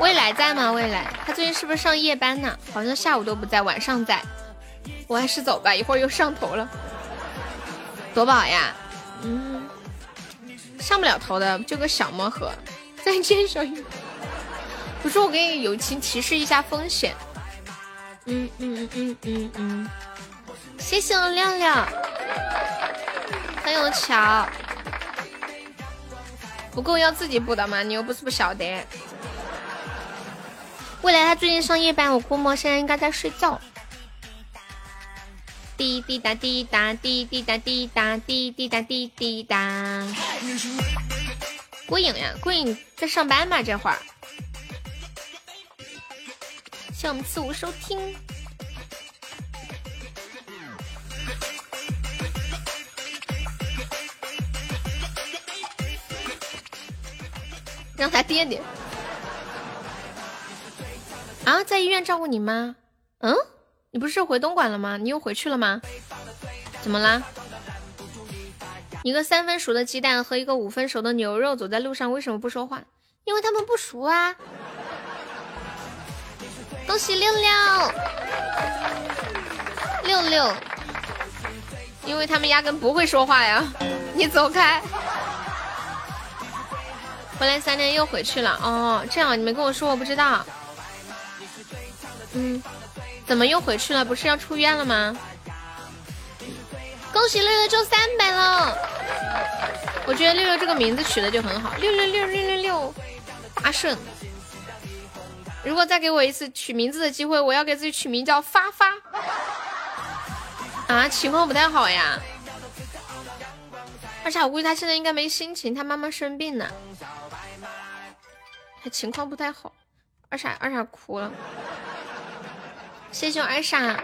A: 未来在吗？未来，他最近是不是上夜班呢？好像下午都不在，晚上在。我还是走吧，一会儿又上头了。夺宝呀？嗯，上不了头的，就个小魔盒。再见，小雨。不是我给你友情提示一下风险。嗯嗯嗯嗯嗯嗯，谢谢我亮亮，很有巧。不够要自己补的吗？你又不是不晓得。未来他最近上夜班，我估摸现在应该在睡觉。滴滴答滴答滴滴答滴答滴滴答滴滴答。郭颖呀，郭颖在上班吗？这会儿。谢我们四五收听，让他垫垫。啊，在医院照顾你妈？嗯，你不是回东莞了吗？你又回去了吗？怎么啦？一个三分熟的鸡蛋和一个五分熟的牛肉走在路上，为什么不说话？因为他们不熟啊。恭喜六六六六，因为他们压根不会说话呀！你走开。回来三天又回去了哦，这样你没跟我说，我不知道。嗯，怎么又回去了？不是要出院了吗？恭喜六六中三百了！我觉得六六这个名字取的就很好，六六六六六六，大胜。如果再给我一次取名字的机会，我要给自己取名叫发发。啊，情况不太好呀。而且我估计他现在应该没心情，他妈妈生病呢，他情况不太好。二傻二傻哭了，谢谢我二傻，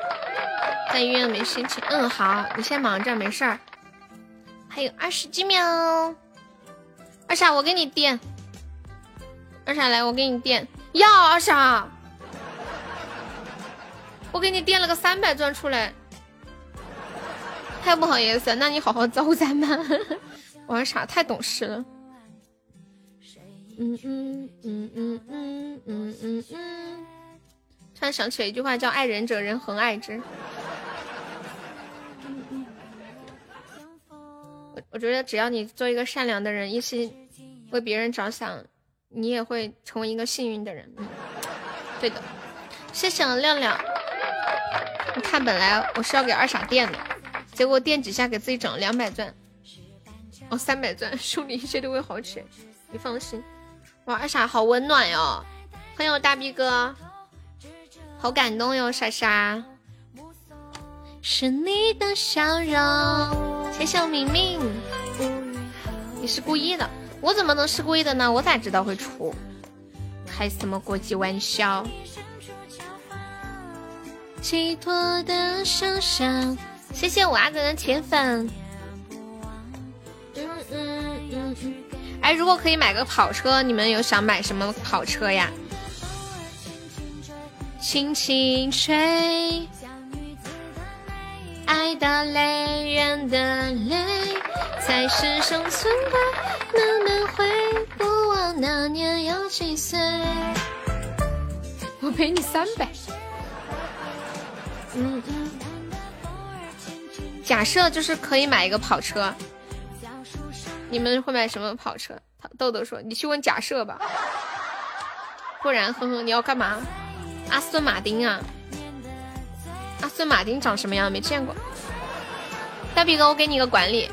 A: 在医院没心情。嗯，好，你先忙着，没事儿。还有二十几秒，二傻我给你垫，二傻来我给你垫。要二傻，我给你垫了个三百钻出来，太不好意思，那你好好招呼咱们。玩傻？太懂事了。嗯嗯嗯嗯嗯嗯嗯嗯。突然想起了一句话，叫“爱人者，人恒爱之”。我我觉得，只要你做一个善良的人，一心为别人着想，你也会成为一个幸运的人。对的。谢谢亮亮。你看，本来我是要给二傻垫的，结果垫几下给自己整了两百钻。哦，三百钻，兄弟一切都会好起来，你放心。哇，二傻好温暖哟，欢迎我大逼哥。好感动哟，莎莎。是你的笑容。谢谢我明明。你是故意的？我怎么能是故意的呢？我咋知道会出？开什么国际玩笑？寄托的想象。谢谢我阿哥的铁粉。嗯嗯嗯嗯。哎，如果可以买个跑车，你们有想买什么跑车呀？轻轻吹，爱的泪人的泪，才是生存的慢慢回不忘那年有几岁。我赔你三百。嗯嗯。假设就是可以买一个跑车，你们会买什么跑车？豆豆说：“你去问假设吧。”不然，哼哼，你要干嘛？阿斯顿马丁啊，阿斯顿马丁长什么样？没见过。大皮哥，我给你个管理，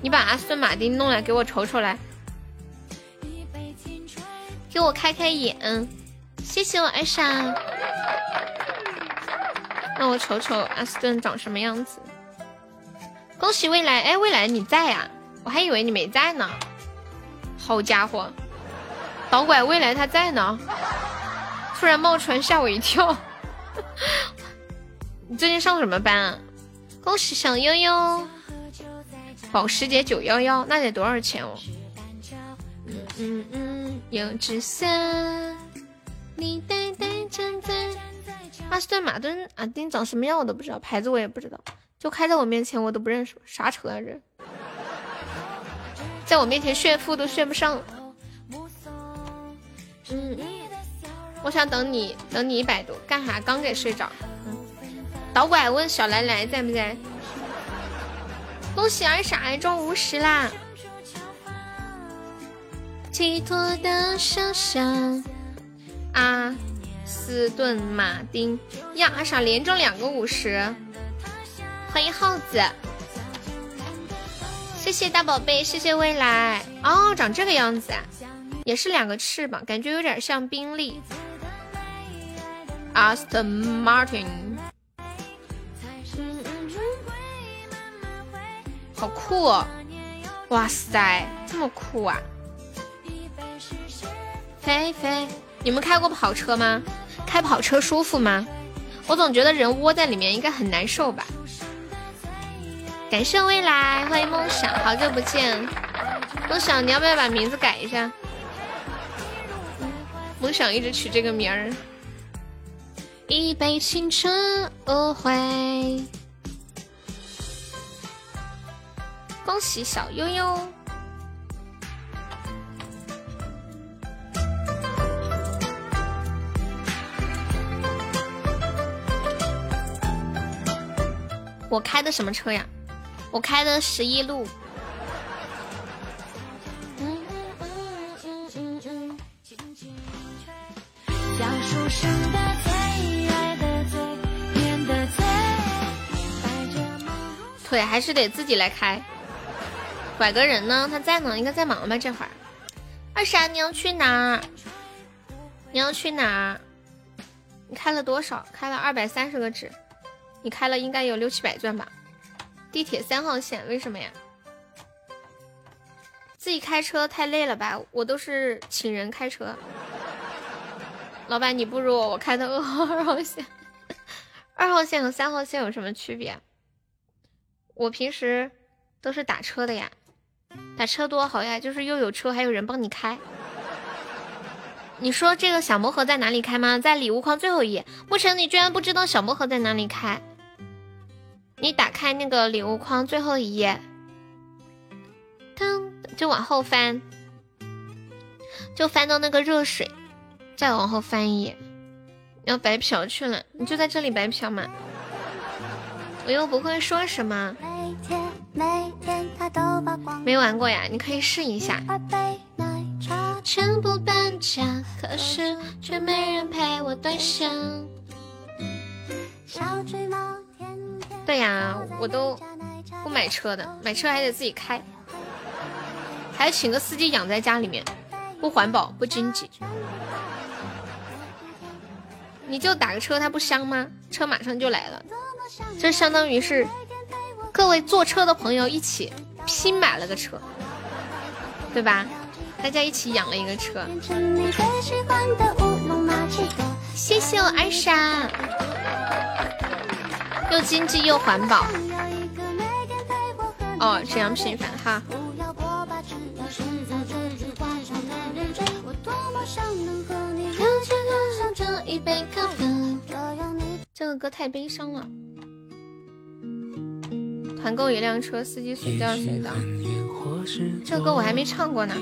A: 你把阿斯顿马丁弄来给我瞅瞅来，给我开开眼。谢谢我艾莎，让我瞅瞅阿斯顿长什么样子。恭喜未来，哎，未来你在呀？我还以为你没在呢。好家伙，导拐未来他在呢。突然冒出来吓我一跳，你最近上什么班啊？恭喜小悠悠，保时捷九幺幺，那得多少钱哦？嗯嗯嗯，有只色，你呆呆站在。阿斯顿马顿阿，丁长什么样我都不知道，牌子我也不知道，就开在我面前我都不认识，啥车啊这？在我面前炫富都炫不上。嗯。我想等你，等你一百多，干啥？刚给睡着。嗯导拐问小来来在不在？恭喜二傻中五十啦！寄托的想象，阿斯顿马丁呀，二傻连中两个五十，欢迎耗子，谢谢大宝贝，谢谢未来。哦，长这个样子啊，也是两个翅膀，感觉有点像宾利。Aston Martin，好酷！哦！哇塞，这么酷啊！飞飞，你们开过跑车吗？开跑车舒服吗？我总觉得人窝在里面应该很难受吧。感谢未来，欢迎梦想，好久不见，梦想，你要不要把名字改一下？梦想一直取这个名儿。一杯青春无悔。恭喜小悠悠！我开的什么车呀？我开的十一路。嗯腿还是得自己来开，拐个人呢？他在呢，应该在忙吧？这会儿，二傻，你要去哪儿？你要去哪儿？你开了多少？开了二百三十个纸，你开了应该有六七百钻吧？地铁三号线，为什么呀？自己开车太累了吧？我都是请人开车。老板，你不如我，我开的二号二号线。二号线和三号线有什么区别？我平时都是打车的呀，打车多好呀，就是又有车还有人帮你开。你说这个小魔盒在哪里开吗？在礼物框最后一页。沐晨，你居然不知道小魔盒在哪里开？你打开那个礼物框最后一页，噔，就往后翻，就翻到那个热水，再往后翻一页，要白嫖去了，你就在这里白嫖嘛，我又不会说什么。没玩过呀，你可以试一下。全部搬家，可是却没人陪我对象。对呀，我都不买车的，买车还得自己开，还请个司机养在家里面，不环保不经济。你就打个车，它不香吗？车马上就来了，这相当于是各位坐车的朋友一起拼买了个车，对吧？大家一起养了一个车。谢谢我二傻，又经济又环保。哦，这样频繁哈。这个歌太悲伤了。团购一辆车，司机随叫随到。这歌我还没唱过呢。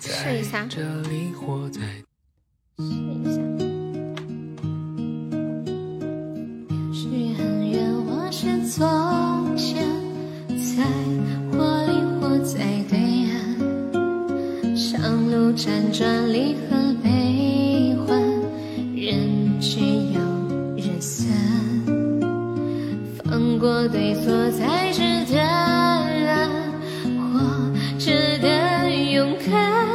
A: 试一下，试一下。许很远，我是昨天，在火里或在对岸，长路辗转离合悲欢，人聚放过对错才知答案，活着的勇敢。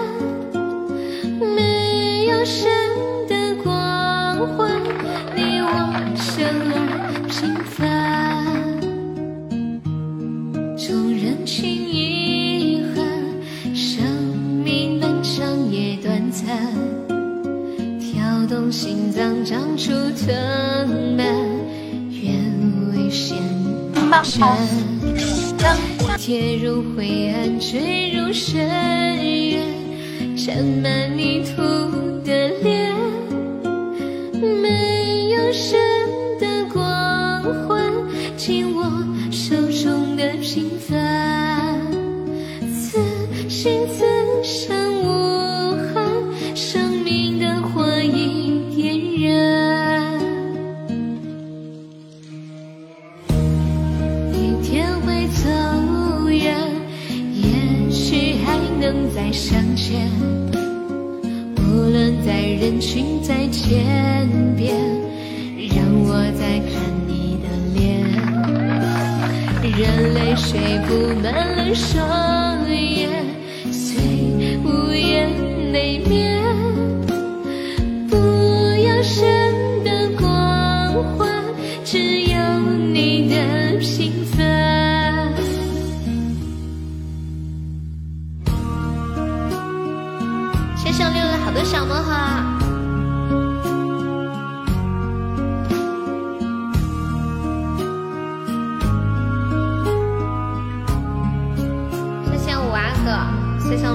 A: 没有神的光环，你我生而平凡，纵人情遗憾，生命漫长也短暂，跳动心脏长出藤蔓，而战，跌入灰暗，坠入深渊，沾满泥土。的脸，没有神相见。无论在人群在千遍，让我再看你的脸。任泪水布满了双眼，虽无言泪面。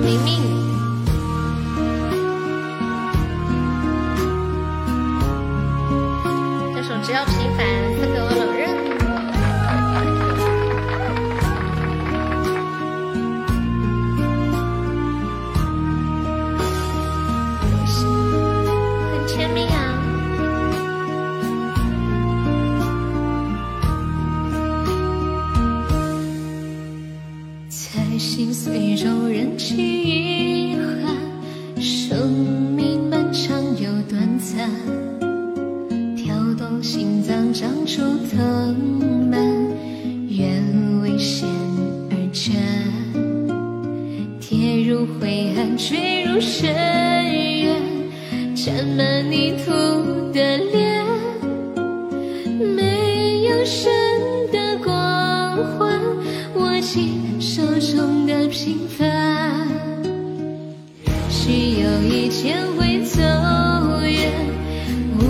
A: 明明，沾满泥土的脸，没有神的光环，握紧。手中的平凡，许有一天会走远，无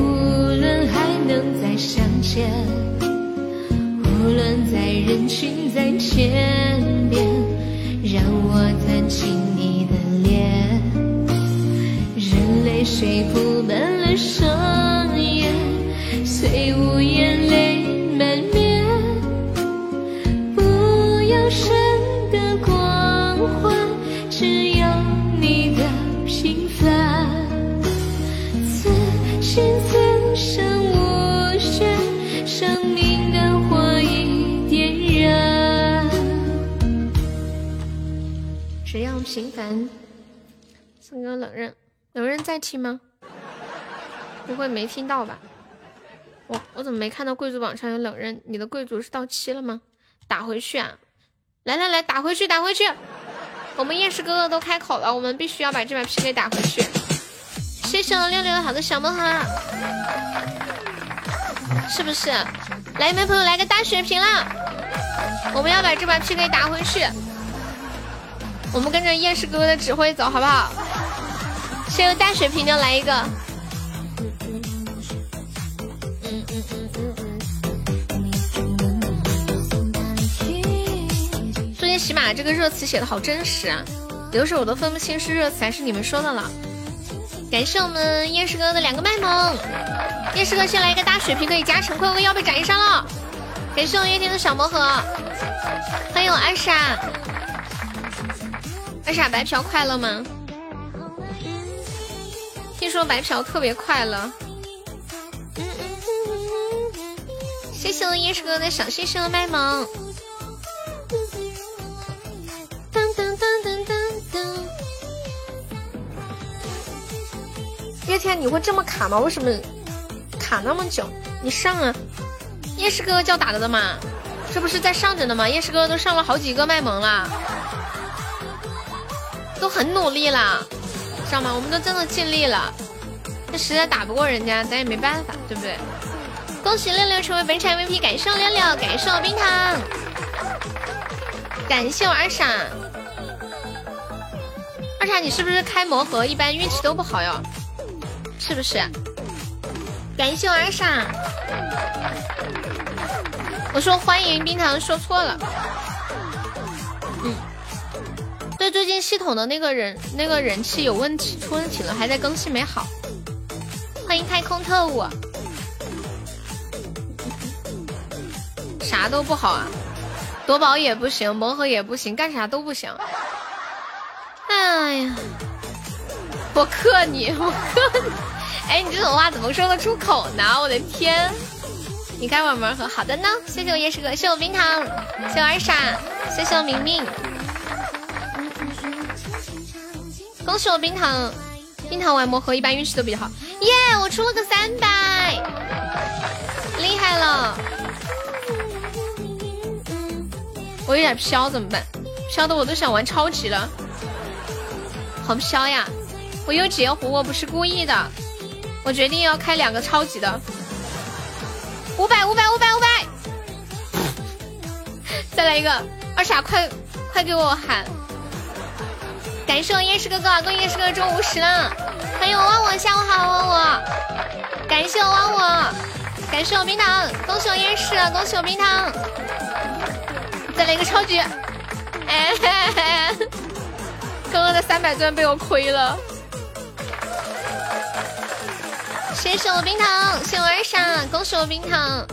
A: 论还能再相见，无论在人群在千遍，让我谁铺满了双眼，虽无言，泪满面。不要神的光环，只要你的平凡。此心此生无怨，生命的火已点燃。只要平凡。刃，冷刃在听吗？不会没听到吧？我我怎么没看到贵族榜上有冷刃？你的贵族是到期了吗？打回去啊！来来来，打回去，打回去！我们夜市哥哥都开口了，我们必须要把这把 PK 打回去。谢谢我六六好的小魔盒，是不是？来，没朋友来个大血瓶了，我们要把这把 PK 打回去。我们跟着夜市哥哥的指挥走，好不好？先用大血瓶的来一个。最近喜马这个热词写的好真实啊，有时候我都分不清是热词还是你们说的了。感谢我们夜市哥的两个卖萌，夜市哥先来一个大血瓶可以加成，快快要被斩杀了。感谢我夜天的小魔盒，欢迎我二傻，二傻白嫖快乐吗？听说白嫖特别快乐。谢谢我夜市哥的小星星的卖萌。噔噔噔噔噔噔。叶天，你会这么卡吗？为什么卡那么久？你上啊！夜市哥哥叫打的的嘛，这不是在上着呢吗？夜市哥哥都上了好几个卖萌了，都很努力啦，知道吗？我们都真的尽力了，但实在打不过人家，咱也没办法，对不对？恭喜六六成为本场 MVP，感谢六六，感谢我冰糖，感谢我二傻。二傻，你是不是开魔盒一般运气都不好哟？是不是？感谢我二傻。我说欢迎冰糖，说错了。对，最近系统的那个人那个人气有问题，出问题了，还在更新没好。欢迎太空特务。啥都不好啊，夺宝也不行，魔盒也不行，干啥都不行。哎呀，我克你，我克你！哎，你这种话怎么说得出口呢？我的天！你开玩魔盒，好的呢。谢谢我夜市哥，谢我冰糖，谢我二傻，谢谢我明明。恭喜我冰糖，冰糖玩魔盒一般运气都比较好。耶，我出了个三百，厉害了！我有点飘，怎么办？飘的我都想玩超级了，好飘呀！我有截胡，我不是故意的。我决定要开两个超级的，五百五百五百五百，再来一个二傻，快快给我喊！感谢我夜市哥哥，恭喜夜市哥哥中五十了！欢迎我忘我，下午好忘我！感谢我忘我，感谢我冰糖，恭喜我夜市，恭喜我冰糖！再来一个超级！哎，刚刚的三百钻被我亏了。谢谢我冰糖，谢我二傻，恭喜我冰糖。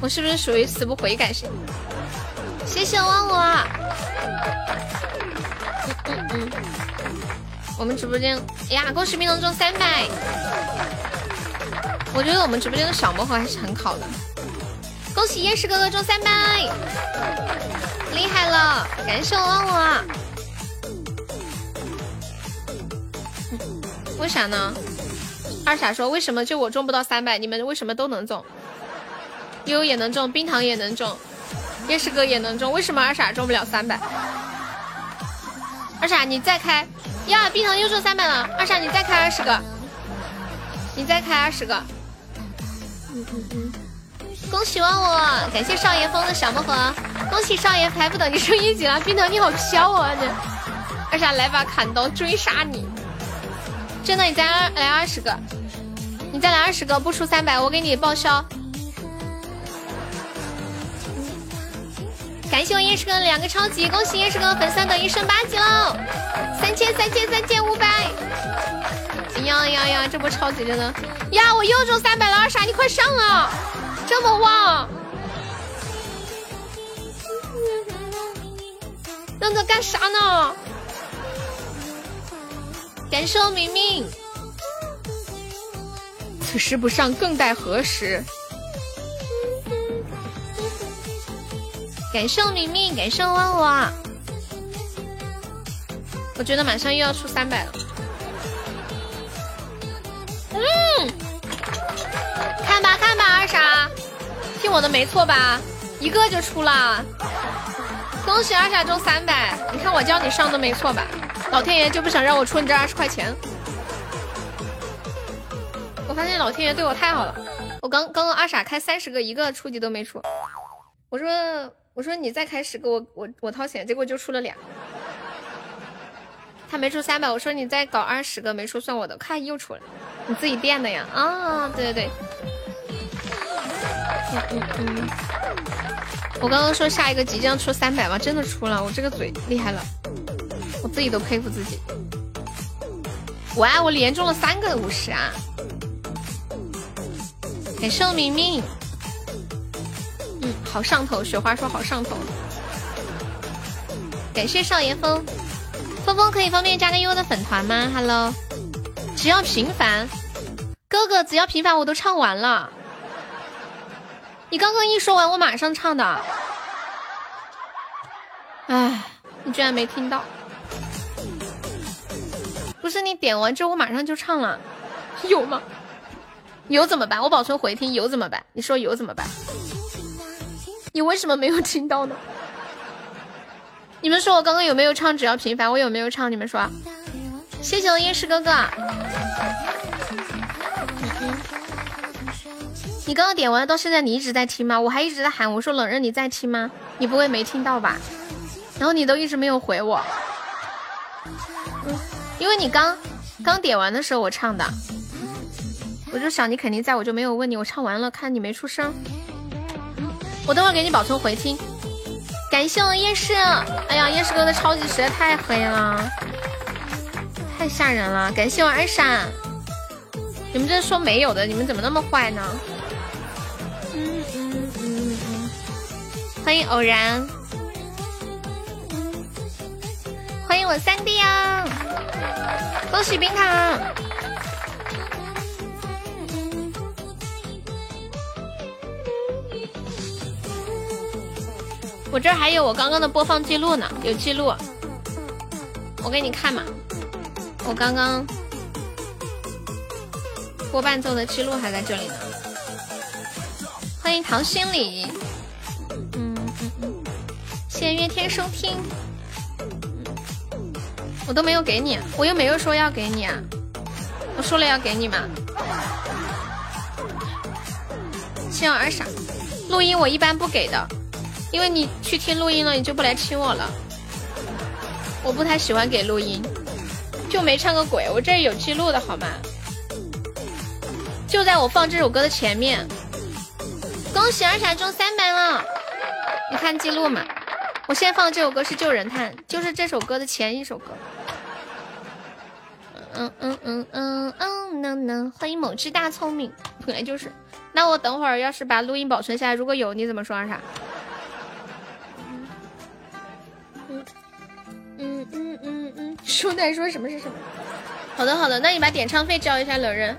A: 我是不是属于死不悔改型？谢谢忘我。嗯嗯。我们直播间，哎呀，恭喜冰糖中三百。我觉得我们直播间的小魔盒还是很好的。恭喜夜市哥哥中三百，厉害了！感谢我忘我。为啥呢？二傻说为什么就我中不到三百，你们为什么都能中？悠悠也能中，冰糖也能中，夜市哥也能中，为什么二傻中不了三百？二傻你再开呀！冰糖又中三百了，二傻你再开二十个，你再开二十个。嗯嗯嗯，恭喜忘我，感谢少爷风的小魔盒，恭喜少爷还不等你升一级了，冰糖你好飘啊你！二傻来把砍刀追杀你。真的，你再来二十个，你再来二十个，不出三百，我给你报销。感谢我夜市哥两个超级，恭喜夜市哥粉丝等于升八级喽！三千三千三千五百！呀呀呀，这波超级真的呀！我又中三百了，二傻你快上啊！这么旺，愣着干啥呢？感谢我明明，此时不上更待何时？感谢我明明，感谢我忘我，我觉得马上又要出三百了。嗯，看吧看吧，二傻，听我的没错吧？一个就出了，恭喜二傻中三百！你看我教你上的没错吧？老天爷就不想让我出你这二十块钱。我发现老天爷对我太好了，我刚刚刚二傻开三十个，一个初级都没出。我说我说你再开十个，我我我掏钱，结果就出了俩。他没出三百，我说你再搞二十个，没出算我的。看又出了，你自己垫的呀？啊，对对对。嗯嗯。我刚刚说下一个即将出三百吗？真的出了，我这个嘴厉害了，我自己都佩服自己。哇，我连中了三个五十啊！感谢我明明。好上头，雪花说好上头。感谢少爷风。峰峰可以方便加个优的粉团吗？Hello，只要平凡，哥哥只要平凡我都唱完了。你刚刚一说完，我马上唱的。哎，你居然没听到？不是你点完之后我马上就唱了，有吗？有怎么办？我保存回听，有怎么办？你说有怎么办？你为什么没有听到呢？你们说我刚刚有没有唱？只要平凡，我有没有唱？你们说。谢谢我夜市哥哥。你刚刚点完到现在，你一直在听吗？我还一直在喊，我说冷热你在听吗？你不会没听到吧？然后你都一直没有回我。因为你刚刚点完的时候我唱的，我就想你肯定在，我就没有问你。我唱完了，看你没出声。我等会给你保存回听。感谢我夜市，哎呀，夜市哥的超级实在太黑了，太吓人了。感谢我二傻，你们这说没有的，你们怎么那么坏呢？嗯嗯嗯嗯，欢迎偶然，欢迎我三弟啊，恭喜冰糖。我这还有我刚刚的播放记录呢，有记录，我给你看嘛。我刚刚播伴奏的记录还在这里呢。欢迎唐心里，嗯嗯嗯，谢谢月天收听。我都没有给你，我又没有说要给你啊，我说了要给你吗？谢我二傻，录音我一般不给的。因为你去听录音了，你就不来亲我了。我不太喜欢给录音，就没唱个鬼。我这有记录的好吗？就在我放这首歌的前面。恭喜二傻中三百了，你看记录嘛。我现在放这首歌是《救人叹》，就是这首歌的前一首歌。嗯嗯嗯嗯嗯能能，欢迎某只大聪明，本来就是。那我等会儿要是把录音保存下来，如果有你怎么说二傻？嗯嗯嗯嗯，书呆说什么是什么？好的好的，那你把点唱费交一下，冷人。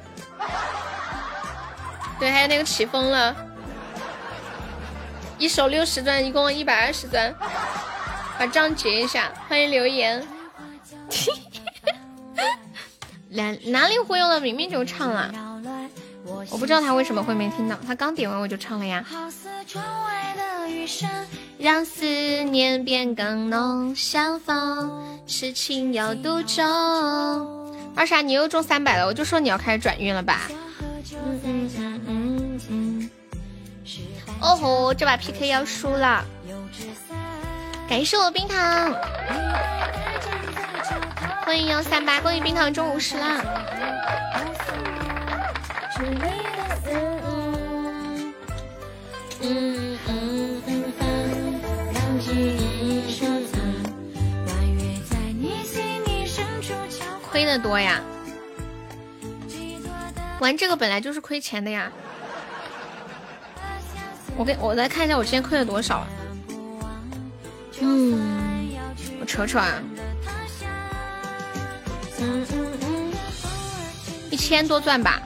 A: 对，还有那个起风了，一首六十钻，一共一百二十钻，把账结一下。欢迎留言。哪哪里忽悠了？明明就唱了，我不知道他为什么会没听到，他刚点完我就唱了呀。让思念变更浓，相逢痴情要独钟。二傻，你又中三百了，我就说你要开始转运了吧。嗯嗯嗯嗯嗯。哦吼，这把 PK 要输了。感谢我冰糖，欢迎幺三八，恭喜冰糖中五十啦。嗯嗯嗯。亏的多呀，玩这个本来就是亏钱的呀。我给我来看一下，我今天亏了多少。嗯，我瞅瞅啊，嗯嗯嗯，一千多钻吧。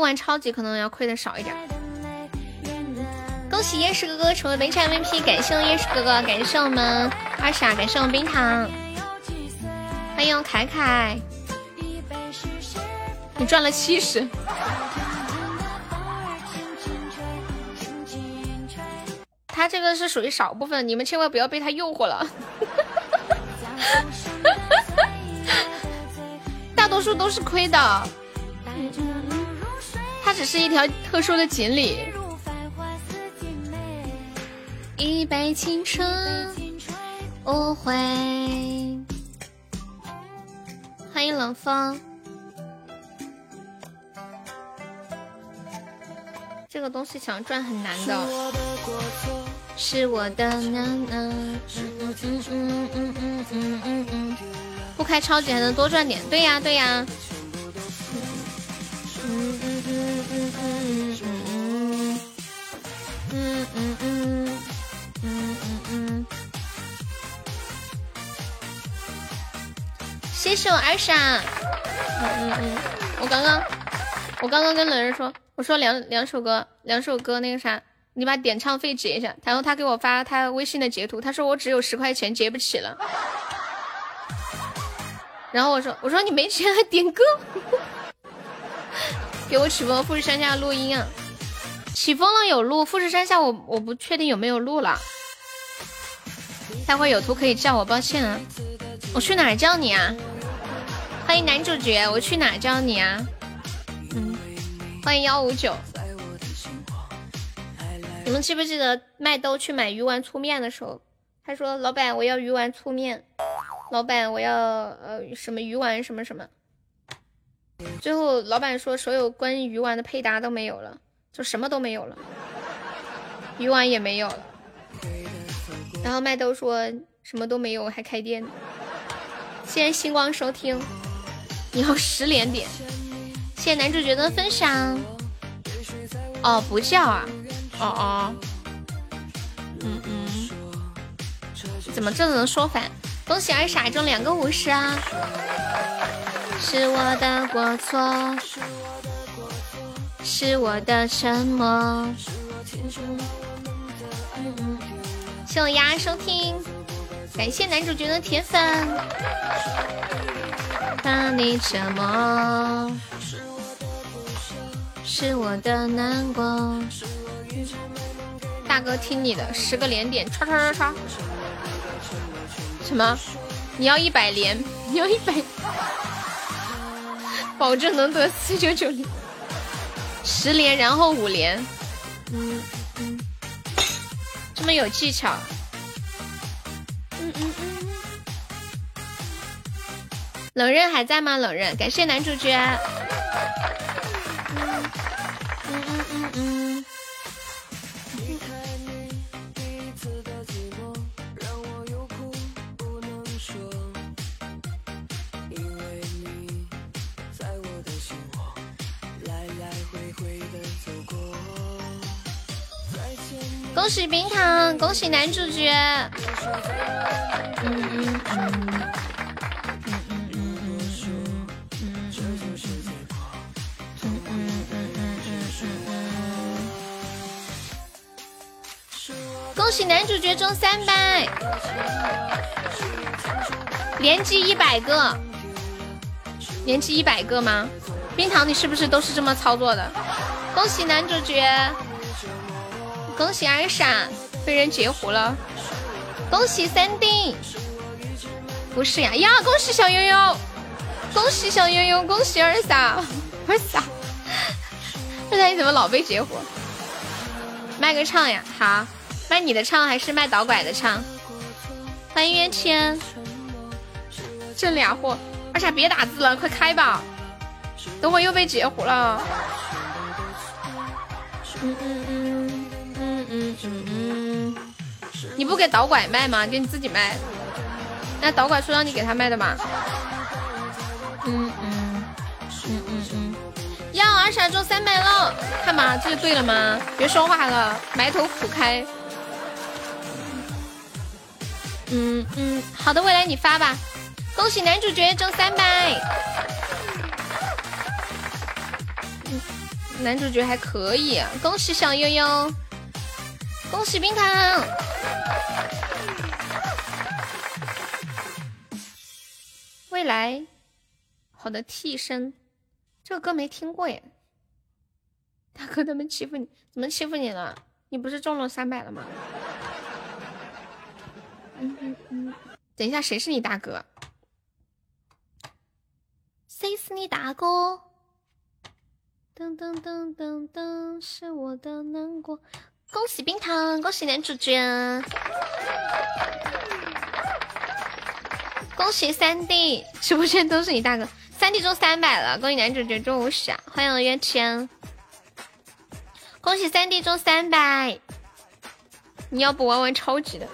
A: 玩超级可能要亏的少一点。恭喜夜市哥哥成为本场 MVP，感谢夜市哥哥，感谢我们二傻，感谢我们冰糖，欢迎凯凯，你赚了七十。他这个是属于少部分，你们千万不要被他诱惑了。大多数都是亏的，只是一条特殊的锦鲤。一杯青春无悔。欢迎冷风。这个东西想赚很难的。是我的男男。嗯嗯嗯嗯嗯嗯嗯嗯。不开超级还能多赚点，对呀对呀。嗯嗯嗯嗯嗯嗯。谢谢我二傻。嗯嗯嗯，我刚刚我刚刚跟冷人说。我说两两首歌，两首歌那个啥，你把点唱费结一下。然后他给我发他微信的截图，他说我只有十块钱结不起了。然后我说我说你没钱还点歌，给我曲风富士山下录音啊，起风了有路，富士山下我我不确定有没有路了。待会有图可以叫我，抱歉啊，我去哪叫你啊？欢迎男主角，我去哪叫你啊？嗯欢迎幺五九，你们记不记得麦兜去买鱼丸粗面的时候，他说：“老板，我要鱼丸粗面。”老板，我要呃什么鱼丸什么什么。最后老板说，所有关于鱼丸的配搭都没有了，就什么都没有了，鱼丸也没有了。然后麦兜说什么都没有，还开店。谢谢星光收听，你要十连点。谢谢男主角的分享。哦，不叫啊，哦哦，嗯嗯，怎么这能说反？恭喜二傻中两个五十啊！是我的过错，是我的沉默。谢我丫收听，感谢男主角的铁粉。把你折磨。是我的难过，大哥听你的，十个连点，刷刷刷刷。什么？你要一百连？你要一百？保证能得四九九连，十连然后五连。嗯嗯，这么有技巧。嗯嗯嗯。冷刃还在吗？冷刃，感谢男主角。恭喜冰糖，恭喜男主角。嗯嗯嗯嗯嗯嗯。恭喜男主角中三百，连击一百个，连击一百个吗？冰糖，你是不是都是这么操作的？恭喜男主角，恭喜二傻被人截胡了，恭喜三弟，不是呀呀！恭喜小悠悠，恭喜小悠悠，恭喜二傻，二傻，二傻你怎么老被截胡？卖个唱呀，好。卖你的唱还是卖导拐的唱？欢迎冤签，这俩货，二傻别打字了，快开吧，等会又被截胡了。嗯嗯嗯嗯，你不给导拐卖吗？给你自己卖。那导拐说让你给他卖的吗？嗯嗯嗯嗯嗯，要二傻中三百了，看嘛，这就对了吗？别说话了，埋头苦开。嗯嗯，好的，未来你发吧。恭喜男主角中三百，男主角还可以。恭喜小悠悠，恭喜冰糖！未来好的替身，这个歌没听过耶。大哥他们欺负你，怎么欺负你了？你不是中了三百了吗？嗯嗯嗯，等一下，谁是你大哥？谁是你大哥？噔噔噔噔噔，是我的难过。恭喜冰糖，恭喜男主角，恭喜三弟，直播间都是你大哥。三弟中三百了，恭喜男主角中五十啊，欢迎约签。恭喜三弟中三百，你要不玩玩超级的？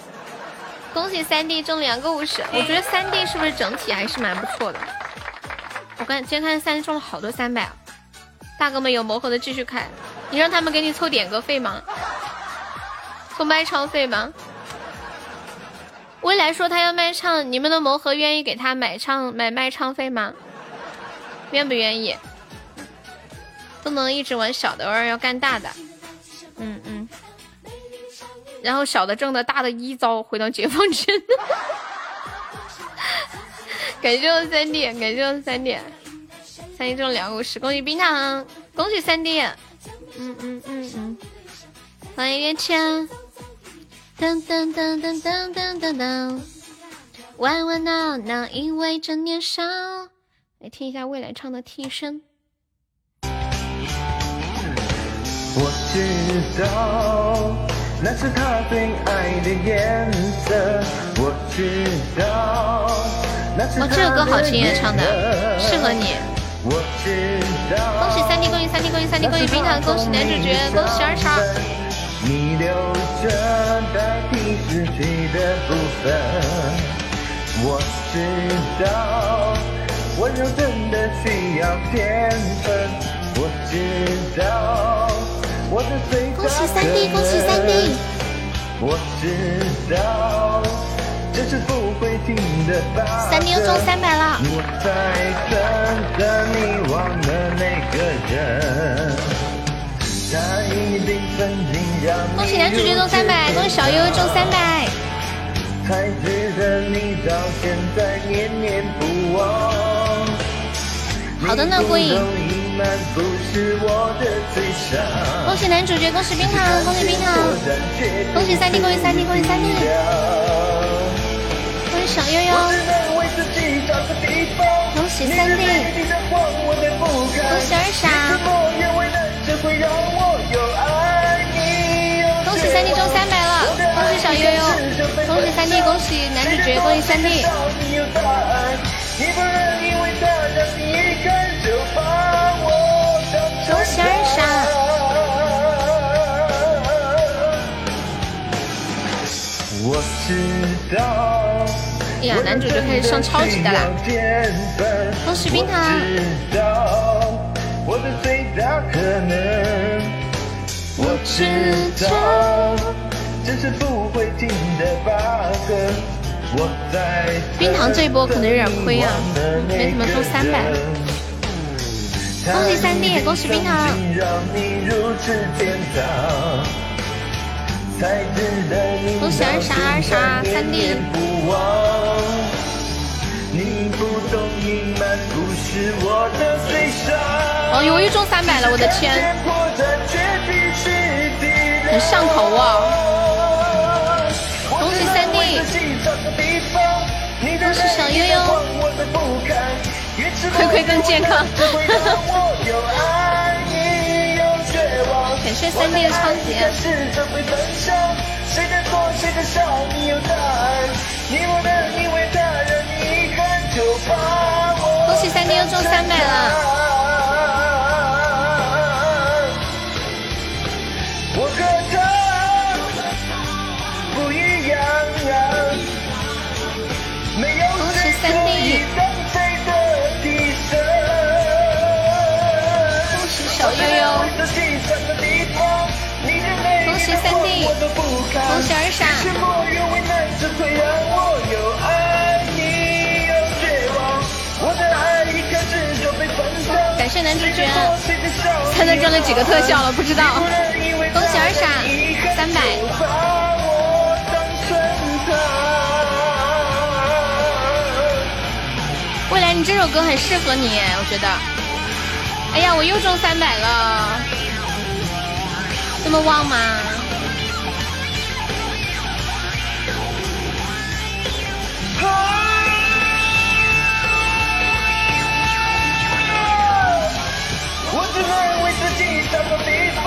A: 恭喜三弟中两个五十，我觉得三弟是不是整体还是蛮不错的？我刚今天看三弟中了好多三百啊！大哥们有魔盒的继续开，你让他们给你凑点歌费吗？凑卖唱费吗？未来说他要卖唱，你们的魔盒愿意给他买唱买卖唱费吗？愿不愿意？不能一直玩小的，偶尔要干大的。嗯嗯。然后小的挣的，大的一遭回到解放军。感谢我三弟，感谢我三弟，三弟中两五十，恭喜冰糖，恭喜三弟。嗯嗯嗯嗯，欢迎月签。噔噔噔噔噔噔噔噔，玩玩闹闹，因为正年少。来听一下未来唱的替身。
G: 我知道那是他最爱的颜色，我知道那是
A: 哦，这个歌好听耶，唱的适合你。
G: 我知道。
A: 恭喜三弟，恭喜三弟，恭喜三弟，恭喜冰糖，恭喜男主角，恭喜二叉。
G: 你留着我知道温柔真的需要天分，我知道我的最
A: 恭喜三弟，恭喜三弟，
G: 我知道。
A: 三弟又中三百了，
G: 我在等着你忘了那个人。
A: 恭喜男主角中三百，恭喜小悠悠中三百。好的呢，郭颖。恭喜男主角，恭喜冰糖，恭喜冰糖，恭喜三弟，恭喜三弟，恭喜三弟，小悠悠，恭喜三弟，恭喜二傻。恭喜三弟中三百了，恭喜小悠悠，恭喜三弟，恭喜男主角，恭喜三弟。恭喜二傻。
G: 我知道。
A: 哎呀，男主角开始上超级的啦！恭喜冰糖。
G: 我的最大可能，我知道这是不会停的 bug。我在
A: 冰糖这一波可能有点亏啊，没怎么中三百。恭喜三弟，恭喜冰糖。恭喜二傻二傻三弟。哦，呦，又中三百了，我的天，很上头啊！恭喜三弟，恭喜小悠悠，亏亏更健康，感谢三弟的超级。恭喜三弟又中三百了！三弟，恭喜二傻。感谢男主角，猜他中了几个特效了？不知道。恭喜二傻三三百。未来，你这首歌很适合你，我觉得。哎呀，我又中三百了，这么旺吗？
G: 我只能为自己找个地方，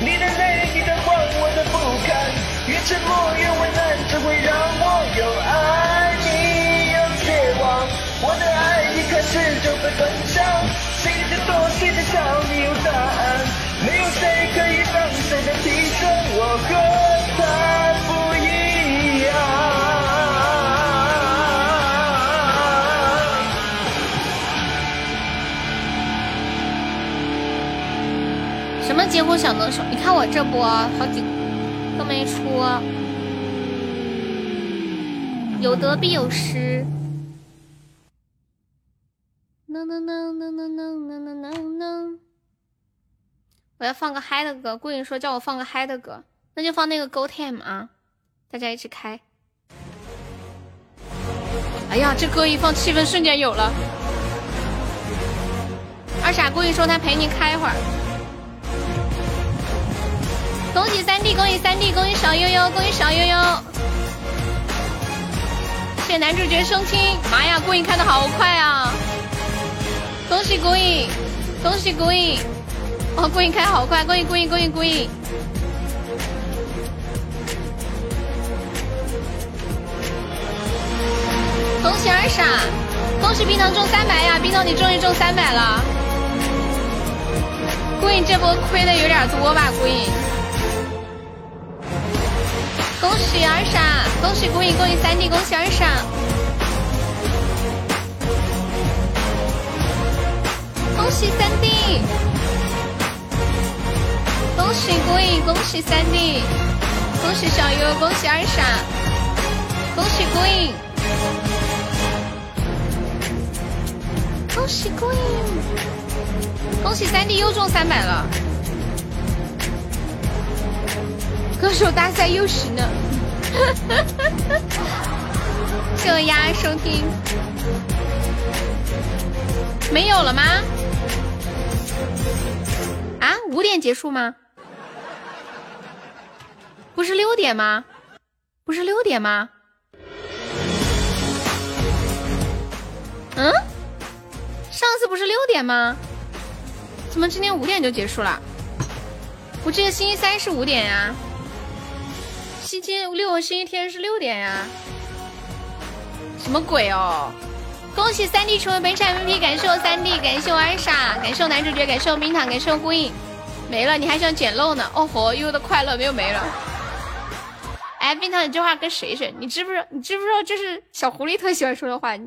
G: 你的泪，你的谎，我的不堪，越沉默越为难，只会让我有爱你有绝望。我的爱一开始就被分享，谁在躲，谁在笑，你有答案，没有谁可以
A: 什么结婚小能手？你看我这波好几都没出，有得必有失。能能能能能能能能能能！我要放个嗨的歌，顾影说叫我放个嗨的歌，那就放那个 Go Time 啊，大家一起开。哎呀，这歌一放，气氛瞬间有了。二傻故意说他陪你开一会儿。恭喜三弟，恭喜三弟，恭喜小悠悠，恭喜小悠悠！谢男主角升亲，妈呀，顾影开的好快啊！恭喜顾影，恭喜顾影！哦，顾影开好快，恭喜顾影，恭喜顾影！恭喜二傻，恭喜冰糖中三百呀！冰糖你终于中三百了，顾影这波亏的有点多吧？顾影。恭喜二傻，恭喜顾影，恭喜三弟，恭喜二傻。恭喜三弟，恭喜顾影，恭喜三弟，恭喜小优，恭喜二傻，恭喜顾影，恭喜顾影，恭喜三弟又中三百了。歌手大赛又十呢，谢我丫收听，没有了吗？啊，五点结束吗？不是六点吗？不是六点吗？嗯，上次不是六点吗？怎么今天五点就结束了？我记得星期三是五点呀。星期六和星期天是六点呀，什么鬼哦！恭喜三弟成为本场 MVP，感谢我三弟，感谢我二傻，感谢我男主角，感谢我冰糖，感谢我孤影，没了，你还想捡漏呢？哦吼，悠悠的快乐没有没了。哎，冰糖，你这话跟谁学？你知不知道？你知不知道这是小狐狸特喜欢说的话？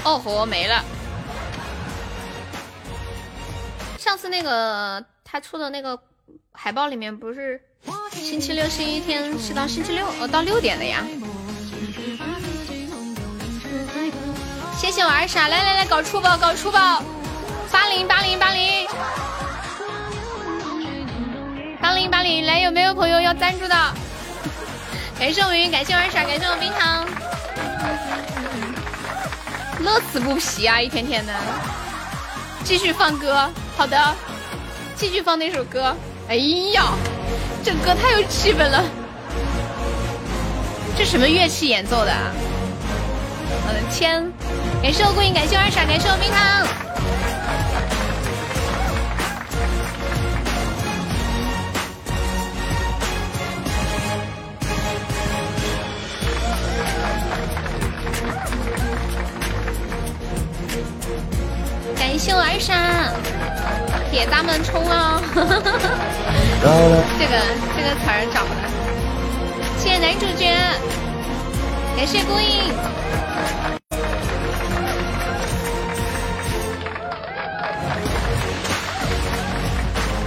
A: 哦吼，没了。上次那个他出的那个海报里面不是星期六、星期天是到星期六哦，到六点的呀。谢谢我二傻，来来来，搞出宝，搞出宝，八零八零八零八零八零，来有没有朋友要赞助的？感谢我云，感谢我二傻，感谢我冰糖，乐此不疲啊，一天天的。继续放歌，好的，继续放那首歌。哎呀，这歌太有气氛了，这什么乐器演奏的？我的天！感谢我顾影，感谢我二傻，感谢我冰糖。谢我二傻，铁大门冲啊！这个这个词儿找的，谢谢男主角，感谢孤影。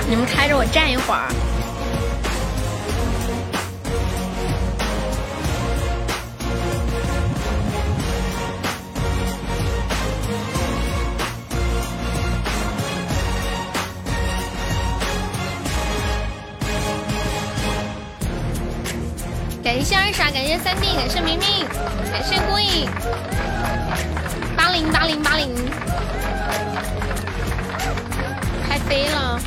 A: 你们开着我站一会儿。三弟，感谢明明，感谢孤影，八零八零八零，太飞了。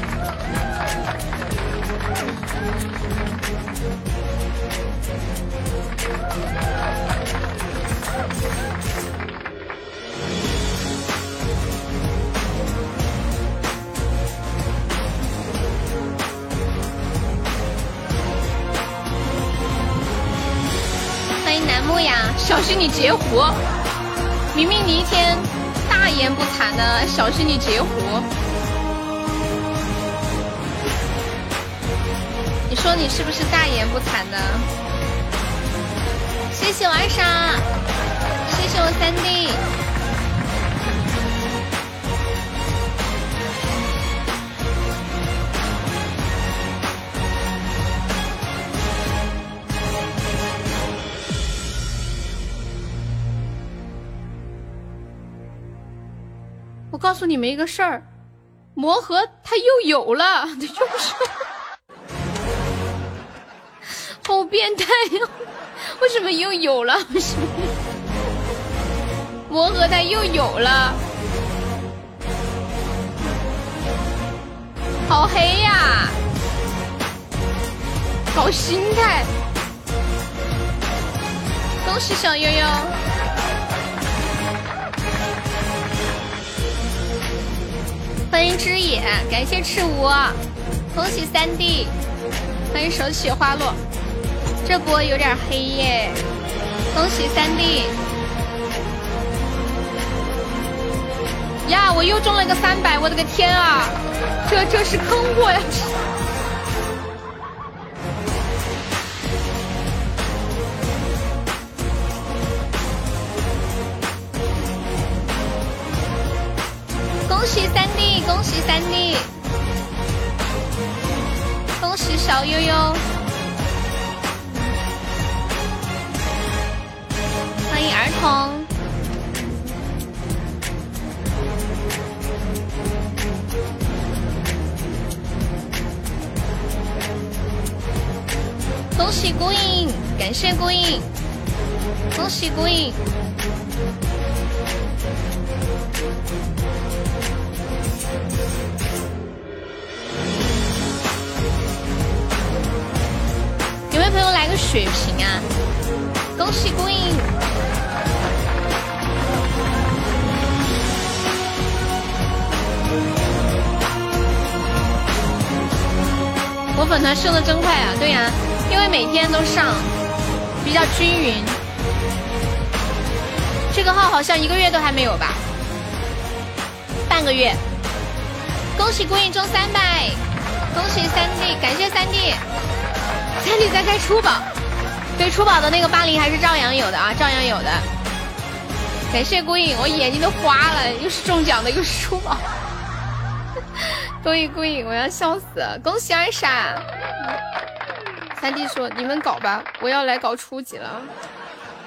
A: 是你截胡！明明你一天大言不惭的，小心你截胡！你说你是不是大言不惭的？谢谢我二傻，谢谢我三弟。告诉你们一个事儿，魔盒它又有了，又是，好变态呀、为什么又有了？为什么？魔盒它又有了，好黑呀！搞心态，恭喜小悠悠。欢迎知野，感谢赤无，恭喜三弟，欢迎手起花落，这波有点黑耶，恭喜三弟。呀，我又中了个三百，我的个天啊！这这是坑我呀！恭喜三，恭喜三弟，恭喜小悠悠，欢迎儿童。恭喜孤影，感谢孤影，恭喜孤影。有没有朋友来个血瓶啊？恭喜孤影！我粉团升的真快啊！对呀、因为每天都上，比较均匀。这个号好像一个月都还没有吧？半个月。恭喜孤影中三百，恭喜三弟，感谢三弟。三弟在开出宝，对出宝的那个八零还是照样有的啊，照样有的。感谢孤影，我眼睛都花了，又是中奖的，又是出宝。多一孤影，我要笑死了！恭喜二傻。三弟说：“你们搞吧，我要来搞初级了。”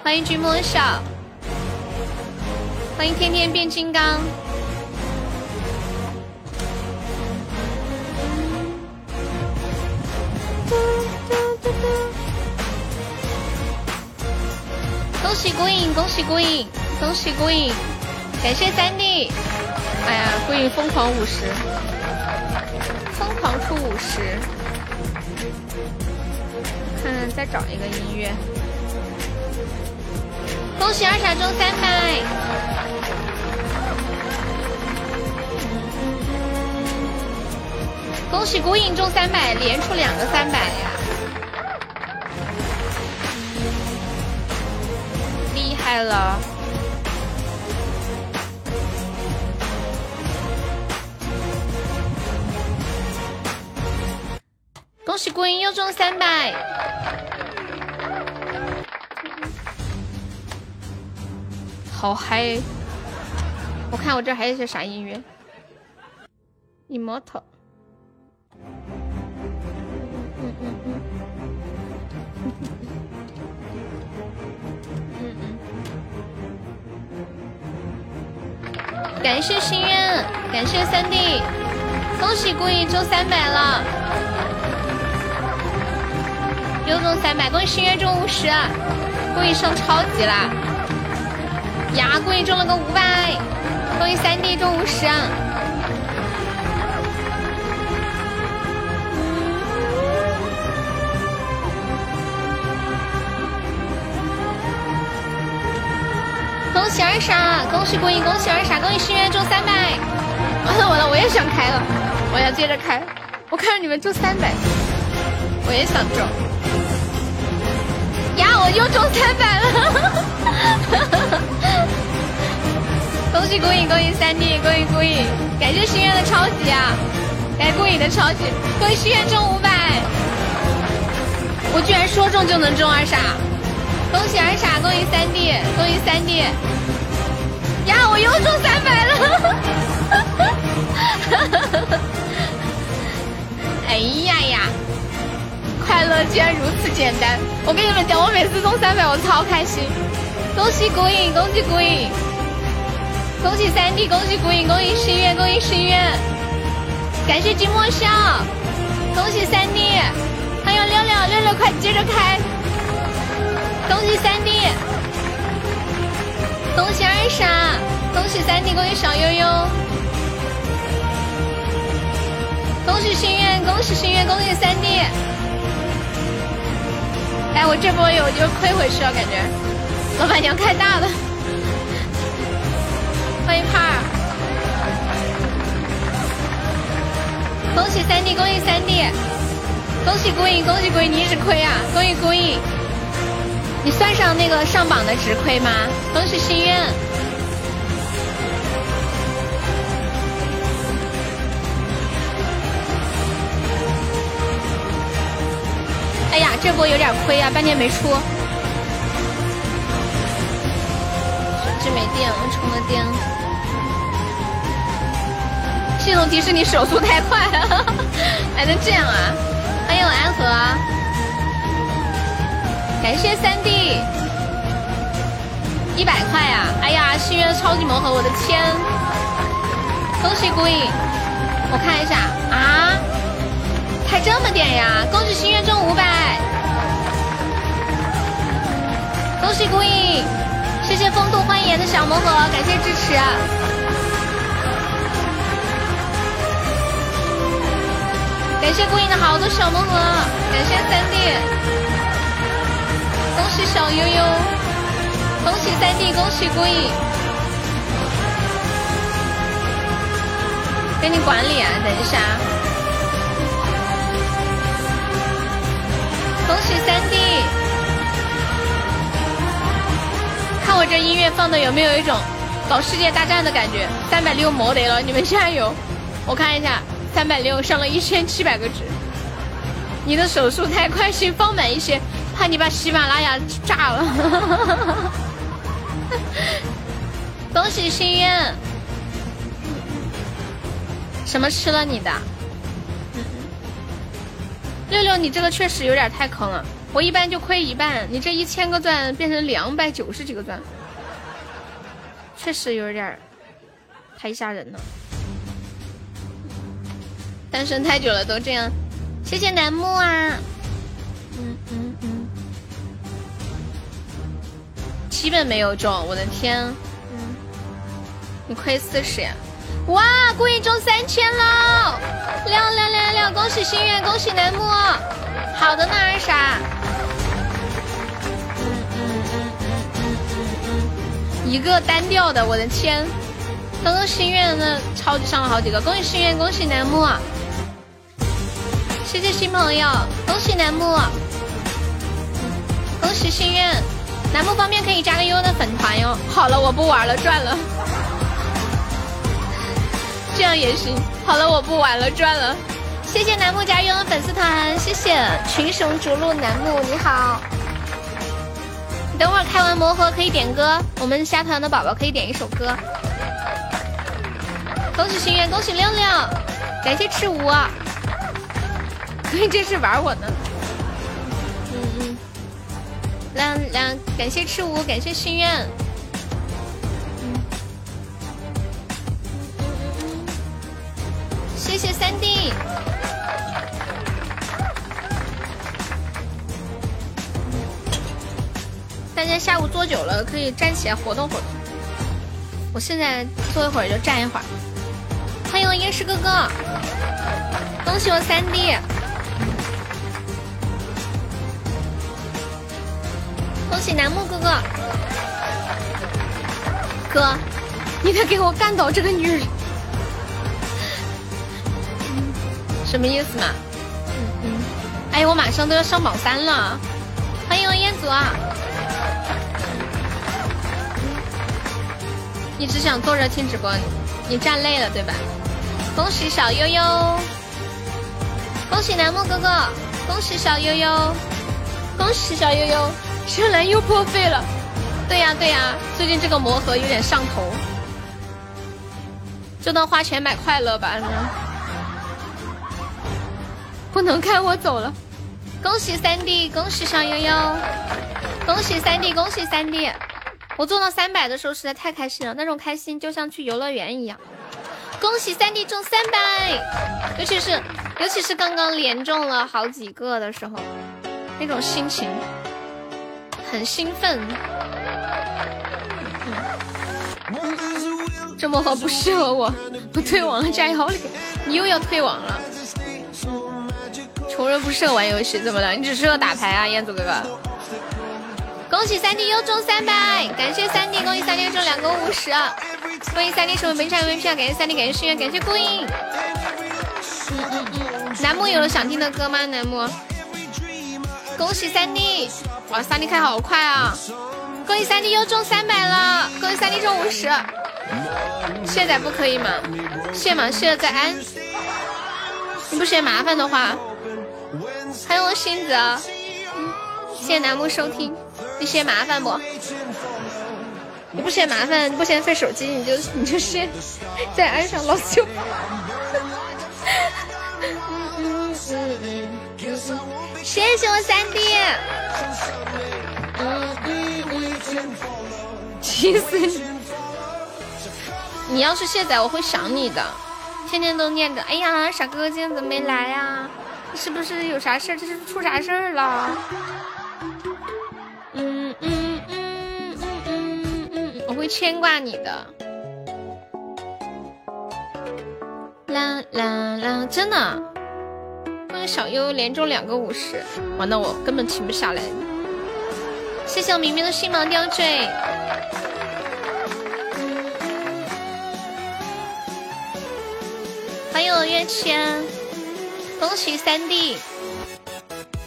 A: 欢迎君莫笑，欢迎天天变金刚。恭喜孤影，恭喜孤影，恭喜孤影！感谢三弟。哎呀，孤影疯狂五十，疯狂出五十。看看再找一个音乐。恭喜二傻中三百。恭喜孤影中三百，连出两个三百呀！害了！恭喜孤影又中三百，好嗨！我看我这还有些啥音乐？Immortal。感谢心愿，感谢三弟，恭喜故意中三百了。又中三百，恭喜心愿中五十，故意上超级啦！呀，故意中了个五百，恭喜三弟中五十。恭喜二傻，恭喜孤影，恭喜二傻，恭喜心愿中三百。完了完了，我也想开了，我要接着开。我看着你们中三百，我也想中。呀，我又中三百了！恭喜孤影，恭喜三弟，恭喜孤影，感谢心愿的超级啊！感谢孤影的超级，恭喜心愿中五百。我居然说中就能中二傻！恭喜二傻，恭喜三弟，恭喜三弟！呀，我又中三百了！哎呀呀，快乐竟然如此简单！我跟你们讲，我每次中三百，我超开心！恭喜古影，恭喜古影，恭喜三弟，恭喜古影，恭喜心愿，恭喜心愿！感谢金墨笑，恭喜三弟！还有六六六六，快接着开！恭喜三弟，恭喜二傻，恭喜三弟，恭喜小悠悠，恭喜心愿，恭喜心愿，恭喜三弟。哎，我这波有就亏回去了，感觉老板娘开大了。欢迎帕儿，恭喜三弟，恭喜三弟，恭喜孤影，恭喜孤影，你一直亏啊！恭喜孤影。你算上那个上榜的值亏吗？恭喜心愿！哎呀，这波有点亏啊，半天没出。手机没电了，充了电。系统提示你手速太快了，还能这样啊？欢迎我安和。感谢三弟，一百块呀！哎呀，心愿超级魔盒，我的天！恭喜孤影，我看一下啊，才这么点呀！恭喜心愿中五百，恭喜孤影，谢谢风度欢颜的小魔盒，感谢支持，感谢孤影的好多小魔盒，感谢三弟。恭喜小悠悠，恭喜三弟，恭喜孤影，给你管理啊！等一下，恭喜三弟，看我这音乐放的有没有一种搞世界大战的感觉？三百六没得了，你们加油！我看一下，三百六上了一千七百个值，你的手速太快，先放慢一些。怕你把喜马拉雅炸了！恭喜心愿，什么吃了你的？六六，你这个确实有点太坑了。我一般就亏一半，你这一千个钻变成两百九十几个钻，确实有点太吓人了。单身太久了都这样，谢谢楠木啊。嗯嗯基本没有中，我的天！嗯，你亏四十呀！哇，故意中三千了！亮亮亮亮！恭喜心愿，恭喜楠木！好的呢，二傻。一个单调的，我的天！刚刚心愿那，超级上了好几个，恭喜心愿，恭喜楠木！谢谢新朋友，恭喜楠木！恭喜心愿。楠木方便可以加个悠悠的粉团哟。好了，我不玩了，赚了。这样也行。好了，我不玩了，赚了。谢谢楠木加悠悠的粉丝团，谢谢群雄逐鹿楠木，你好。等会儿开完魔盒可以点歌，我们下团的宝宝可以点一首歌。恭喜心愿，恭喜亮亮，感谢赤无。所 以这是玩我呢。两两，感谢赤舞，感谢心愿，谢谢三弟。大家下午坐久了可以站起来活动活动。我现在坐一会儿就站一会儿。欢迎我夜市哥哥，恭喜我三弟，恭喜楠木哥哥。哥，你得给我干倒这个女人，什么意思嘛？嗯嗯。哎，我马上都要上榜三了。欢迎我彦祖啊！你只想坐着听直播，你站累了对吧？恭喜小悠悠，恭喜楠木哥哥，恭喜小悠悠，恭喜小悠悠，轩兰又破费了。对呀对呀，最近这个魔盒有点上头，就当花钱买快乐吧。不能看我走了。恭喜三弟，恭喜小悠悠，恭喜三弟，恭喜三弟！我做到三百的时候实在太开心了，那种开心就像去游乐园一样。恭喜三弟中三百，尤其是尤其是刚刚连中了好几个的时候，那种心情很兴奋。这魔盒不适合我，我退网了，加油！你又要退网了。穷人不适合玩游戏，怎么了？你只适合打牌啊，彦祖哥哥！恭喜三弟又中三百，感谢三弟，恭喜三弟又中两个五十，恭喜三弟成为本场 MVP，感谢三弟，感谢心愿，感谢孤影。嗯嗯嗯，楠木有了想听的歌吗？楠木，恭喜三弟！哇，三弟开好快啊！恭喜三弟又中三百了，恭喜三弟中五十。卸载不可以吗？卸嘛？卸了再安。你不嫌麻烦的话。欢迎我星子，谢谢楠木收听。你嫌麻烦不？你不嫌麻烦，你不嫌费手机，你就你就先再安上，老子就。谢谢我三弟。气死你！你要是卸载，我会想你的，天天都念着。哎呀，傻哥哥今天怎么没来呀？是不是有啥事儿？这是出啥事儿了？嗯嗯嗯嗯嗯嗯，我会牵挂你的。啦啦啦！真的，欢迎小优连中两个五十，完了我根本停不下来。谢谢我明明的星芒吊坠。欢迎我月签。恭喜三弟！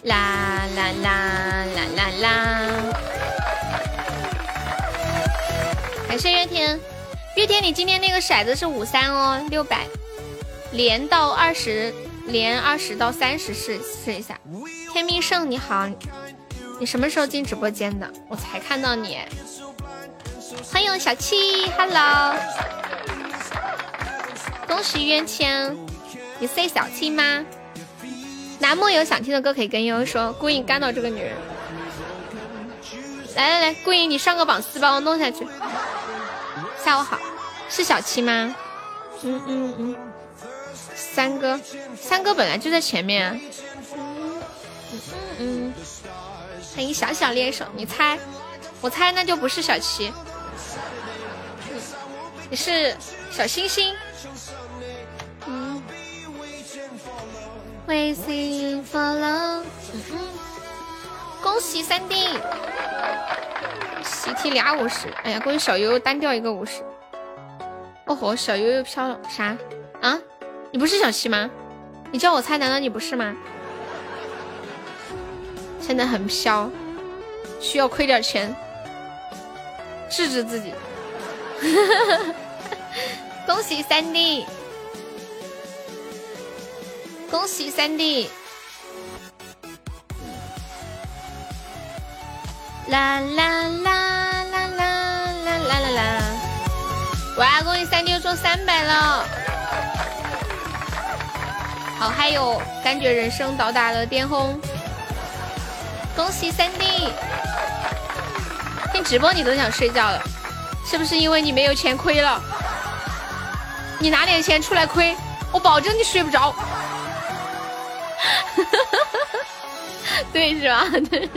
A: 啦啦啦啦啦啦！感谢月天，月天你今天那个骰子是五三哦，六百，连到二十，连二十到三十试试一下。天命圣你好，你什么时候进直播间的？我才看到你。欢迎小七，Hello！恭喜月天，你是小七吗？楠木有想听的歌可以跟悠悠说，顾影干到这个女人。来来来，顾影你上个榜四，帮我弄下去。下午好，是小七吗？嗯嗯嗯，三哥，三哥本来就在前面。嗯嗯，欢迎小小猎手，你猜？我猜那就不是小七，你是小星星。Waiting for love，恭喜三弟，喜提俩五十，哎呀，恭喜小悠悠单掉一个五十。哦吼，小悠悠飘了啥？啊？你不是小七吗？你叫我猜，难道你不是吗？现在很飘，需要亏点钱，治治自己。恭喜三弟。恭喜三弟！啦啦啦啦啦啦啦啦啦！哇，恭喜三弟又中三百了，好嗨哟！感觉人生到达了巅峰。恭喜三弟！听直播你都想睡觉了，是不是因为你没有钱亏了？你拿点钱出来亏，我保证你睡不着。对，是吧？对。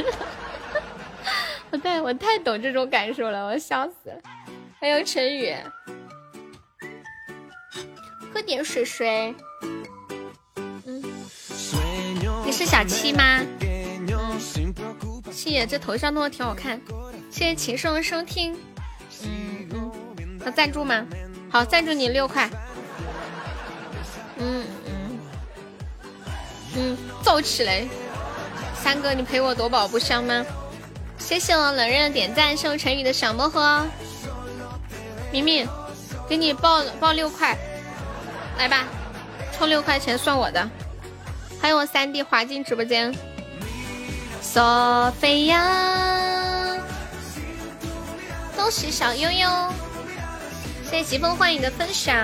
A: 我太我太懂这种感受了，我笑死了。还有陈宇，喝点水水。是小七吗？嗯，谢谢，这头像弄的挺好看。谢谢禽兽的收听。嗯嗯，要赞助吗？好，赞助你六块。嗯嗯嗯，走起来！三哥，你陪我夺宝不香吗？谢谢我冷刃点赞，谢我陈宇的小魔盒。明明，给你报报六块，来吧，充六块钱算我的。欢迎我三弟滑进直播间，索菲亚，恭喜小悠悠，谢谢疾风幻影的分享。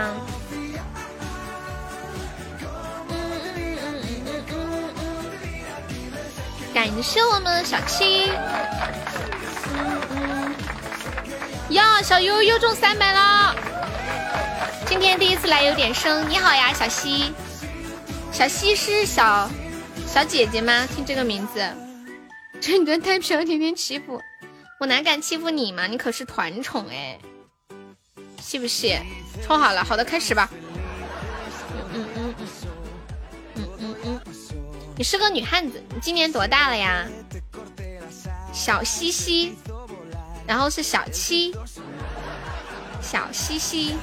A: 感谢我们小七。嗯嗯，呀，小悠又中三百了，今天第一次来有点生，你好呀，小西。小西是小小姐姐吗？听这个名字，这你的太皮天天欺负我，哪敢欺负你嘛？你可是团宠哎，是不是？充好了，好的，开始吧。嗯嗯嗯嗯嗯嗯，你是个女汉子，你今年多大了呀？小西西，然后是小七，小西西。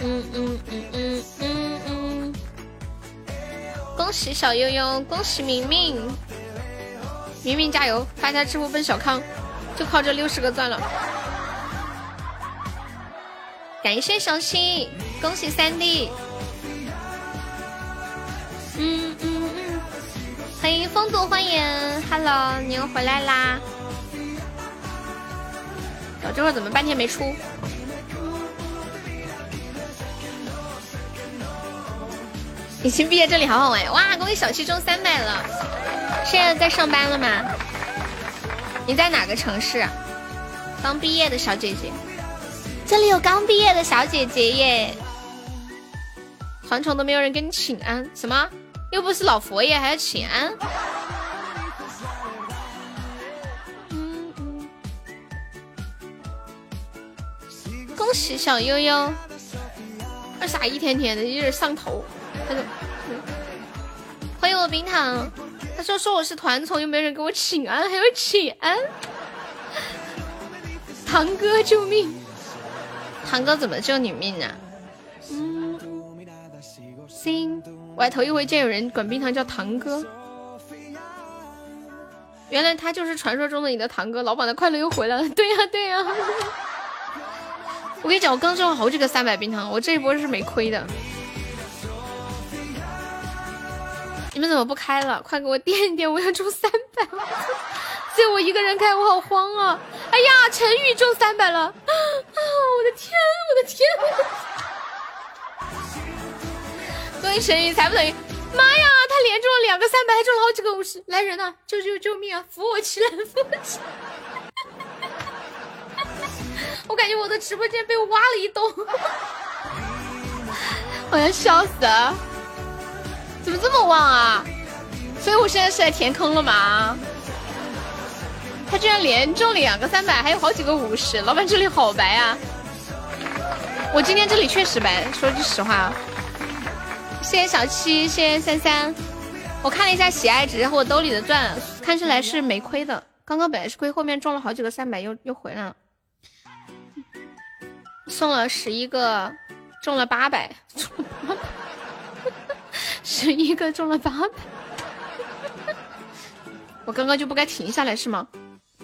A: 嗯嗯嗯嗯嗯嗯。恭喜小悠悠，恭喜明明，明明加油，发家致富奔小康，就靠这六十个钻了。感谢小七，恭喜三弟。嗯嗯嗯，欢迎风度欢迎，Hello，你又回来啦。我这会怎么半天没出？已经毕业，这里好好玩哇！恭喜小七中三百了，现在在上班了吗？你在哪个城市？刚毕业的小姐姐，这里有刚毕业的小姐姐耶！团宠都没有人给你请安，什么？又不是老佛爷，还要请安？恭喜小悠悠，二傻一天天的，有点上头。他说：“欢迎我冰糖。”他说：“说我是团宠，又没人给我请安，还要请安。”堂哥救命！堂哥怎么救你命啊？嗯，行，我还头一回见有人管冰糖叫堂哥。原来他就是传说中的你的堂哥。老板的快乐又回来了。对呀，对呀。我跟你讲，我刚中了好几个三百冰糖，我这一波是没亏的。你们怎么不开了？快给我垫一垫，我要中三百了！就我一个人开，我好慌啊！哎呀，陈宇中三百了！啊，我的天，我的天！恭喜陈宇，财富等于……妈呀，他连中了两个三百，还中了好几个五十！来人呐，救救救命啊！扶我起来，扶我起来！我感觉我的直播间被挖了一洞，我要笑死了！怎么这么旺啊？所以我现在是在填坑了吗？他居然连中两个三百，还有好几个五十，老板这里好白啊！我今天这里确实白，说句实话。谢谢小七，谢谢三三。我看了一下喜爱值和我兜里的钻，看起来是没亏的。刚刚本来是亏，后面中了好几个三百，又又回来了。送了十一个，中了八百。十一个中了八百，我刚刚就不该停下来是吗？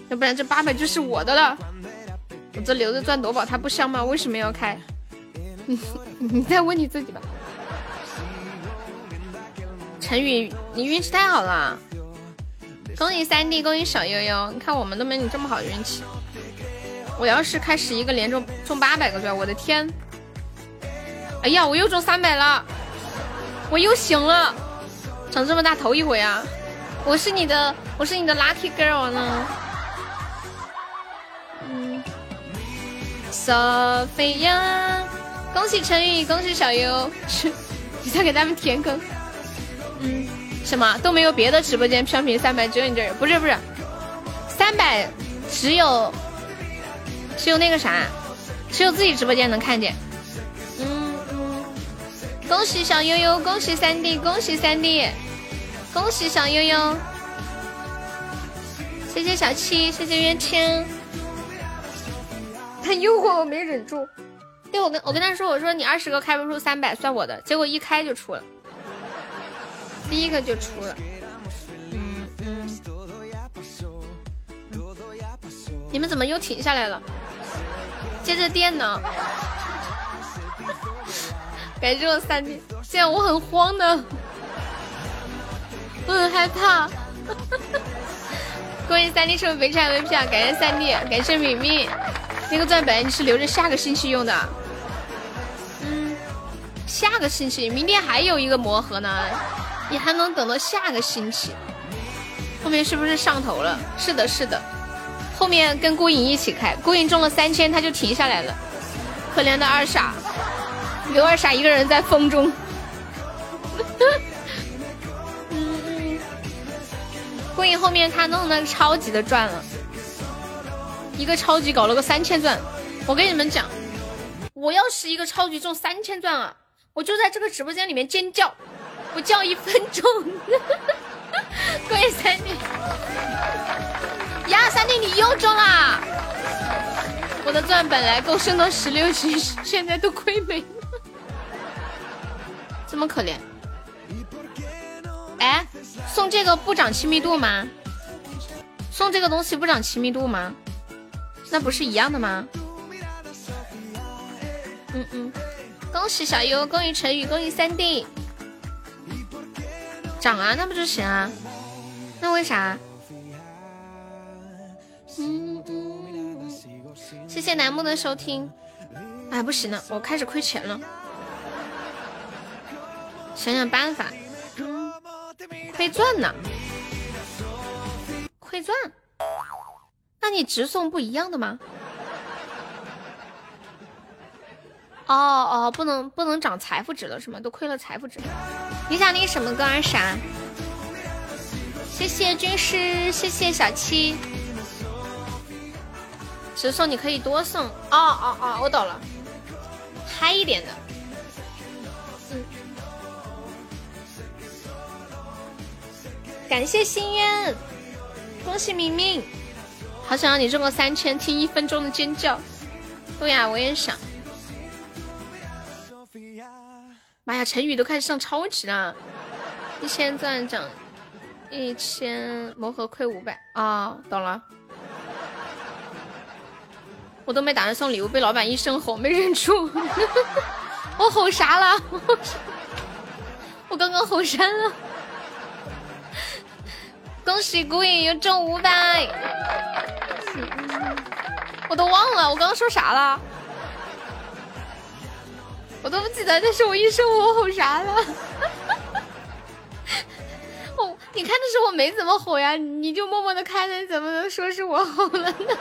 A: 要不然这八百就是我的了。我这留着赚夺宝，它不香吗？为什么要开？你 你再问你自己吧。陈宇，你运气太好了，恭喜三弟，恭喜小悠悠。你看我们都没你这么好运气。我要是开十一个连中中八百个钻，我的天！哎呀，我又中三百了。我又醒了，长这么大头一回啊！我是你的，我是你的 lucky girl 呢。嗯，Sophia，恭喜陈宇，恭喜小优，你在给他们填坑。嗯，什么都没有别的直播间飘屏三百，只有你这儿，不是不是，三百只有只有那个啥，只有自己直播间能看见。恭喜小悠悠，恭喜三弟，恭喜三弟，恭喜小悠悠。谢谢小七，谢谢冤签。他诱惑我没忍住，对我跟我跟他说，我说你二十个开不出三百算我的，结果一开就出了，第一个就出了。嗯嗯，你们怎么又停下来了？接着电呢？感谢我三弟，现在我很慌的，我很害怕。恭喜三弟成为肥宅 VP 啊！感谢三弟，感谢敏敏。那个钻本你是留着下个星期用的，嗯，下个星期，明天还有一个魔盒呢，你还能等到下个星期。后面是不是上头了？是的，是的。后面跟孤影一起开，孤影中了三千，他就停下来了。可怜的二傻，刘二傻一个人在风中。嗯嗯。孤影后面他弄的超级的赚了。一个超级搞了个三千钻，我跟你们讲，我要是一个超级中三千钻啊，我就在这个直播间里面尖叫，我叫一分钟。恭喜三弟，呀，三弟你又中啦！我的钻本来够升到十六级，现在都亏没了，这么可怜。哎，送这个不涨亲密度吗？送这个东西不涨亲密度吗？那不是一样的吗？嗯嗯，恭喜小优，恭喜陈宇，恭喜三弟，涨啊，那不就行啊？那为啥？嗯嗯，谢谢楠木的收听。哎，不行了，我开始亏钱了，想想办法。亏钻呢？亏钻？那你直送不一样的吗？哦哦，不能不能涨财富值了是吗？都亏了财富值。你想听什么歌啊？啥？谢谢军师，谢谢小七。直送你可以多送。哦哦哦，我懂了。嗨一点的。感谢心愿，恭喜明明。好想让你中个三千，听一分钟的尖叫。对呀，我也想。妈呀，陈宇都开始上超级了，一千钻涨一千，魔盒亏五百啊！懂了。我都没打算送礼物，被老板一声吼，没忍住。我吼啥了？我刚刚吼删了？恭喜孤影又中五百，我都忘了我刚刚说啥了，我都不记得。但是我一说我吼啥了？我 你看的时候我没怎么吼呀，你就默默的看着，怎么能说是我吼了呢？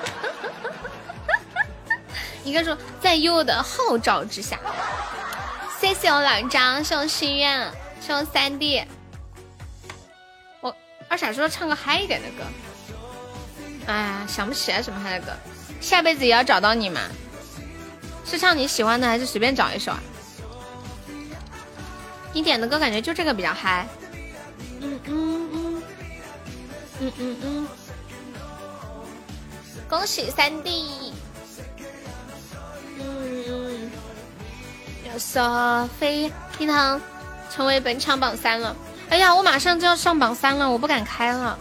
A: 应该说在优的号召之下，谢谢我老张送心愿，送三弟。二傻说唱个嗨一点的歌，哎，想不起来什么嗨的歌。下辈子也要找到你吗？是唱你喜欢的，还是随便找一首啊？你点的歌感觉就这个比较嗨。嗯嗯嗯，嗯嗯嗯。恭喜三弟。嗯嗯。要索菲一堂成为本场榜三了。哎呀，我马上就要上榜三了，我不敢开了。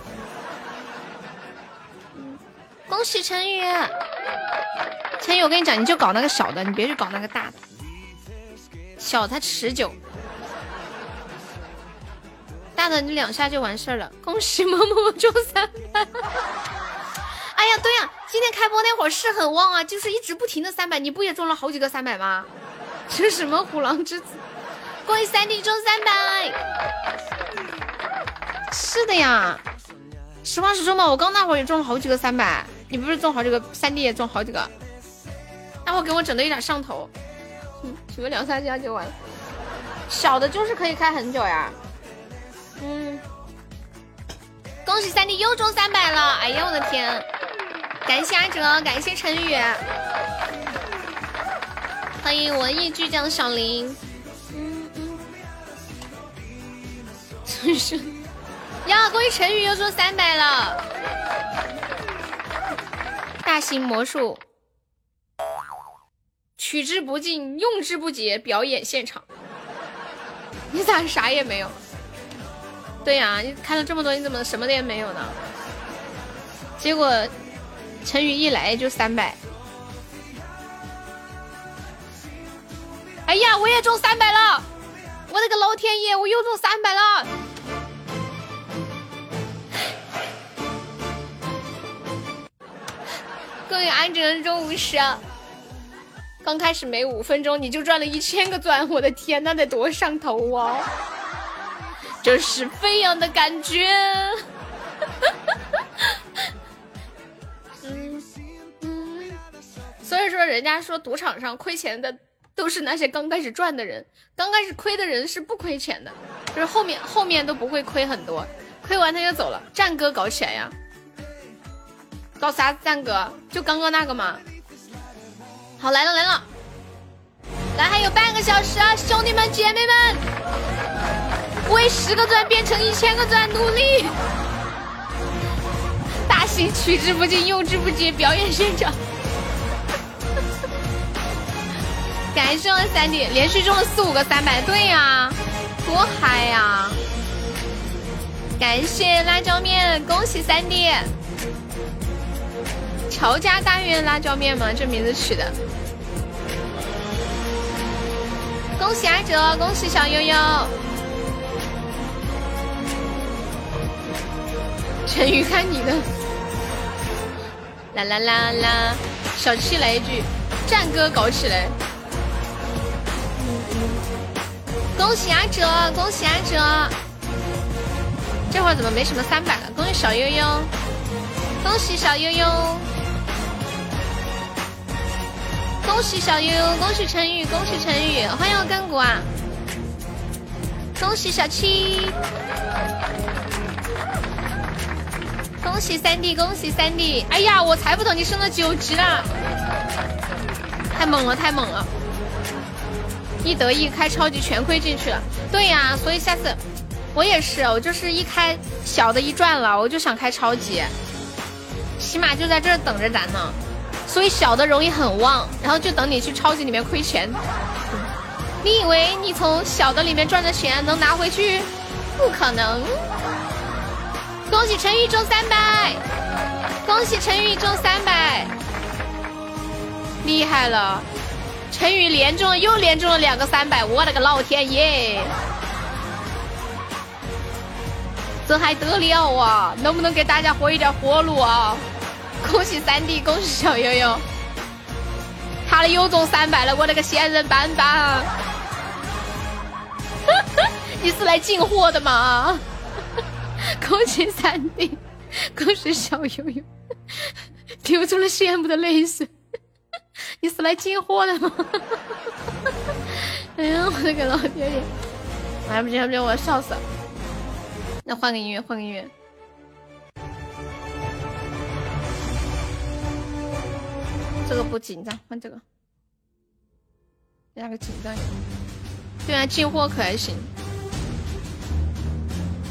A: 恭喜陈宇，陈宇，我跟你讲，你就搞那个小的，你别去搞那个大的，小它持久，大的你两下就完事儿了。恭喜某某中三百。哎呀，对呀，今天开播那会儿是很旺啊，就是一直不停的三百，你不也中了好几个三百吗？这什么虎狼之子？恭喜三弟中三百，是的呀，实话实说嘛，我刚那会儿也中了好几个三百，你不是中好几个，三弟也中好几个，那会儿给我整的有点上头，嗯什么两三下就完了，小的就是可以开很久呀，嗯，恭喜三弟又中三百了！哎呀，我的天！感谢阿哲，感谢陈宇，欢迎文艺巨匠小林。真是呀！恭喜陈宇又中三百了！大型魔术，取之不尽，用之不竭，表演现场。你咋啥也没有？对呀，你开了这么多，你怎么什么的也没有呢？结果陈宇一来就三百。哎呀，我也中三百了！我的个老天爷，我又中三百了！各位安哲中五十，刚开始没五分钟你就赚了一千个钻，我的天，那得多上头啊！这是飞扬的感觉。所以说人家说赌场上亏钱的都是那些刚开始赚的人，刚开始亏的人是不亏钱的，就是后面后面都不会亏很多，亏完他就走了。战哥搞起来呀？搞啥？战哥就刚刚那个吗？好来了来了，来还有半个小时啊，兄弟们姐妹们。为十个钻变成一千个钻努力！大型取之不尽用之不竭表演现场，感谢我三弟连续中了四五个三百，对呀，多嗨呀！感谢辣椒面，恭喜三弟！乔家大院辣椒面吗？这名字取的。恭喜阿哲，恭喜小悠悠。陈宇，看你的，啦啦啦啦！小七来一句，战歌搞起来！恭喜阿哲，恭喜阿哲！这会儿怎么没什么三百了？恭喜小悠悠，恭喜小悠悠，恭喜小悠悠，恭喜陈宇，恭喜陈宇，欢迎我干股啊！恭喜小七。恭喜三弟，恭喜三弟！哎呀，我才不懂你升到九级了，太猛了，太猛了！一得意开超级全亏进去了。对呀，所以下次我也是，我就是一开小的一赚了，我就想开超级，起码就在这儿等着咱呢。所以小的容易很旺，然后就等你去超级里面亏钱。你以为你从小的里面赚的钱能拿回去？不可能。恭喜陈宇中三百，恭喜陈宇中三百，厉害了！陈宇连中了又连中了两个三百，我的个老天爷！这还得了啊？能不能给大家伙一点活路啊？恭喜三弟，恭喜小悠悠，他的又中三百了，我的个仙人板板！你是来进货的吗？恭喜三弟，恭喜小悠悠，流出了羡慕的泪水。你是来进货的吗？哎呀，我的个老天爷！来不及，来不行，我要笑死了。那换个音乐，换个音乐。这个不紧张，换这个。那个紧张点。对啊，进货可还行。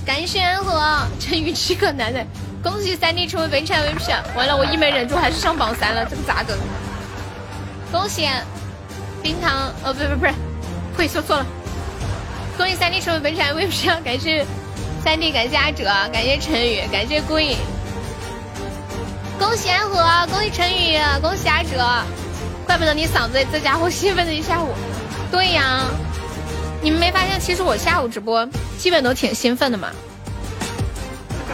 A: 感谢安和陈宇七个男人，恭喜三弟成为本场 VP。完了，我一没忍住，还是上榜三了，这个咋整？恭喜冰糖，哦不不不是，呸说错了。恭喜三弟成为本场 MVP，感谢三弟，感谢阿哲，感谢陈宇，感谢孤影。恭喜安和，恭喜陈宇，恭喜阿哲，怪不得你嗓子这家伙兴奋了一下午。对呀。你们没发现，其实我下午直播基本都挺兴奋的嘛。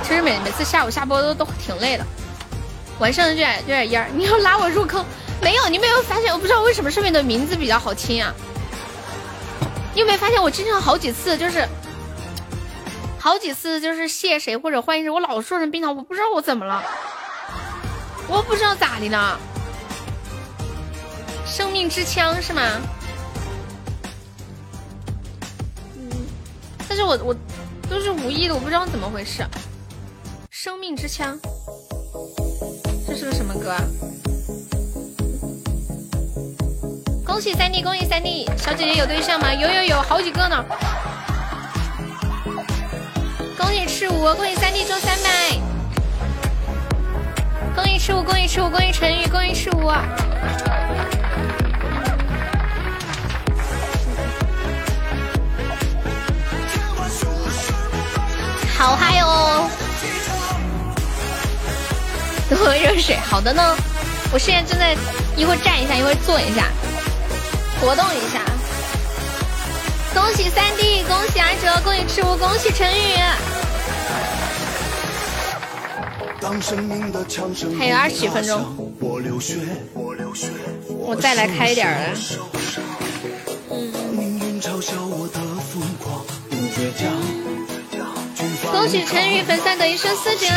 A: 其实每每次下午下播都都挺累的，晚上有点有点烟儿。你要拉我入坑？没有，你没有发现？我不知道为什么上面的名字比较好听啊。你有没有发现我经常好几次就是好几次就是谢谁或者欢迎谁，我老说成冰糖，我不知道我怎么了，我不知道咋的呢。生命之枪是吗？嗯但是我我都是无意的，我不知道怎么回事。生命之枪，这是个什么歌啊？恭喜三弟，恭喜三弟！小姐姐有对象吗？有有有，好几个呢！恭喜赤舞，恭喜三弟中三百！恭喜赤舞，恭喜赤舞，恭喜陈宇，恭喜赤舞！好嗨哦！多喝热水。好的呢，我现在正在一会儿站一下，一会儿坐一下，活动一下。恭喜三弟，恭喜阿哲，恭喜赤乌，恭喜陈宇。还有二十几分钟，我再来开一点儿了。恭喜陈宇粉丝等一生四奖，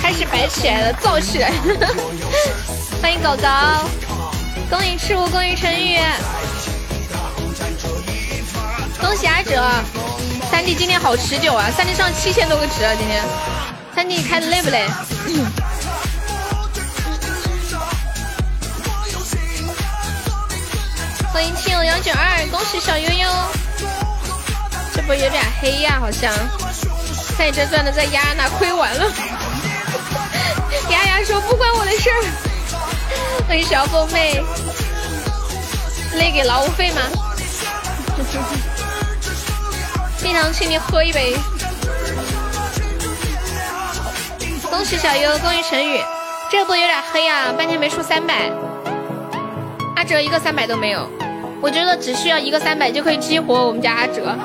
A: 开始摆起来了，造起来！欢迎狗狗，恭喜赤狐，恭喜陈宇，恭喜阿哲，三弟今天好持久啊，三弟上七千多个值啊，今天三弟开的累不累？欢迎亲友幺九二，恭喜小悠悠。这波有点黑呀，好像。看你这赚的在压那，亏完了。丫丫说不关我的事儿。欢迎小凤妹，累给劳务费吗？蜜糖，请你喝一杯。恭喜小优，恭喜陈宇。这波有点黑啊，半天没出三百。阿哲一个三百都没有，我觉得只需要一个三百就可以激活我们家阿哲。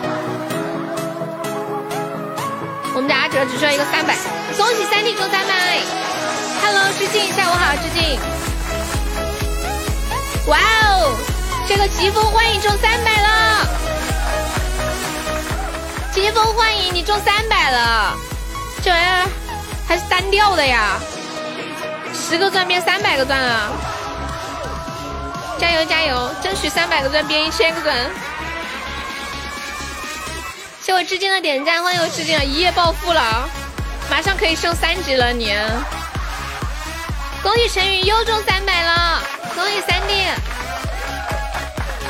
A: 我们家阿哲只需要一个三百，恭喜三弟中三百！Hello，致敬，下午好，致敬！哇哦，这个疾风幻影中三百了！疾风幻影，你中三百了，这玩意儿还是单调的呀，十个钻变三百个钻了，加油加油，争取三百个钻变一千个钻！谢我致敬的点赞，欢迎我致敬，一夜暴富了，马上可以升三级了你！恭喜陈宇又中三百了，恭喜三弟！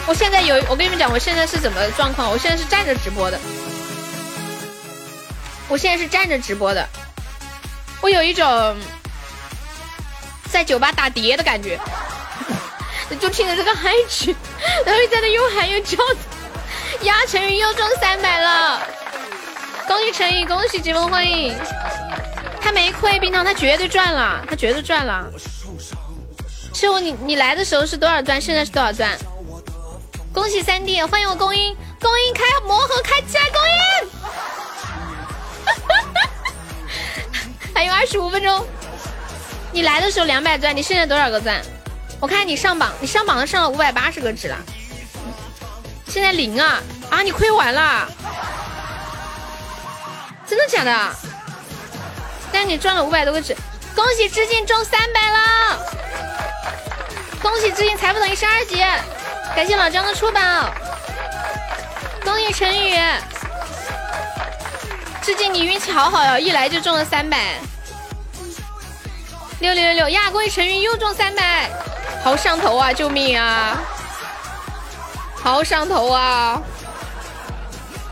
A: 我现在有，我跟你们讲，我现在是怎么状况？我现在是站着直播的，我现在是站着直播的，我有一种在酒吧打碟的感觉，就听着这个嗨曲，然后在那又喊又叫。呀，陈宇又中三百了，恭喜陈宇，恭喜疾风幻影，他没亏，冰糖他绝对赚了，他绝对赚了。师傅，你你来的时候是多少钻？现在是多少钻？恭喜三弟，欢迎我公英，公英开魔盒开起来，公英，还有二十五分钟。你来的时候两百钻，你现在多少个钻？我看你上榜，你上榜都上了五百八十个值了。现在零啊啊！你亏完了，真的假的？但是你赚了五百多个纸，恭喜致敬中三百了！恭喜致敬财富等于十二级，感谢老张的出宝，恭喜陈宇，致敬你运气好好哟，一来就中了三百，六六六六呀！恭喜陈宇又中三百，好上头啊！救命啊！好上头啊！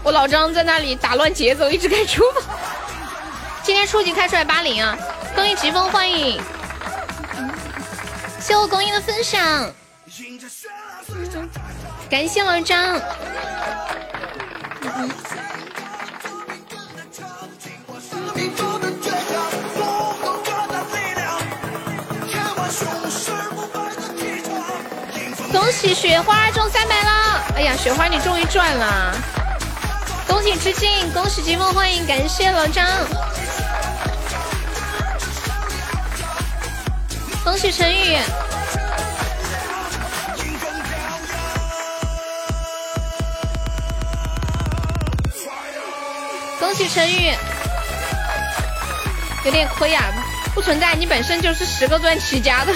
A: 我老张在那里打乱节奏，一直开出。今天初级开出来八零啊！恭喜疾风幻影，谢我公英的分享，感谢老张。恭喜雪花中三百了！哎呀，雪花你终于赚了！恭喜致敬，恭喜疾风幻影，感谢老张，恭喜陈宇，恭喜陈宇，有点亏啊，不存在，你本身就是十个钻起家的。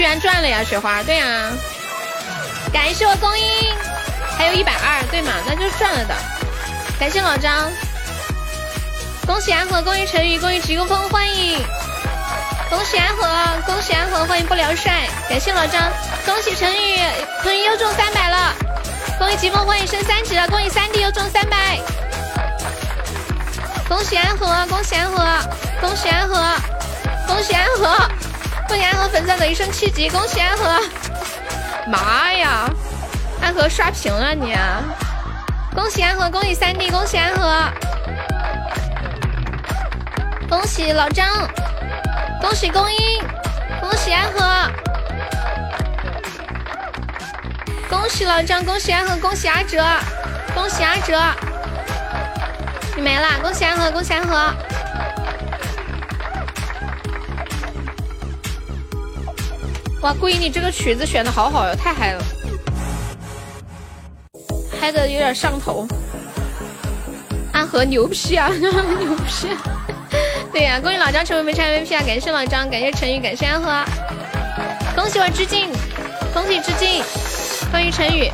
A: 居然赚了呀，雪花！对呀，感谢我公英，还有一百二，对嘛？那就赚了的。感谢老张，恭喜安和，恭喜陈宇，恭喜疾风，欢迎！恭喜安和，恭喜安和，欢迎不聊帅，感谢老张，恭喜陈宇，陈宇又中三百了，恭喜疾风，欢迎升三级了，恭喜三弟又中三百，恭喜安和，恭喜安和，恭喜安和，恭喜安和，恭喜安和粉丝等一升七级，恭喜安和，妈呀，安和刷屏了你！恭喜安和，恭喜三弟，恭喜安和，恭喜老张，恭喜公英，恭喜安和，恭喜老张，恭喜安和，恭喜阿哲，恭喜阿哲，你没啦，恭喜安和，恭喜安和。哇，顾英你这个曲子选的好好哟，太嗨了。嗨的有点上头，安和牛批啊，牛批！对呀，恭喜老张成为没差 MVP 啊！感谢老张，感谢陈宇，感谢安和，恭喜我致敬，恭喜致敬，欢迎陈宇，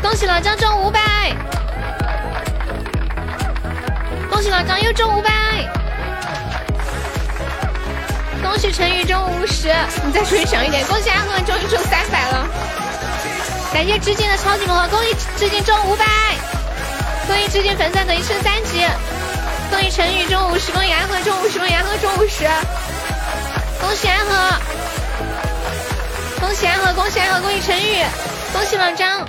A: 恭喜老张中五百，恭喜老张又中五百，恭喜陈宇中五十，你再出去响一点，恭喜安和终于中三百了。感谢致敬的超级魔盒，恭喜致敬中五百，恭喜致敬粉丝等于升三级，恭喜陈宇中五十，恭喜安和中五十，恭喜安和中五十，恭喜安和，恭喜安和，恭喜安和，恭喜陈宇，恭喜老张，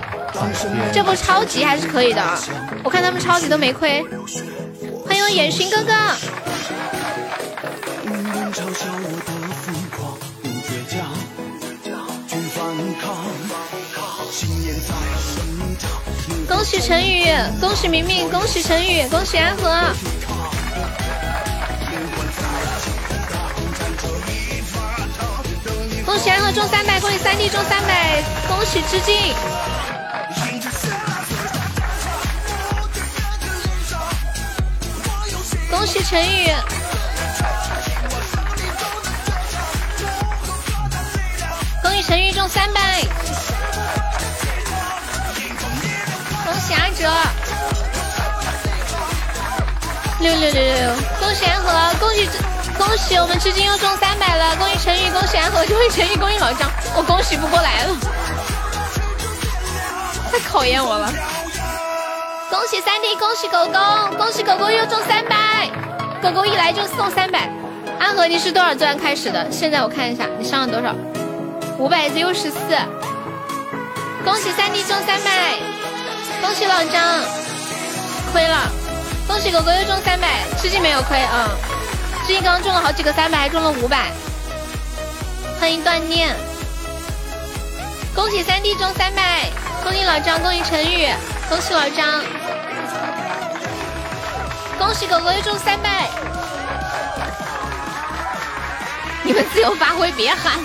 A: 这波超级还是可以的，我看他们超级都没亏，欢迎我眼寻哥哥。恭喜陈宇，恭喜明明，恭喜陈宇，恭喜安和。恭喜安和中三百，恭喜三弟中三百，恭喜致敬。恭喜陈宇，陈宇中三百。恭喜阿哲，六六六六六！恭喜安和，恭喜恭喜我们至今又中三百了！恭喜陈宇，恭喜安和，恭喜陈宇，恭喜老张，我恭喜不过来了，太考验我了！恭喜三弟，恭喜狗狗，恭喜狗狗又中三百，狗狗一来就送三百。安和你是多少钻开始的？现在我看一下，你上了多少？五百 Z 十四。恭喜三弟中三百。恭喜老张，亏了！恭喜狗狗又中三百，吃鸡没有亏啊！吃鸡刚中了好几个三百，还中了五百。欢迎锻炼！恭喜三弟中三百，恭喜老张，恭喜陈宇，恭喜老张！恭喜狗狗又中三百！你们自由发挥，别喊！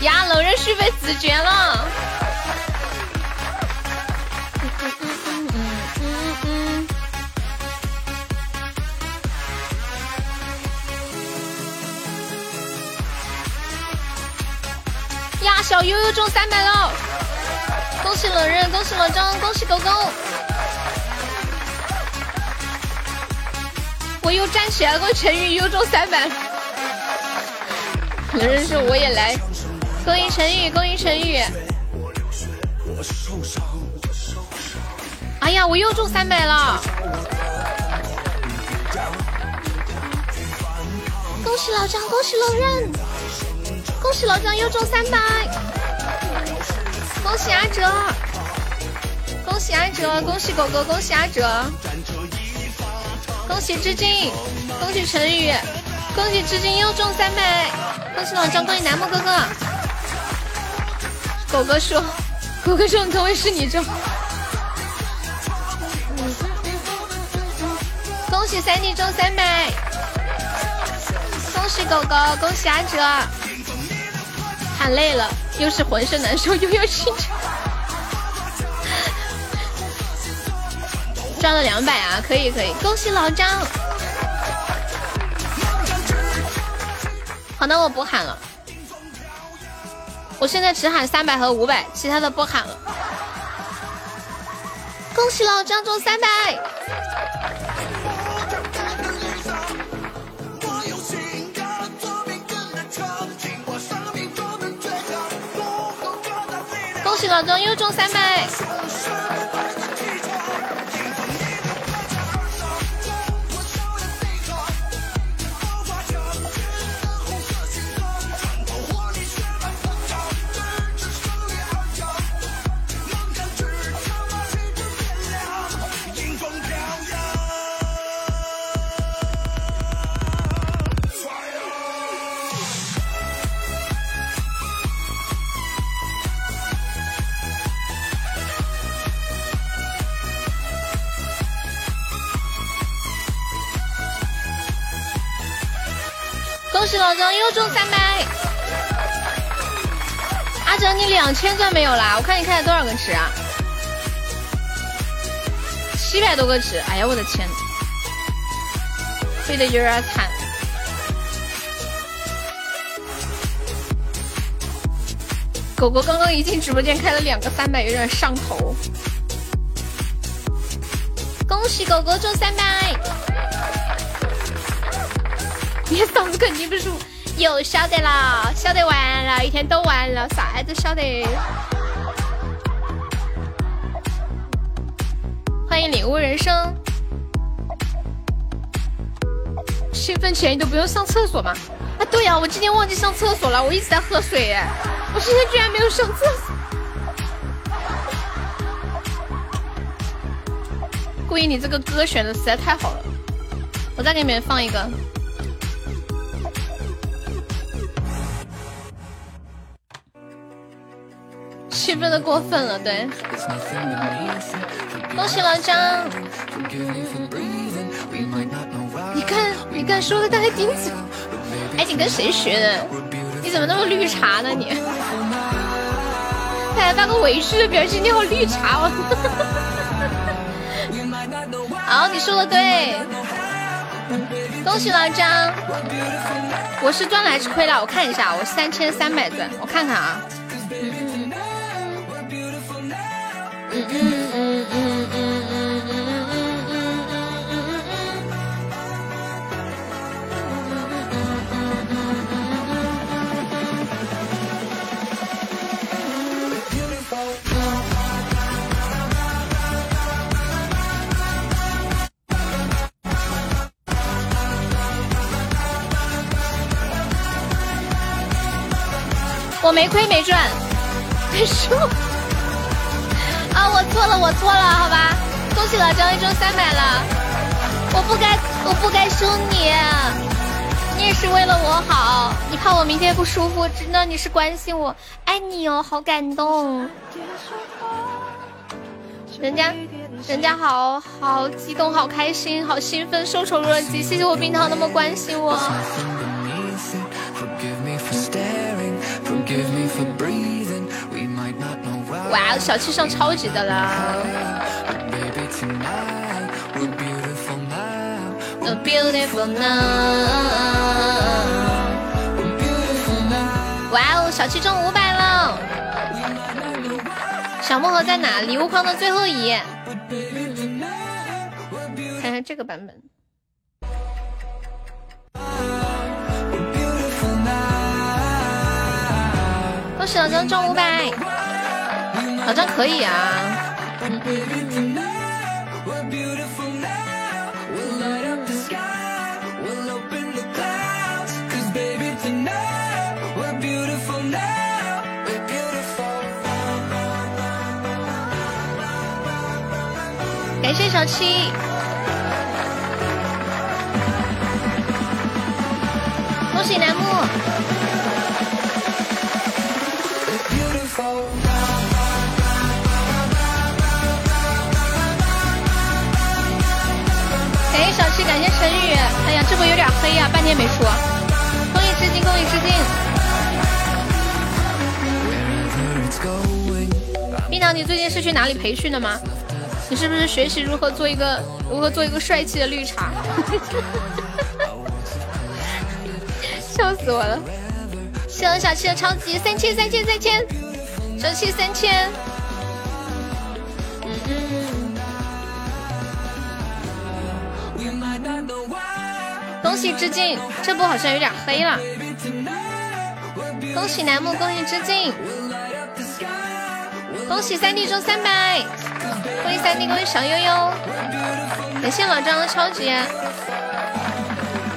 A: 呀，冷人续费死绝了！嗯嗯嗯嗯嗯嗯嗯呀，小悠悠中三百了！恭喜冷人，恭喜老张，恭喜狗狗！我又站起来了，恭喜陈宇又中三百！冷人说我也来。恭喜陈宇，恭喜陈宇！哎呀，我又中三百了！恭喜老张，恭喜老任，恭喜老张又中三百！恭喜阿哲，恭喜阿哲，恭喜狗狗，恭喜阿哲，恭喜致敬，恭喜陈宇，恭喜致敬又中三百！恭喜老张，恭喜楠木哥哥。狗哥说：“狗哥说你，可会是你中。”恭喜三弟中三百，恭喜狗狗，恭喜阿哲。喊累了，又是浑身难受，又要心疼。赚了两百啊，可以可以，恭喜老张。好的，我不喊了。我现在只喊三百和五百，其他的不喊了。恭喜老张中三百！恭喜老张又中三百！恭喜老张又中三百！阿哲，你两千钻没有啦？我看你开了多少个值啊？七百多个值！哎呀，我的天，亏的有点惨。狗狗刚刚一进直播间开了两个三百，有点上头。恭喜狗狗中三百！你嗓子肯定不舒服，又晓得了，晓得完了，一天都完了，啥子晓得？欢迎领悟人生，兴奋前你都不用上厕所吗？啊，对呀、我今天忘记上厕所了，我一直在喝水，我今天居然没有上厕所。故意，你这个歌选的实在太好了，我再给你们放一个。区分的过分了，对。恭喜老张！你看，你看，说的他还顶嘴。哎，你跟谁学的？你怎么那么绿茶呢你？他还发个委屈的表情，你好绿茶哦。好，你说的对。恭喜老张！我是赚了还是亏了？我看一下，我三千三百钻，我看看啊。我没亏没赚，没输。啊，我错了，我错了，好吧，恭喜老张一中三百了，我不该，我不该凶你，你也是为了我好，你怕我明天不舒服，真的你是关心我，爱你哦，好感动，人家，人家好好激动，好开心，好兴奋，受宠若惊，谢谢我冰糖那么关心我。哇哦，小七上超级的啦！A beautiful now。哇哦，小七中五百了！小木盒在哪？礼物框的最后一页。看看这个版本。恭喜老张中五百，好像可以啊。感谢小七，恭喜楠木。感谢小七，感谢陈宇。哎呀，这波有点黑呀、半天没出。公益致敬，恭喜致敬。冰糖，你最近是去哪里培训的吗？你是不是学习如何做一个如何做一个帅气的绿茶？笑死我了！谢谢小七的超级三千三千三千，小七三千。恭喜致敬，这波好像有点黑了。恭喜楠木，恭喜致敬，恭喜三弟中三百，恭喜三弟，恭喜小悠悠，感谢老张的超级，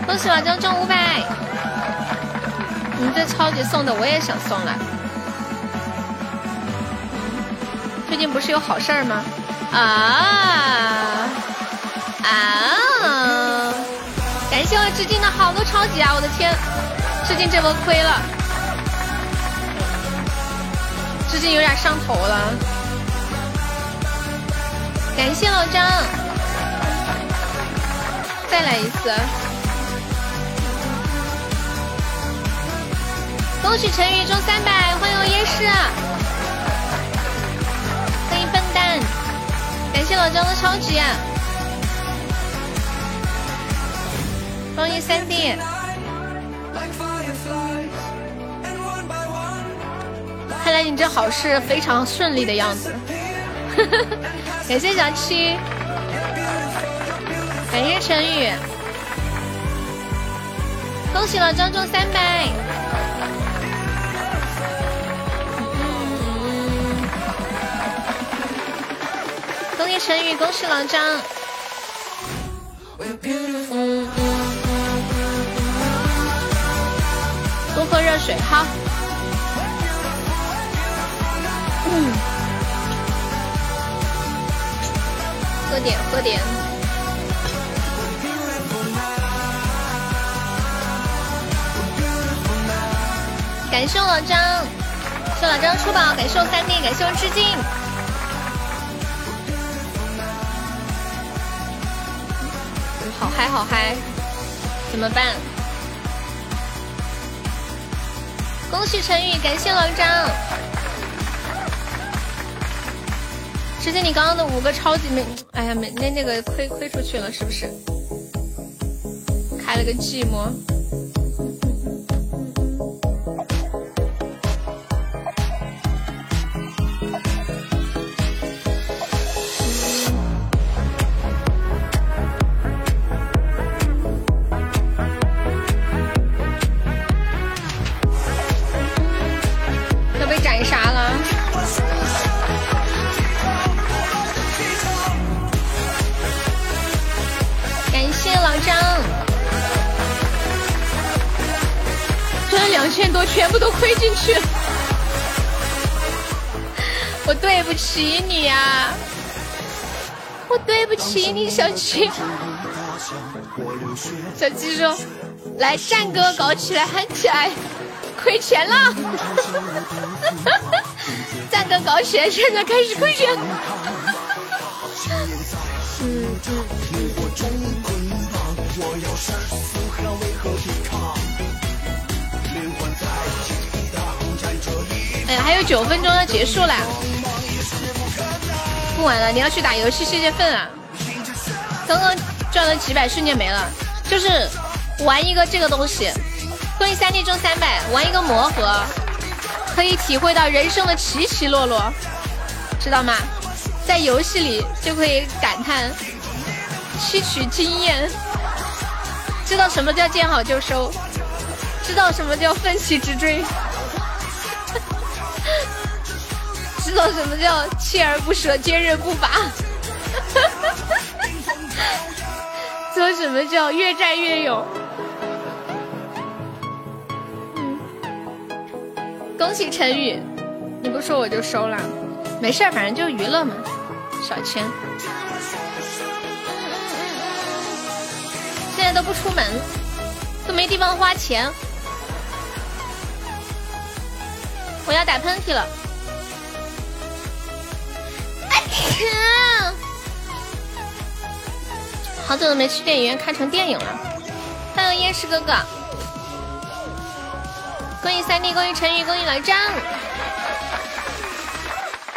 A: 恭喜老张中五百。你们这超级送的我也想送了。最近不是有好事儿吗？啊啊！感谢我致敬的好多超级啊！我的天，致敬这波亏了，致敬有点上头了。感谢老张，再来一次。恭喜陈宇中三百，欢迎我夜市，欢迎笨蛋，感谢老张的超级。恭喜三弟！看来你这好事非常顺利的样子。感谢小七，感谢陈宇，恭喜老张中三百！恭喜陈宇，恭喜老张！嗯热水，好。嗯，喝点喝点。感谢老张，谢老张出宝，感谢我三弟，感谢我致敬。好嗨好嗨，怎么办？恭喜陈宇，感谢老张。直接你刚刚的五个超级没，哎呀没那那个亏亏出去了，是不是？开了个寂寞。起你呀、我对不起你，小七。小七说：“来，战歌搞起来，喊起来，亏钱了！战歌搞起来，现在开始亏钱。嗯 哎呀，还有九分钟要结束了！不玩了，你要去打游戏泄泄愤啊！刚刚赚了几百，瞬间没了。就是玩一个这个东西，恭喜三弟中三百，玩一个魔盒，可以体会到人生的起起落落，知道吗？在游戏里就可以感叹吸取经验，知道什么叫见好就收，知道什么叫奋起直追，知道什么叫锲而不舍、坚韧不拔。知道什么叫越战越勇？嗯，恭喜陈宇，你不说我就收了，没事，反正就娱乐嘛，小钱。现在都不出门，都没地方花钱，我要打喷嚏了。好久都没去电影院看成电影了。欢迎夜市哥哥，恭喜三弟，恭喜陈宇，恭喜老张。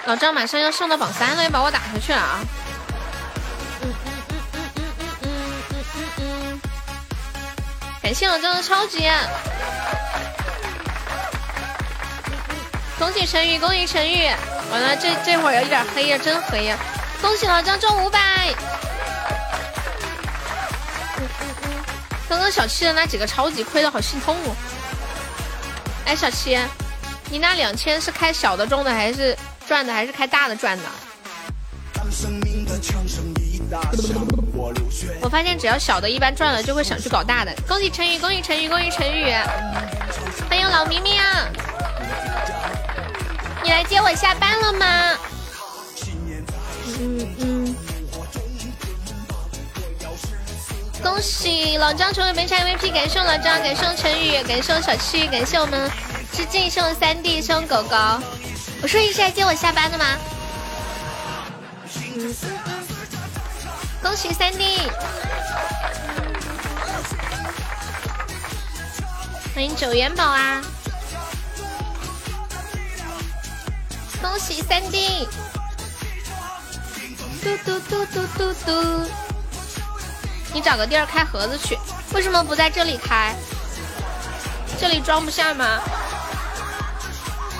A: 老张马上要上到榜三了，要把我打下去了啊。感谢老张的超级。恭喜陈宇，恭喜陈宇！完了，这这会儿有点黑呀，真黑呀！恭喜老张中五百。刚刚小七的那几个超级亏的好心痛哦。哎，小七，你那两千是开小的中的还是赚的，还是开大的赚的？我发现只要小的一般赚了，就会想去搞大的。恭喜陈宇，恭喜陈宇，恭喜陈宇！欢迎老明明啊！你来接我下班了吗？嗯嗯。恭喜老张成为本场 MVP，感谢老张，感谢陈宇，感谢小七，感谢我们致敬，谢三弟，谢狗狗。我说你是来接我下班的吗？恭喜三弟，欢迎九元宝啊！恭喜三弟，嘟嘟嘟嘟嘟嘟！你找个地儿开盒子去，为什么不在这里开？这里装不下吗？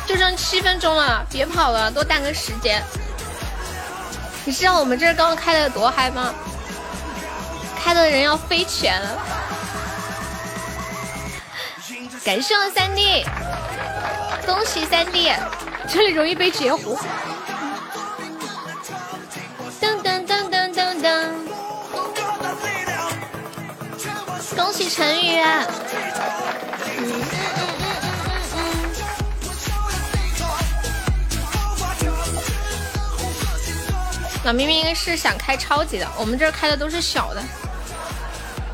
A: 就剩七分钟了，别跑了，多耽搁时间。你知道我们这儿刚刚开的有多嗨吗？开的人要飞起来了！感谢我三弟，恭喜三弟，这里容易被截胡。噔噔噔噔噔噔，恭喜陈宇。老明明应该是想开超级的，我们这儿开的都是小的。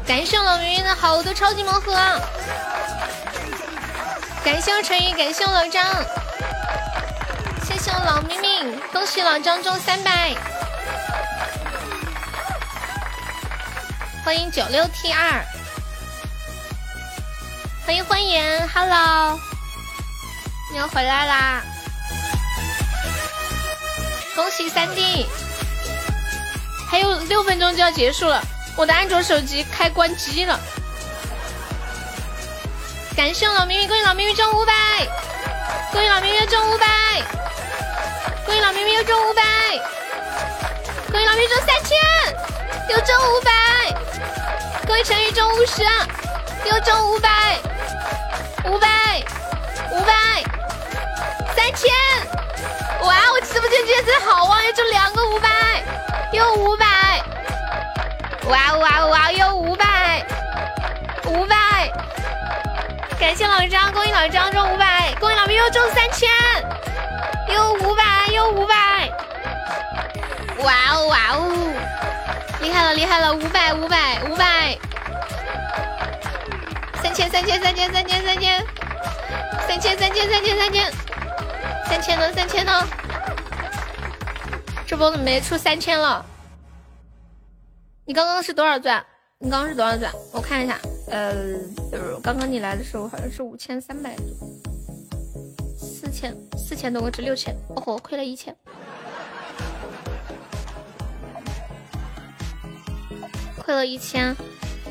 A: 感谢老明明的好多超级盲盒，感谢我陈宇，感谢我老张，谢我老明明，恭喜老张中三百，欢迎九六 T 二，欢迎欢迎，Hello，你要回来啦，恭喜三弟。还有六分钟就要结束了，我的安卓手机开关机了。感谢我老咪咪，恭喜老咪咪中五百，恭喜老咪咪中五百，恭喜老咪咪又中五百，恭喜老咪中三千，又中五百，恭喜陈宇中五十，又中五百，五百，五百，三千，哇！我直播间今天真的好旺，又中两个五百。又五百，哇哇哇！又五百，五百！感谢老张，恭喜老张中五百，恭喜老咪又中三千，又五百，又五百！哇哦哇哦！厉害了厉害了！五百五百五百！三千三千三千三千三千，三千三千三千三千，三千呢三千呢？这波怎么没出三千了？你刚刚是多少钻？你刚刚是多少钻？我看一下，呃，刚刚你来的时候好像是五千三百多，四千四千多我值六千，哦吼，亏了一千，亏了一千。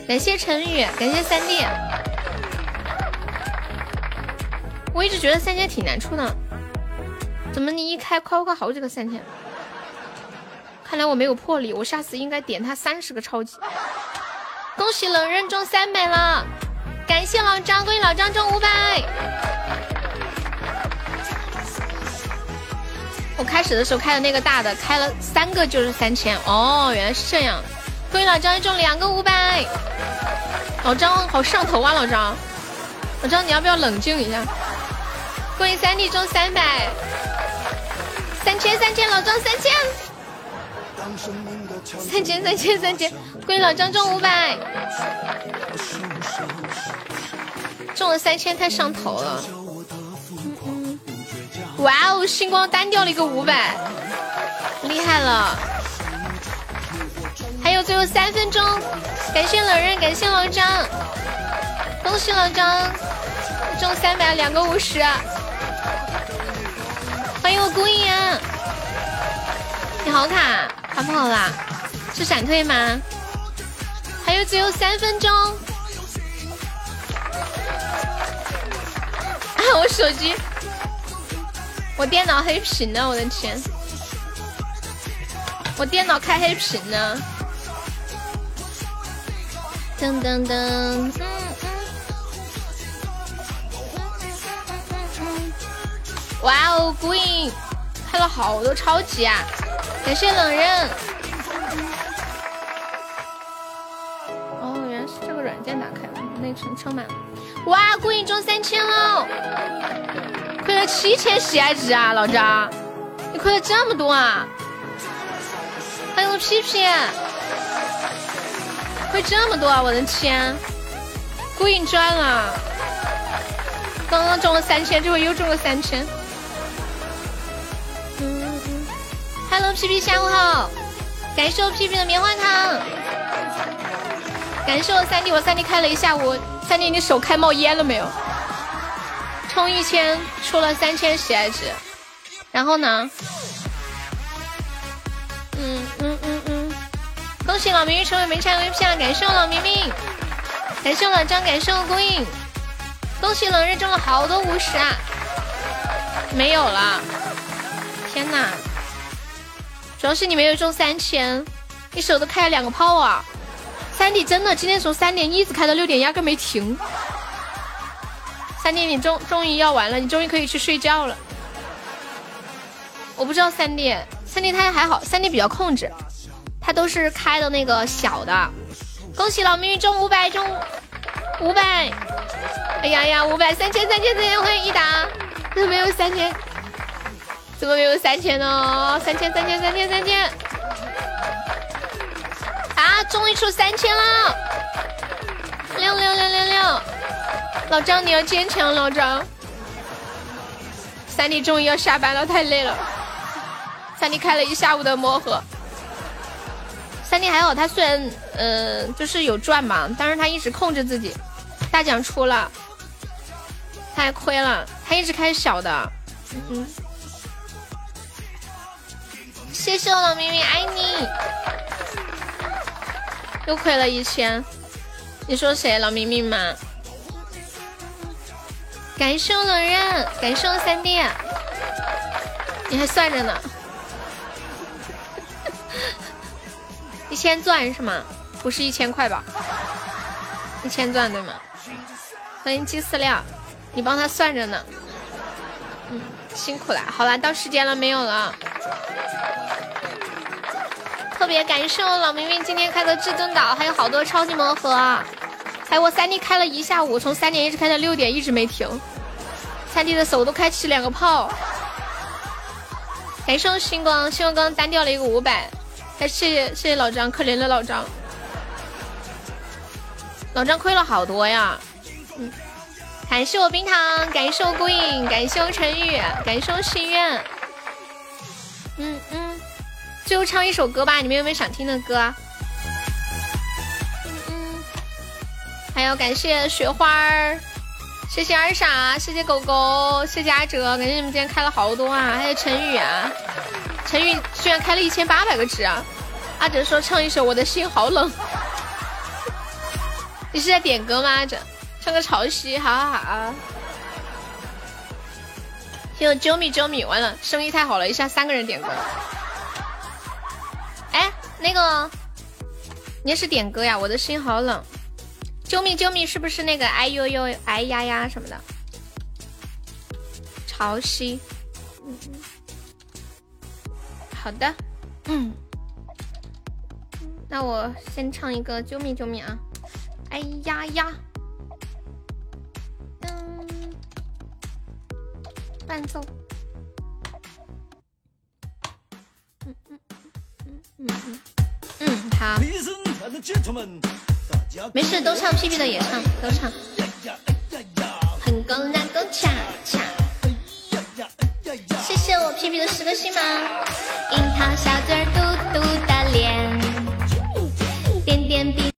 A: 感谢陈宇，感谢三弟。我一直觉得三千挺难出的，怎么你一开夸夸好几个三千？看来我没有魄力，我下次应该点他三十个超级。恭喜冷刃中三百了，感谢老张，恭喜老张中五百。我开始的时候开的那个大的，开了三个就是三千。哦，原来是这样。恭喜老张中两个五百。老张好上头啊，老张。老张你要不要冷静一下？恭喜三弟中三百，三千三千，老张三千。三千三千三千，恭喜老张中五百，中了三千太上头了。哇哦，星光单掉了一个五百，厉害了！还有最后三分钟，感谢冷刃，感谢老张，恭喜老张中三百两个五十，欢迎我孤影，你好卡。卡不好啦？是闪退吗？还有最后三分钟。啊！我手机，我电脑黑屏呢，我的天！我电脑开黑屏呢。噔噔噔，嗯嗯。哇哦，孤影开了好多超级啊！感谢冷刃。哦，原来是这个软件打开了，内存撑满了。哇，孤影中三千了，亏了七千喜爱值啊，老张，你亏了这么多啊！欢迎我屁屁，亏这么多啊！我的天，孤影赚了，刚刚中了三千，这回又中了三千。Hello，皮皮，下午好！感谢我皮皮的棉花糖，感谢我三弟，我三弟开了一下午，三弟你手开冒烟了没有？充一千出了三千喜爱值，然后呢？嗯嗯嗯嗯，恭喜老明明成为没拆 VP 了，感谢我老明明，感谢我老张，感谢我孤影，恭喜冷日中了好多五十啊！没有了，天哪！主要是你没有中三千，你手都开了两个炮啊！三弟真的今天从三点一直开到六点，压根没停。三弟，你终终于要完了，你终于可以去睡觉了。我不知道三弟，三弟他还好，三弟比较控制，他都是开的那个小的。恭喜老明中五百中五百，哎呀呀，五百三千三千三千，欢迎一达，怎么没有三千？怎么没有三千呢？三千三千三千三千！啊，终于出三千了！六六六六六！老张你要坚强，老张。三弟终于要下班了，太累了。三弟开了一下午的魔盒。三弟还好，他虽然呃就是有赚嘛，但是他一直控制自己。大奖出了，他还亏了，他一直开小的。嗯。谢谢我老咪咪，爱你。又亏了一千，你说谁？老明明吗？感谢我冷刃，感谢我三弟，你还算着呢。一千钻是吗？不是一千块吧？一千钻对吗？欢迎鸡饲料，你帮他算着呢。嗯，辛苦了。好了，到时间了没有了？特别感谢我老明明今天开的至尊岛，还有好多超级魔盒，还有我三弟开了一下午，从三点一直开到六点，一直没停。三弟的手都开起两个泡。感谢我星光，星光刚刚单掉了一个五百，还谢谢谢谢老张，可怜的老张，老张亏了好多呀。嗯，感谢我冰糖，感谢我孤影，感谢我陈宇，感谢我心愿。嗯嗯。最后唱一首歌吧，你们有没有想听的歌？嗯，还有感谢雪花儿，谢谢二傻，谢谢狗狗，谢谢阿哲，感谢你们今天开了好多啊！还有陈宇啊，陈宇居然开了一千八百个值啊！阿哲说唱一首《我的心好冷》，你是在点歌吗？阿哲，唱个潮汐，好好好。听啾咪啾咪，完了，生意太好了，一下三个人点歌。哎，那个，你也是点歌呀？我的心好冷，救命救命！是不是那个哎呦呦哎呀呀什么的？潮汐，嗯嗯，好的，嗯，那我先唱一个救命救命啊！哎呀呀，嗯，伴奏。嗯嗯嗯嗯，好。没事，都唱，屁屁的也唱，都唱。很公然都恰恰。谢谢我屁屁的十个心吗？樱桃小嘴嘟嘟的脸，点点鼻。